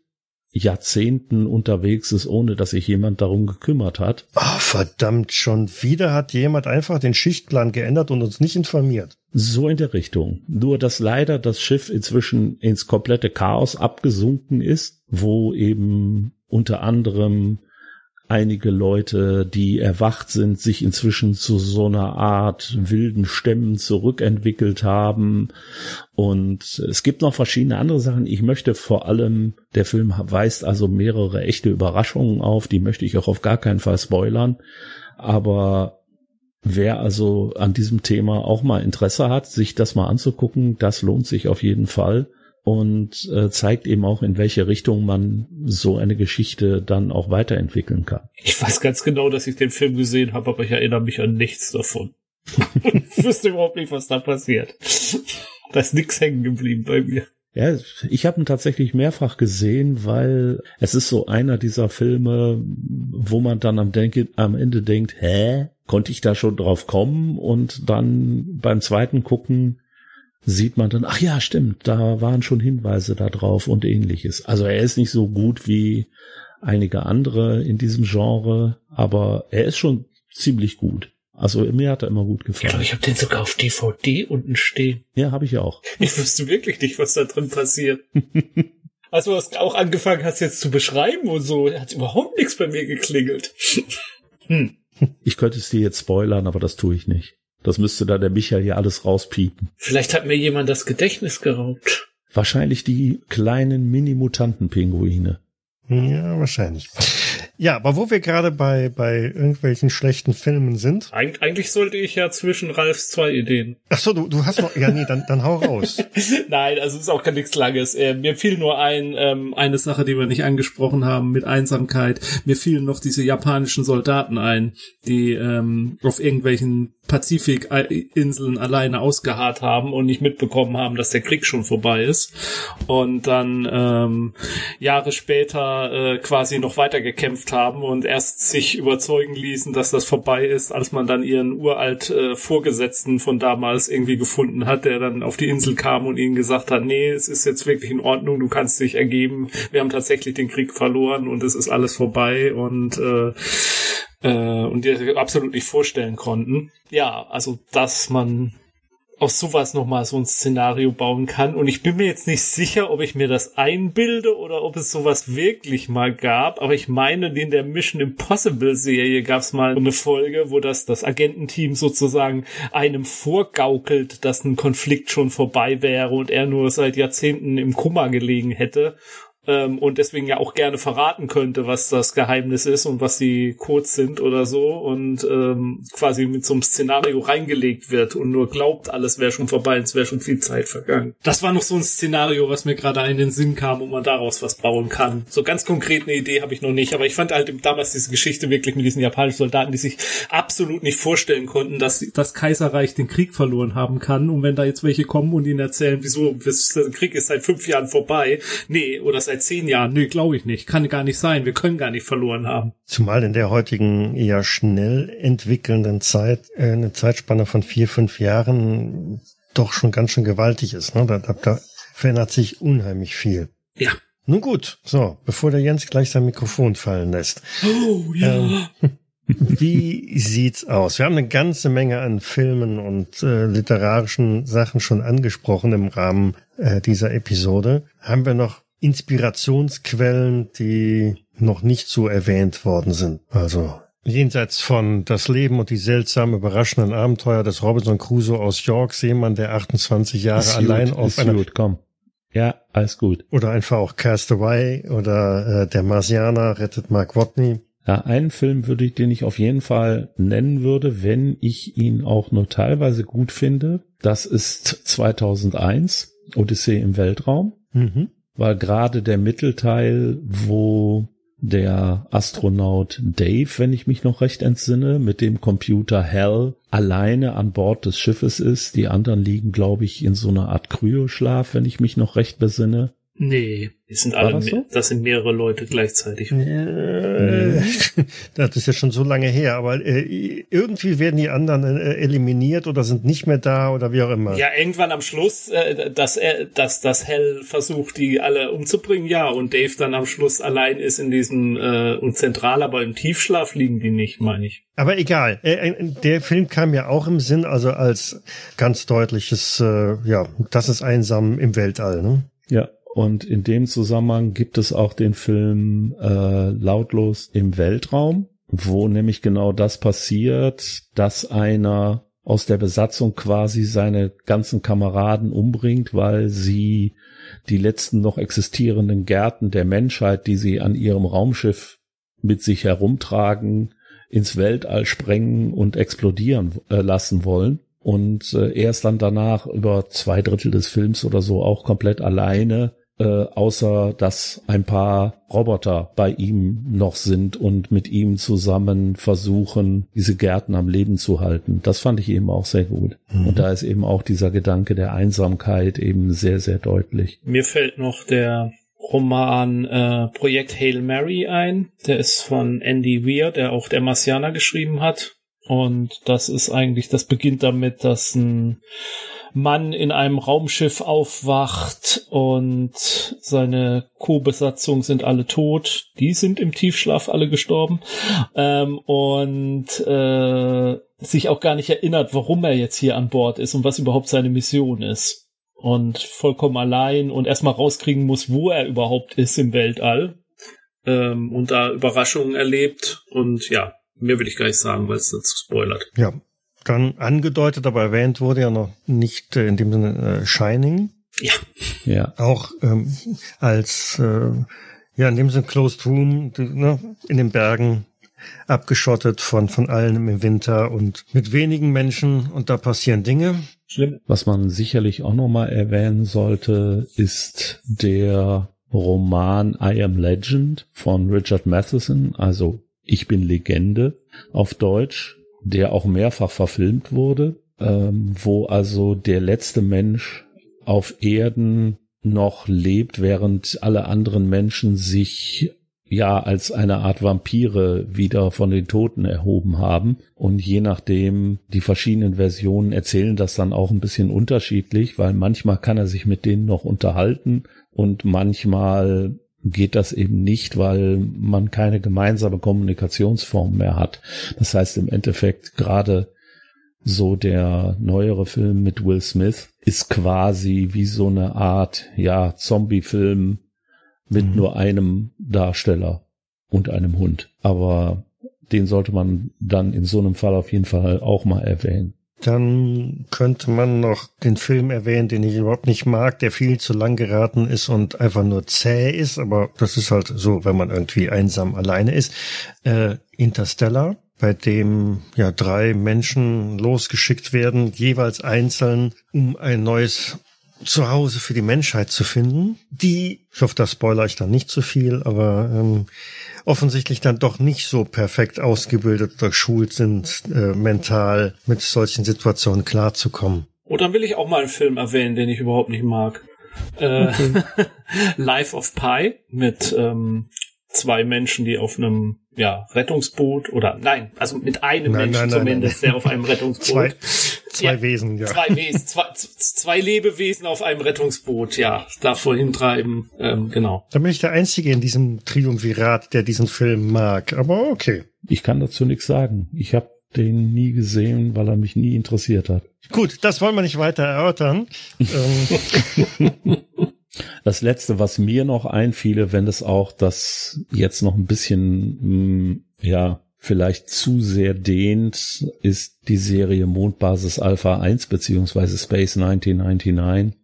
Jahrzehnten unterwegs ist, ohne dass sich jemand darum gekümmert hat. Oh, verdammt, schon wieder hat jemand einfach den Schichtplan geändert und uns nicht informiert. So in der Richtung. Nur, dass leider das Schiff inzwischen ins komplette Chaos abgesunken ist, wo eben unter anderem einige Leute, die erwacht sind, sich inzwischen zu so einer Art wilden Stämmen zurückentwickelt haben. Und es gibt noch verschiedene andere Sachen. Ich möchte vor allem, der Film weist also mehrere echte Überraschungen auf, die möchte ich auch auf gar keinen Fall spoilern. Aber wer also an diesem Thema auch mal Interesse hat, sich das mal anzugucken, das lohnt sich auf jeden Fall und äh, zeigt eben auch, in welche Richtung man so eine Geschichte dann auch weiterentwickeln kann. Ich weiß ganz genau, dass ich den Film gesehen habe, aber ich erinnere mich an nichts davon. ich wüsste überhaupt nicht, was da passiert. da ist nichts hängen geblieben bei mir. Ja, ich habe ihn tatsächlich mehrfach gesehen, weil es ist so einer dieser Filme, wo man dann am, Denke, am Ende denkt, hä, konnte ich da schon drauf kommen? Und dann beim zweiten Gucken sieht man dann, ach ja, stimmt, da waren schon Hinweise da drauf und ähnliches. Also er ist nicht so gut wie einige andere in diesem Genre, aber er ist schon ziemlich gut. Also mir hat er immer gut gefallen. Ich glaube, ich habe den sogar auf DVD unten stehen. Ja, habe ich auch. Ich wüsste wirklich nicht, was da drin passiert. also was auch angefangen hast jetzt zu beschreiben und so, hat überhaupt nichts bei mir geklingelt. hm. Ich könnte es dir jetzt spoilern, aber das tue ich nicht. Das müsste da der Michael hier alles rauspiepen. Vielleicht hat mir jemand das Gedächtnis geraubt. Wahrscheinlich die kleinen Mini-Mutanten-Pinguine. Ja, wahrscheinlich. Ja, aber wo wir gerade bei, bei irgendwelchen schlechten Filmen sind. Eig eigentlich sollte ich ja zwischen Ralfs zwei Ideen. Ach so, du, du hast noch, ja, nee, dann, dann hau raus. Nein, also es ist auch gar nichts Langes. Äh, mir fiel nur ein, ähm, eine Sache, die wir nicht angesprochen haben mit Einsamkeit. Mir fielen noch diese japanischen Soldaten ein, die ähm, auf irgendwelchen Pazifikinseln alleine ausgeharrt haben und nicht mitbekommen haben, dass der Krieg schon vorbei ist. Und dann ähm, Jahre später äh, quasi noch weiter gekämpft haben und erst sich überzeugen ließen, dass das vorbei ist, als man dann ihren uralt äh, Vorgesetzten von damals irgendwie gefunden hat, der dann auf die Insel kam und ihnen gesagt hat, nee, es ist jetzt wirklich in Ordnung, du kannst dich ergeben, wir haben tatsächlich den Krieg verloren und es ist alles vorbei und äh, äh, und die absolut nicht vorstellen konnten. Ja, also dass man aus sowas nochmal so ein Szenario bauen kann. Und ich bin mir jetzt nicht sicher, ob ich mir das einbilde oder ob es sowas wirklich mal gab. Aber ich meine, in der Mission Impossible Serie gab es mal eine Folge, wo das, das Agententeam sozusagen einem vorgaukelt, dass ein Konflikt schon vorbei wäre und er nur seit Jahrzehnten im Kummer gelegen hätte ähm, und deswegen ja auch gerne verraten könnte, was das Geheimnis ist und was die Codes sind oder so und ähm, quasi mit so einem Szenario reingelegt wird und nur glaubt, alles wäre schon vorbei, es wäre schon viel Zeit vergangen. Das war noch so ein Szenario, was mir gerade in den Sinn kam, wo man daraus was bauen kann. So ganz konkret eine Idee habe ich noch nicht, aber ich fand halt damals diese Geschichte wirklich mit diesen japanischen Soldaten, die sich absolut nicht vorstellen konnten, dass das Kaiserreich den Krieg verloren haben kann und wenn da jetzt welche kommen und ihnen erzählen, wieso, der Krieg ist seit fünf Jahren vorbei, nee, oder seit zehn Jahren. Nö, glaube ich nicht. Kann gar nicht sein. Wir können gar nicht verloren haben. Zumal in der heutigen eher schnell entwickelnden Zeit, äh, eine Zeitspanne von vier, fünf Jahren doch schon ganz schön gewaltig ist. Ne? Da, da, da verändert sich unheimlich viel. Ja. Nun gut, so, bevor der Jens gleich sein Mikrofon fallen lässt. Oh, ja. Ähm, wie sieht's aus? Wir haben eine ganze Menge an Filmen und äh, literarischen Sachen schon angesprochen im Rahmen äh, dieser Episode. Haben wir noch Inspirationsquellen, die noch nicht so erwähnt worden sind. Also jenseits von das Leben und die seltsamen, überraschenden Abenteuer des Robinson Crusoe aus York, Seemann, der 28 Jahre ist allein gut, auf einer... Gut, komm. Ja, alles gut. Oder einfach auch Castaway oder äh, Der Marsianer rettet Mark Watney. Ja, einen Film würde ich, den ich auf jeden Fall nennen würde, wenn ich ihn auch nur teilweise gut finde. Das ist 2001, Odyssee im Weltraum. Mhm. Weil gerade der Mittelteil, wo der Astronaut Dave, wenn ich mich noch recht entsinne, mit dem Computer Hell alleine an Bord des Schiffes ist. Die anderen liegen, glaube ich, in so einer Art Kryoschlaf, wenn ich mich noch recht besinne. Nee, die sind alle, das, so? das, sind mehrere Leute gleichzeitig. Äh, das ist ja schon so lange her, aber äh, irgendwie werden die anderen äh, eliminiert oder sind nicht mehr da oder wie auch immer. Ja, irgendwann am Schluss, äh, dass er, dass das Hell versucht, die alle umzubringen, ja, und Dave dann am Schluss allein ist in diesem äh, und zentral, aber im Tiefschlaf liegen die nicht, meine ich. Aber egal, äh, äh, der Film kam ja auch im Sinn, also als ganz deutliches, äh, ja, das ist einsam im Weltall, ne? Ja. Und in dem Zusammenhang gibt es auch den Film äh, Lautlos im Weltraum, wo nämlich genau das passiert, dass einer aus der Besatzung quasi seine ganzen Kameraden umbringt, weil sie die letzten noch existierenden Gärten der Menschheit, die sie an ihrem Raumschiff mit sich herumtragen, ins Weltall sprengen und explodieren äh, lassen wollen. Und äh, er ist dann danach über zwei Drittel des Films oder so auch komplett alleine äh, außer dass ein paar Roboter bei ihm noch sind und mit ihm zusammen versuchen, diese Gärten am Leben zu halten. Das fand ich eben auch sehr gut. Mhm. Und da ist eben auch dieser Gedanke der Einsamkeit eben sehr, sehr deutlich. Mir fällt noch der Roman äh, Projekt Hail Mary ein. Der ist von Andy Weir, der auch der Marcianer geschrieben hat. Und das ist eigentlich, das beginnt damit, dass ein Mann in einem Raumschiff aufwacht und seine Co-Besatzung sind alle tot. Die sind im Tiefschlaf alle gestorben. Ähm, und äh, sich auch gar nicht erinnert, warum er jetzt hier an Bord ist und was überhaupt seine Mission ist. Und vollkommen allein und erstmal rauskriegen muss, wo er überhaupt ist im Weltall. Ähm, und da Überraschungen erlebt. Und ja, mehr will ich gar nicht sagen, weil es dazu spoilert. Ja, dann angedeutet, aber erwähnt wurde ja noch nicht äh, in dem Sinne äh, Shining. Ja. Ja. Auch ähm, als äh, ja in dem Sinne Closed Room die, ne, in den Bergen abgeschottet von von allen im Winter und mit wenigen Menschen und da passieren Dinge. Schlimm. Was man sicherlich auch noch mal erwähnen sollte, ist der Roman I Am Legend von Richard Matheson, also Ich bin Legende auf Deutsch der auch mehrfach verfilmt wurde, ähm, wo also der letzte Mensch auf Erden noch lebt, während alle anderen Menschen sich ja als eine Art Vampire wieder von den Toten erhoben haben. Und je nachdem, die verschiedenen Versionen erzählen das dann auch ein bisschen unterschiedlich, weil manchmal kann er sich mit denen noch unterhalten und manchmal geht das eben nicht, weil man keine gemeinsame Kommunikationsform mehr hat. Das heißt im Endeffekt gerade so der neuere Film mit Will Smith ist quasi wie so eine Art, ja, Zombie-Film mit mhm. nur einem Darsteller und einem Hund. Aber den sollte man dann in so einem Fall auf jeden Fall auch mal erwähnen. Dann könnte man noch den Film erwähnen, den ich überhaupt nicht mag, der viel zu lang geraten ist und einfach nur zäh ist, aber das ist halt so, wenn man irgendwie einsam alleine ist. Äh, Interstellar, bei dem ja drei Menschen losgeschickt werden, jeweils einzeln, um ein neues Zuhause für die Menschheit zu finden, die, ich hoffe, da spoiler ich dann nicht zu viel, aber ähm, offensichtlich dann doch nicht so perfekt ausgebildet oder geschult sind, äh, mental mit solchen Situationen klarzukommen. Oh, dann will ich auch mal einen Film erwähnen, den ich überhaupt nicht mag. Äh, okay. Life of Pi mit ähm, zwei Menschen, die auf einem ja, Rettungsboot oder nein, also mit einem nein, Menschen nein, zumindest, nein, der auf einem Rettungsboot. Zwei, zwei ja, Wesen, ja. Zwei Wesen, zwei, zwei Lebewesen auf einem Rettungsboot, ja, da vorhin treiben, ähm, genau. Da bin ich der Einzige in diesem Triumvirat, der diesen Film mag, aber okay. Ich kann dazu nichts sagen. Ich habe den nie gesehen, weil er mich nie interessiert hat. Gut, das wollen wir nicht weiter erörtern. Ähm. Das letzte, was mir noch einfiele, wenn es auch das jetzt noch ein bisschen, mh, mm, ja, vielleicht zu sehr dehnt, ist die Serie Mondbasis Alpha 1 beziehungsweise Space 1999,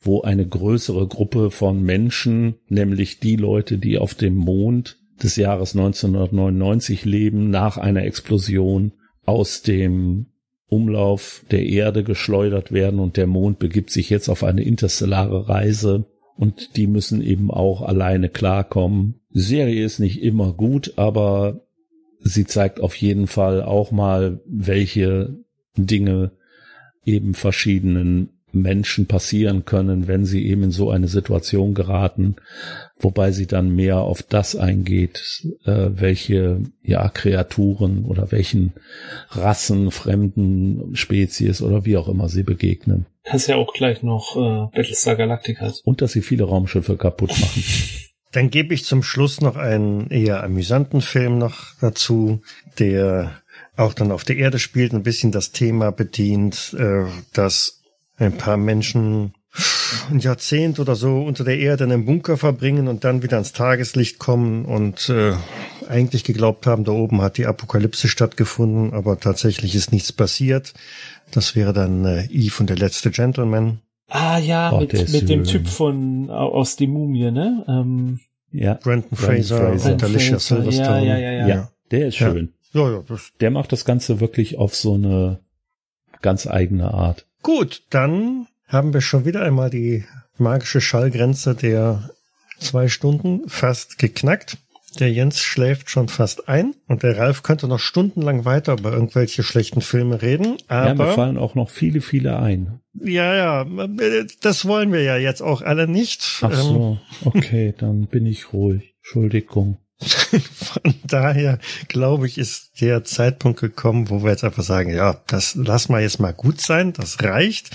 wo eine größere Gruppe von Menschen, nämlich die Leute, die auf dem Mond des Jahres 1999 leben, nach einer Explosion aus dem Umlauf der Erde geschleudert werden und der Mond begibt sich jetzt auf eine interstellare Reise und die müssen eben auch alleine klarkommen. Die Serie ist nicht immer gut, aber sie zeigt auf jeden Fall auch mal, welche Dinge eben verschiedenen Menschen passieren können, wenn sie eben in so eine Situation geraten, wobei sie dann mehr auf das eingeht, äh, welche ja Kreaturen oder welchen Rassen, fremden Spezies oder wie auch immer sie begegnen. Das ist ja auch gleich noch äh, Battlestar Galactica. Und dass sie viele Raumschiffe kaputt machen. Dann gebe ich zum Schluss noch einen eher amüsanten Film noch dazu, der auch dann auf der Erde spielt, ein bisschen das Thema bedient, äh, dass ein paar Menschen ein Jahrzehnt oder so unter der Erde in einem Bunker verbringen und dann wieder ans Tageslicht kommen und äh, eigentlich geglaubt haben, da oben hat die Apokalypse stattgefunden, aber tatsächlich ist nichts passiert. Das wäre dann äh, Eve und der letzte Gentleman. Ah ja, oh, mit, mit dem Typ von aus die Mumie, ne? Ähm, ja. Brandon Fraser, Fraser. und Alicia Silverstone. Ja, ja, ja, ja. ja der ist schön. Ja. Ja, ja, das der macht das Ganze wirklich auf so eine ganz eigene Art. Gut, dann haben wir schon wieder einmal die magische Schallgrenze der zwei Stunden fast geknackt. Der Jens schläft schon fast ein und der Ralf könnte noch stundenlang weiter über irgendwelche schlechten Filme reden. Aber ja, mir fallen auch noch viele, viele ein. Ja, ja, das wollen wir ja jetzt auch alle nicht. Ach so, ähm, okay, dann bin ich ruhig. Entschuldigung. Von daher glaube ich, ist der Zeitpunkt gekommen, wo wir jetzt einfach sagen, ja, das lassen wir jetzt mal gut sein, das reicht.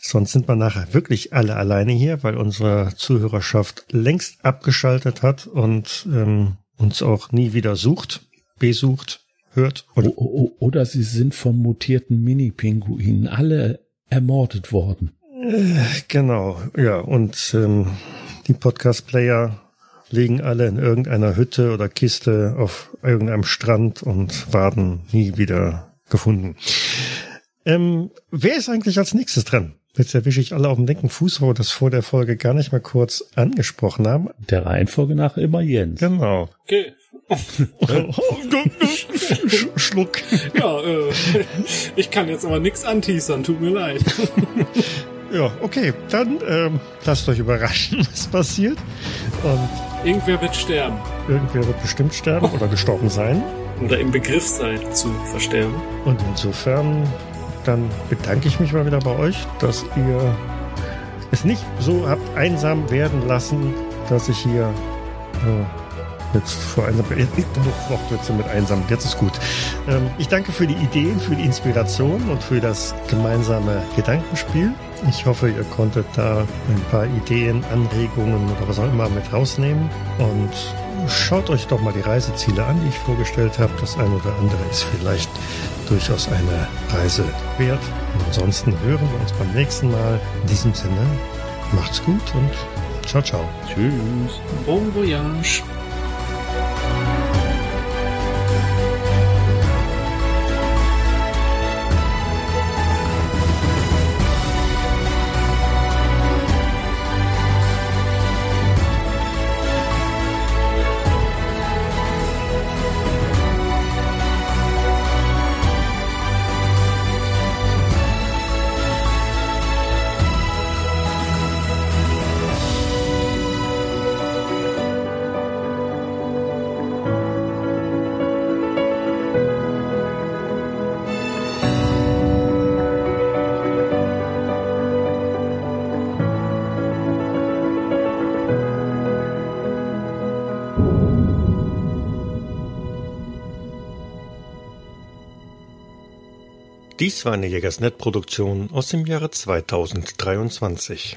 Sonst sind wir nachher wirklich alle alleine hier, weil unsere Zuhörerschaft längst abgeschaltet hat und ähm, uns auch nie wieder sucht, besucht, hört. Oder, oder sie sind von mutierten Mini-Pinguinen alle ermordet worden. Äh, genau, ja, und ähm, die Podcast-Player liegen alle in irgendeiner Hütte oder Kiste auf irgendeinem Strand und werden nie wieder gefunden. Ähm, wer ist eigentlich als nächstes dran? Jetzt erwische ich alle auf dem linken Fuß, wo wir das vor der Folge gar nicht mal kurz angesprochen haben. Der Reihenfolge nach immer Jens. Genau. Okay. Schluck. Ja, äh, ich kann jetzt aber nichts anteasern, tut mir leid. ja, okay, dann ähm, lasst euch überraschen, was passiert. Und Irgendwer wird sterben. Irgendwer wird bestimmt sterben oder gestorben sein. Oder im Begriff sein zu versterben. Und insofern, dann bedanke ich mich mal wieder bei euch, dass ihr es nicht so habt einsam werden lassen, dass ich hier äh, jetzt vor einsam genug Wortwitze mit einsam. Jetzt ist gut. Ähm, ich danke für die Ideen, für die Inspiration und für das gemeinsame Gedankenspiel. Ich hoffe, ihr konntet da ein paar Ideen, Anregungen oder was auch immer mit rausnehmen. Und schaut euch doch mal die Reiseziele an, die ich vorgestellt habe. Das eine oder andere ist vielleicht durchaus eine Reise wert. Und ansonsten hören wir uns beim nächsten Mal. In diesem Sinne, macht's gut und ciao, ciao. Tschüss. Bon voyage. Dies war eine Jägersnet-Produktion aus dem Jahre 2023.